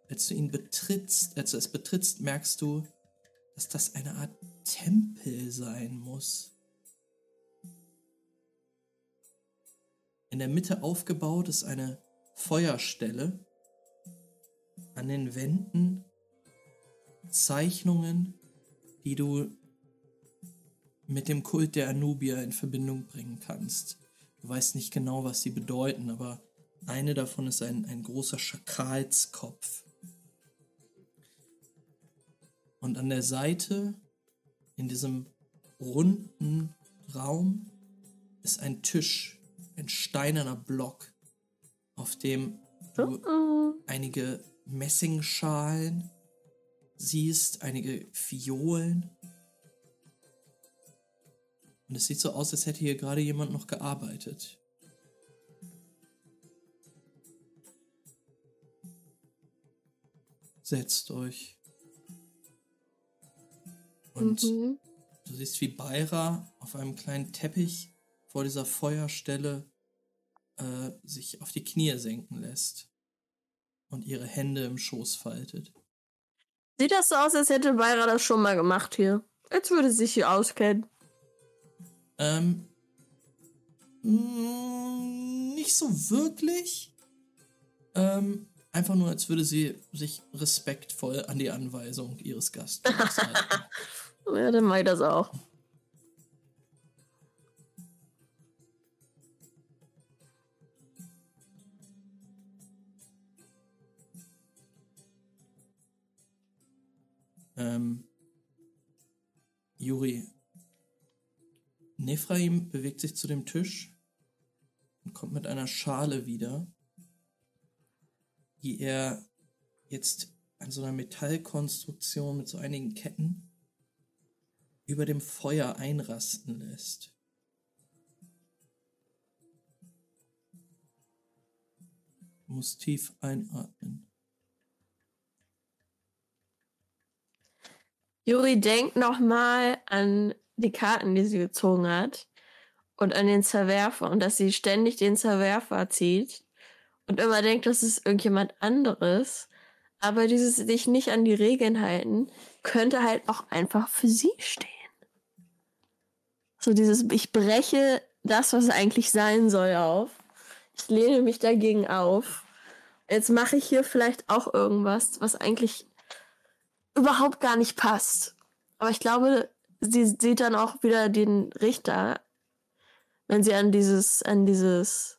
Als du ihn betrittst, als du es betrittst, merkst du, dass das eine Art Tempel sein muss. In der Mitte aufgebaut ist eine Feuerstelle. An den Wänden Zeichnungen, die du mit dem Kult der Anubier in Verbindung bringen kannst. Du weißt nicht genau, was sie bedeuten, aber eine davon ist ein, ein großer Schakalskopf. Und an der Seite, in diesem runden Raum, ist ein Tisch, ein steinerner Block, auf dem du einige Messingschalen siehst, einige Fiolen. Und es sieht so aus, als hätte hier gerade jemand noch gearbeitet. Setzt euch. Und mhm. du siehst, wie Beira auf einem kleinen Teppich vor dieser Feuerstelle äh, sich auf die Knie senken lässt und ihre Hände im Schoß faltet. Sieht das so aus, als hätte Beira das schon mal gemacht hier. Als würde sie sich hier auskennen. Ähm, Mm, nicht so wirklich. Ähm, einfach nur, als würde sie sich respektvoll an die Anweisung ihres Gastgebers halten. Ja, dann mach ich das auch. Ähm, Juri, Nephraim bewegt sich zu dem Tisch und kommt mit einer Schale wieder, die er jetzt an so einer Metallkonstruktion mit so einigen Ketten über dem Feuer einrasten lässt. Du musst tief einatmen. Juri denkt nochmal an die Karten, die sie gezogen hat und an den Zerwerfer und dass sie ständig den Zerwerfer zieht und immer denkt, das ist irgendjemand anderes. Aber dieses sich nicht an die Regeln halten, könnte halt auch einfach für sie stehen. So dieses, ich breche das, was eigentlich sein soll, auf. Ich lehne mich dagegen auf. Jetzt mache ich hier vielleicht auch irgendwas, was eigentlich überhaupt gar nicht passt. Aber ich glaube, sie sieht dann auch wieder den Richter, wenn sie an dieses, an dieses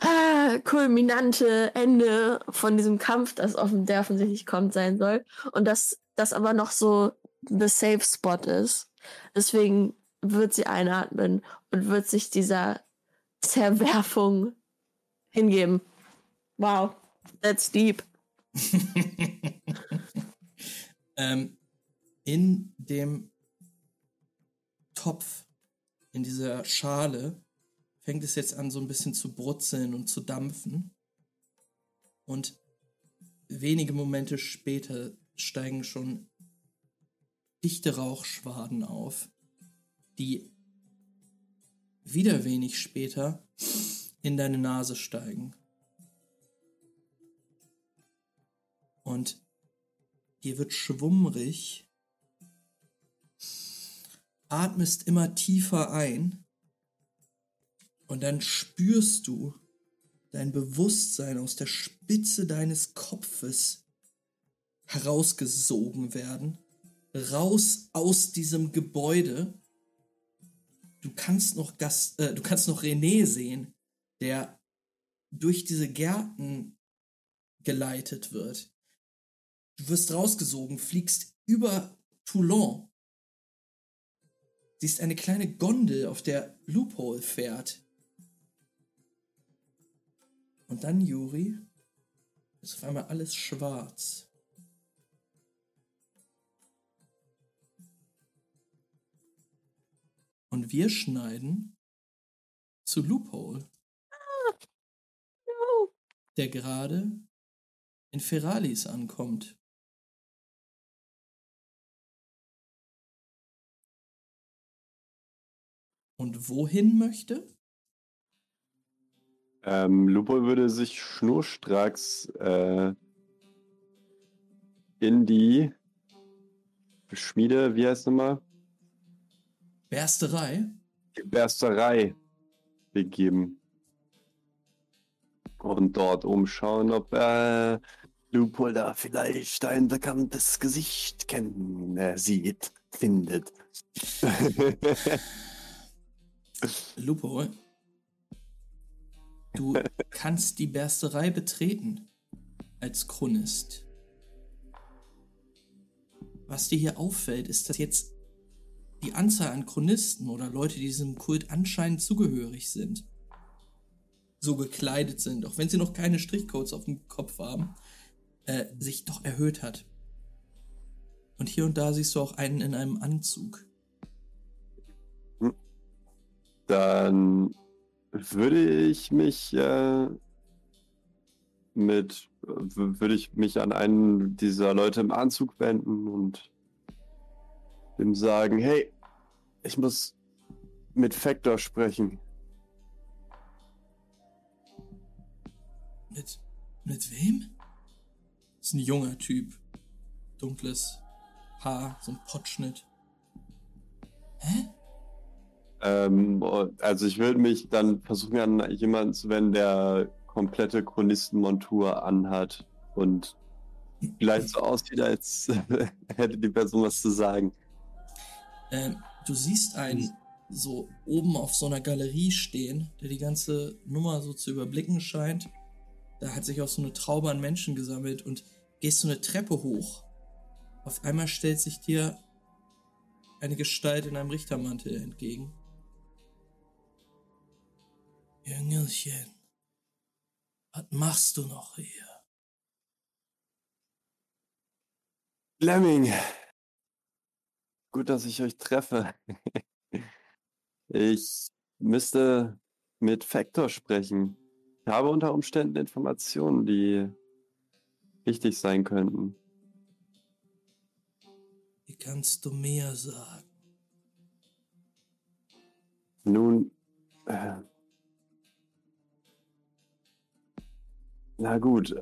ah, kulminante Ende von diesem Kampf, das offen, der offensichtlich kommt, sein soll. Und dass das aber noch so the safe spot ist. Deswegen wird sie einatmen und wird sich dieser Zerwerfung hingeben. Wow, that's deep. ähm, in dem Topf, in dieser Schale, fängt es jetzt an, so ein bisschen zu brutzeln und zu dampfen. Und wenige Momente später steigen schon dichte Rauchschwaden auf, die wieder wenig später in deine Nase steigen. Und dir wird schwummrig, atmest immer tiefer ein und dann spürst du dein Bewusstsein aus der Spitze deines Kopfes herausgesogen werden, raus aus diesem Gebäude. Du kannst noch Gast, äh, du kannst noch René sehen, der durch diese Gärten geleitet wird. Du wirst rausgesogen, fliegst über Toulon. Siehst eine kleine Gondel, auf der Loophole fährt. Und dann, Juri, ist auf einmal alles schwarz. Und wir schneiden zu Loophole, No. der gerade in Feralis ankommt. Und wohin möchte? Ähm, Lupo würde sich schnurstracks äh, in die Schmiede, wie heißt nochmal? Bersterei? Die Bersterei begeben. Und dort umschauen, ob äh, Lupo da vielleicht ein bekanntes Gesicht kennen, äh, sieht, findet. Lupo, du kannst die Bersterei betreten als Chronist. Was dir hier auffällt, ist, dass jetzt die Anzahl an Chronisten oder Leute, die diesem Kult anscheinend zugehörig sind, so gekleidet sind, auch wenn sie noch keine Strichcodes auf dem Kopf haben, äh, sich doch erhöht hat. Und hier und da siehst du auch einen in einem Anzug. Dann würde ich mich äh, mit, würde ich mich an einen dieser Leute im Anzug wenden und ihm sagen, hey, ich muss mit Factor sprechen. Mit, mit wem? Das ist ein junger Typ. Dunkles Haar, so ein Pottschnitt. Hä? Ähm, also ich würde mich dann versuchen, an jemanden zu wenden, der komplette Chronistenmontur anhat und vielleicht so aussieht, als hätte die Person was zu sagen. Ähm, du siehst einen so oben auf so einer Galerie stehen, der die ganze Nummer so zu überblicken scheint. Da hat sich auch so eine Traube an Menschen gesammelt und gehst so eine Treppe hoch. Auf einmal stellt sich dir eine Gestalt in einem Richtermantel entgegen. Jüngelchen, was machst du noch hier? Lemming, gut, dass ich euch treffe. Ich müsste mit Factor sprechen. Ich habe unter Umständen Informationen, die wichtig sein könnten. Wie kannst du mehr sagen? Nun, äh, na gut.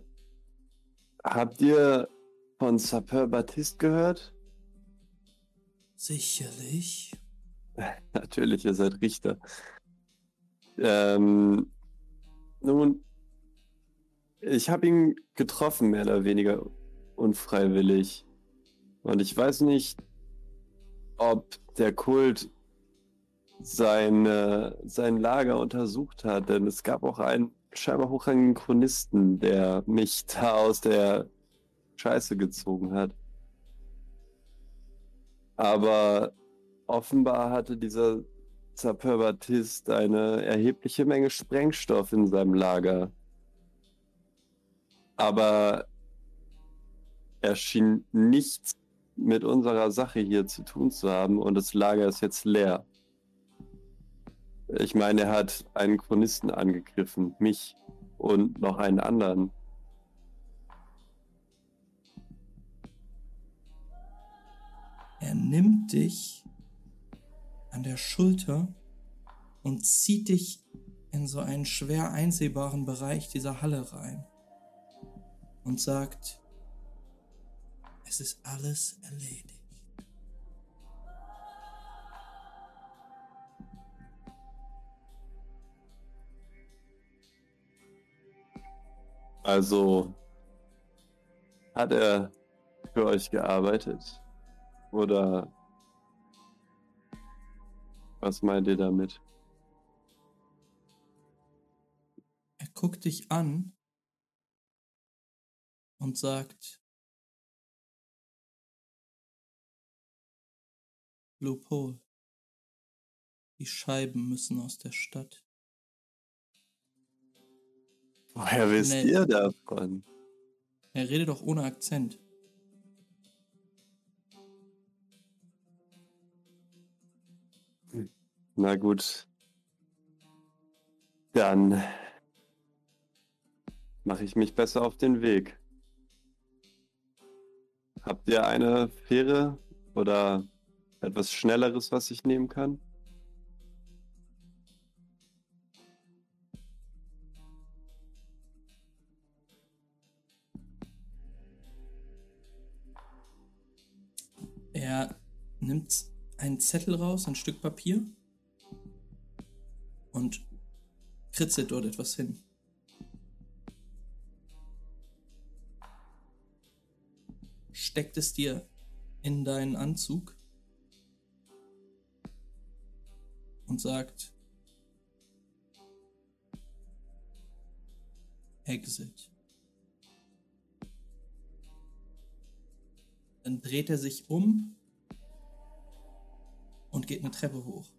Habt ihr von Sapeur Baptiste gehört? Sicherlich. Natürlich, ihr seid Richter. Ähm, nun, ich habe ihn getroffen, mehr oder weniger unfreiwillig. Und ich weiß nicht, ob der Kult seine, sein Lager untersucht hat, denn es gab auch einen scheinbar hochrangigen Chronisten, der mich da aus der Scheiße gezogen hat. Aber offenbar hatte dieser Sapeur Baptiste eine erhebliche Menge Sprengstoff in seinem Lager. Aber er schien nichts mit unserer Sache hier zu tun zu haben und das Lager ist jetzt leer. Ich meine, er hat einen Chronisten angegriffen, mich und noch einen anderen. Er nimmt dich an der Schulter und zieht dich in so einen schwer einsehbaren Bereich dieser Halle rein und sagt, es ist alles erledigt. Also hat er für euch gearbeitet? Oder was meint ihr damit? Er guckt dich an und sagt, Loophole, die Scheiben müssen aus der Stadt. Woher wisst Nee. ihr davon? Er redet doch ohne Akzent. Na gut. Dann mache ich mich besser auf den Weg. Habt ihr eine Fähre oder etwas Schnelleres, was ich nehmen kann? Er nimmt einen Zettel raus, ein Stück Papier und kritzelt dort etwas hin. Steckt es dir in deinen Anzug und sagt Exit. Dann dreht er sich um und geht eine Treppe hoch.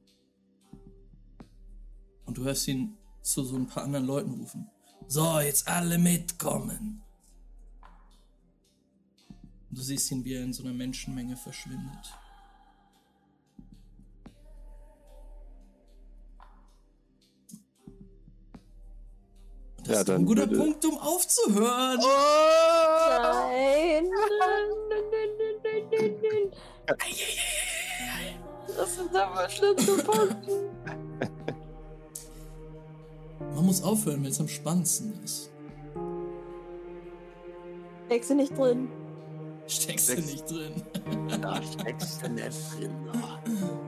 Und du hörst ihn zu so ein paar anderen Leuten rufen. So, jetzt alle mitkommen. Und du siehst ihn, wie er in so einer Menschenmenge verschwindet. Und das Ja, ist ein guter Punkt, um aufzuhören. Nein, nein. Das ist aber schlimm zu punkten. Man muss aufhören, wenn es am spannendsten ist. Steckst du nicht drin. Steckst du nicht drin. Da steckst du nicht drin.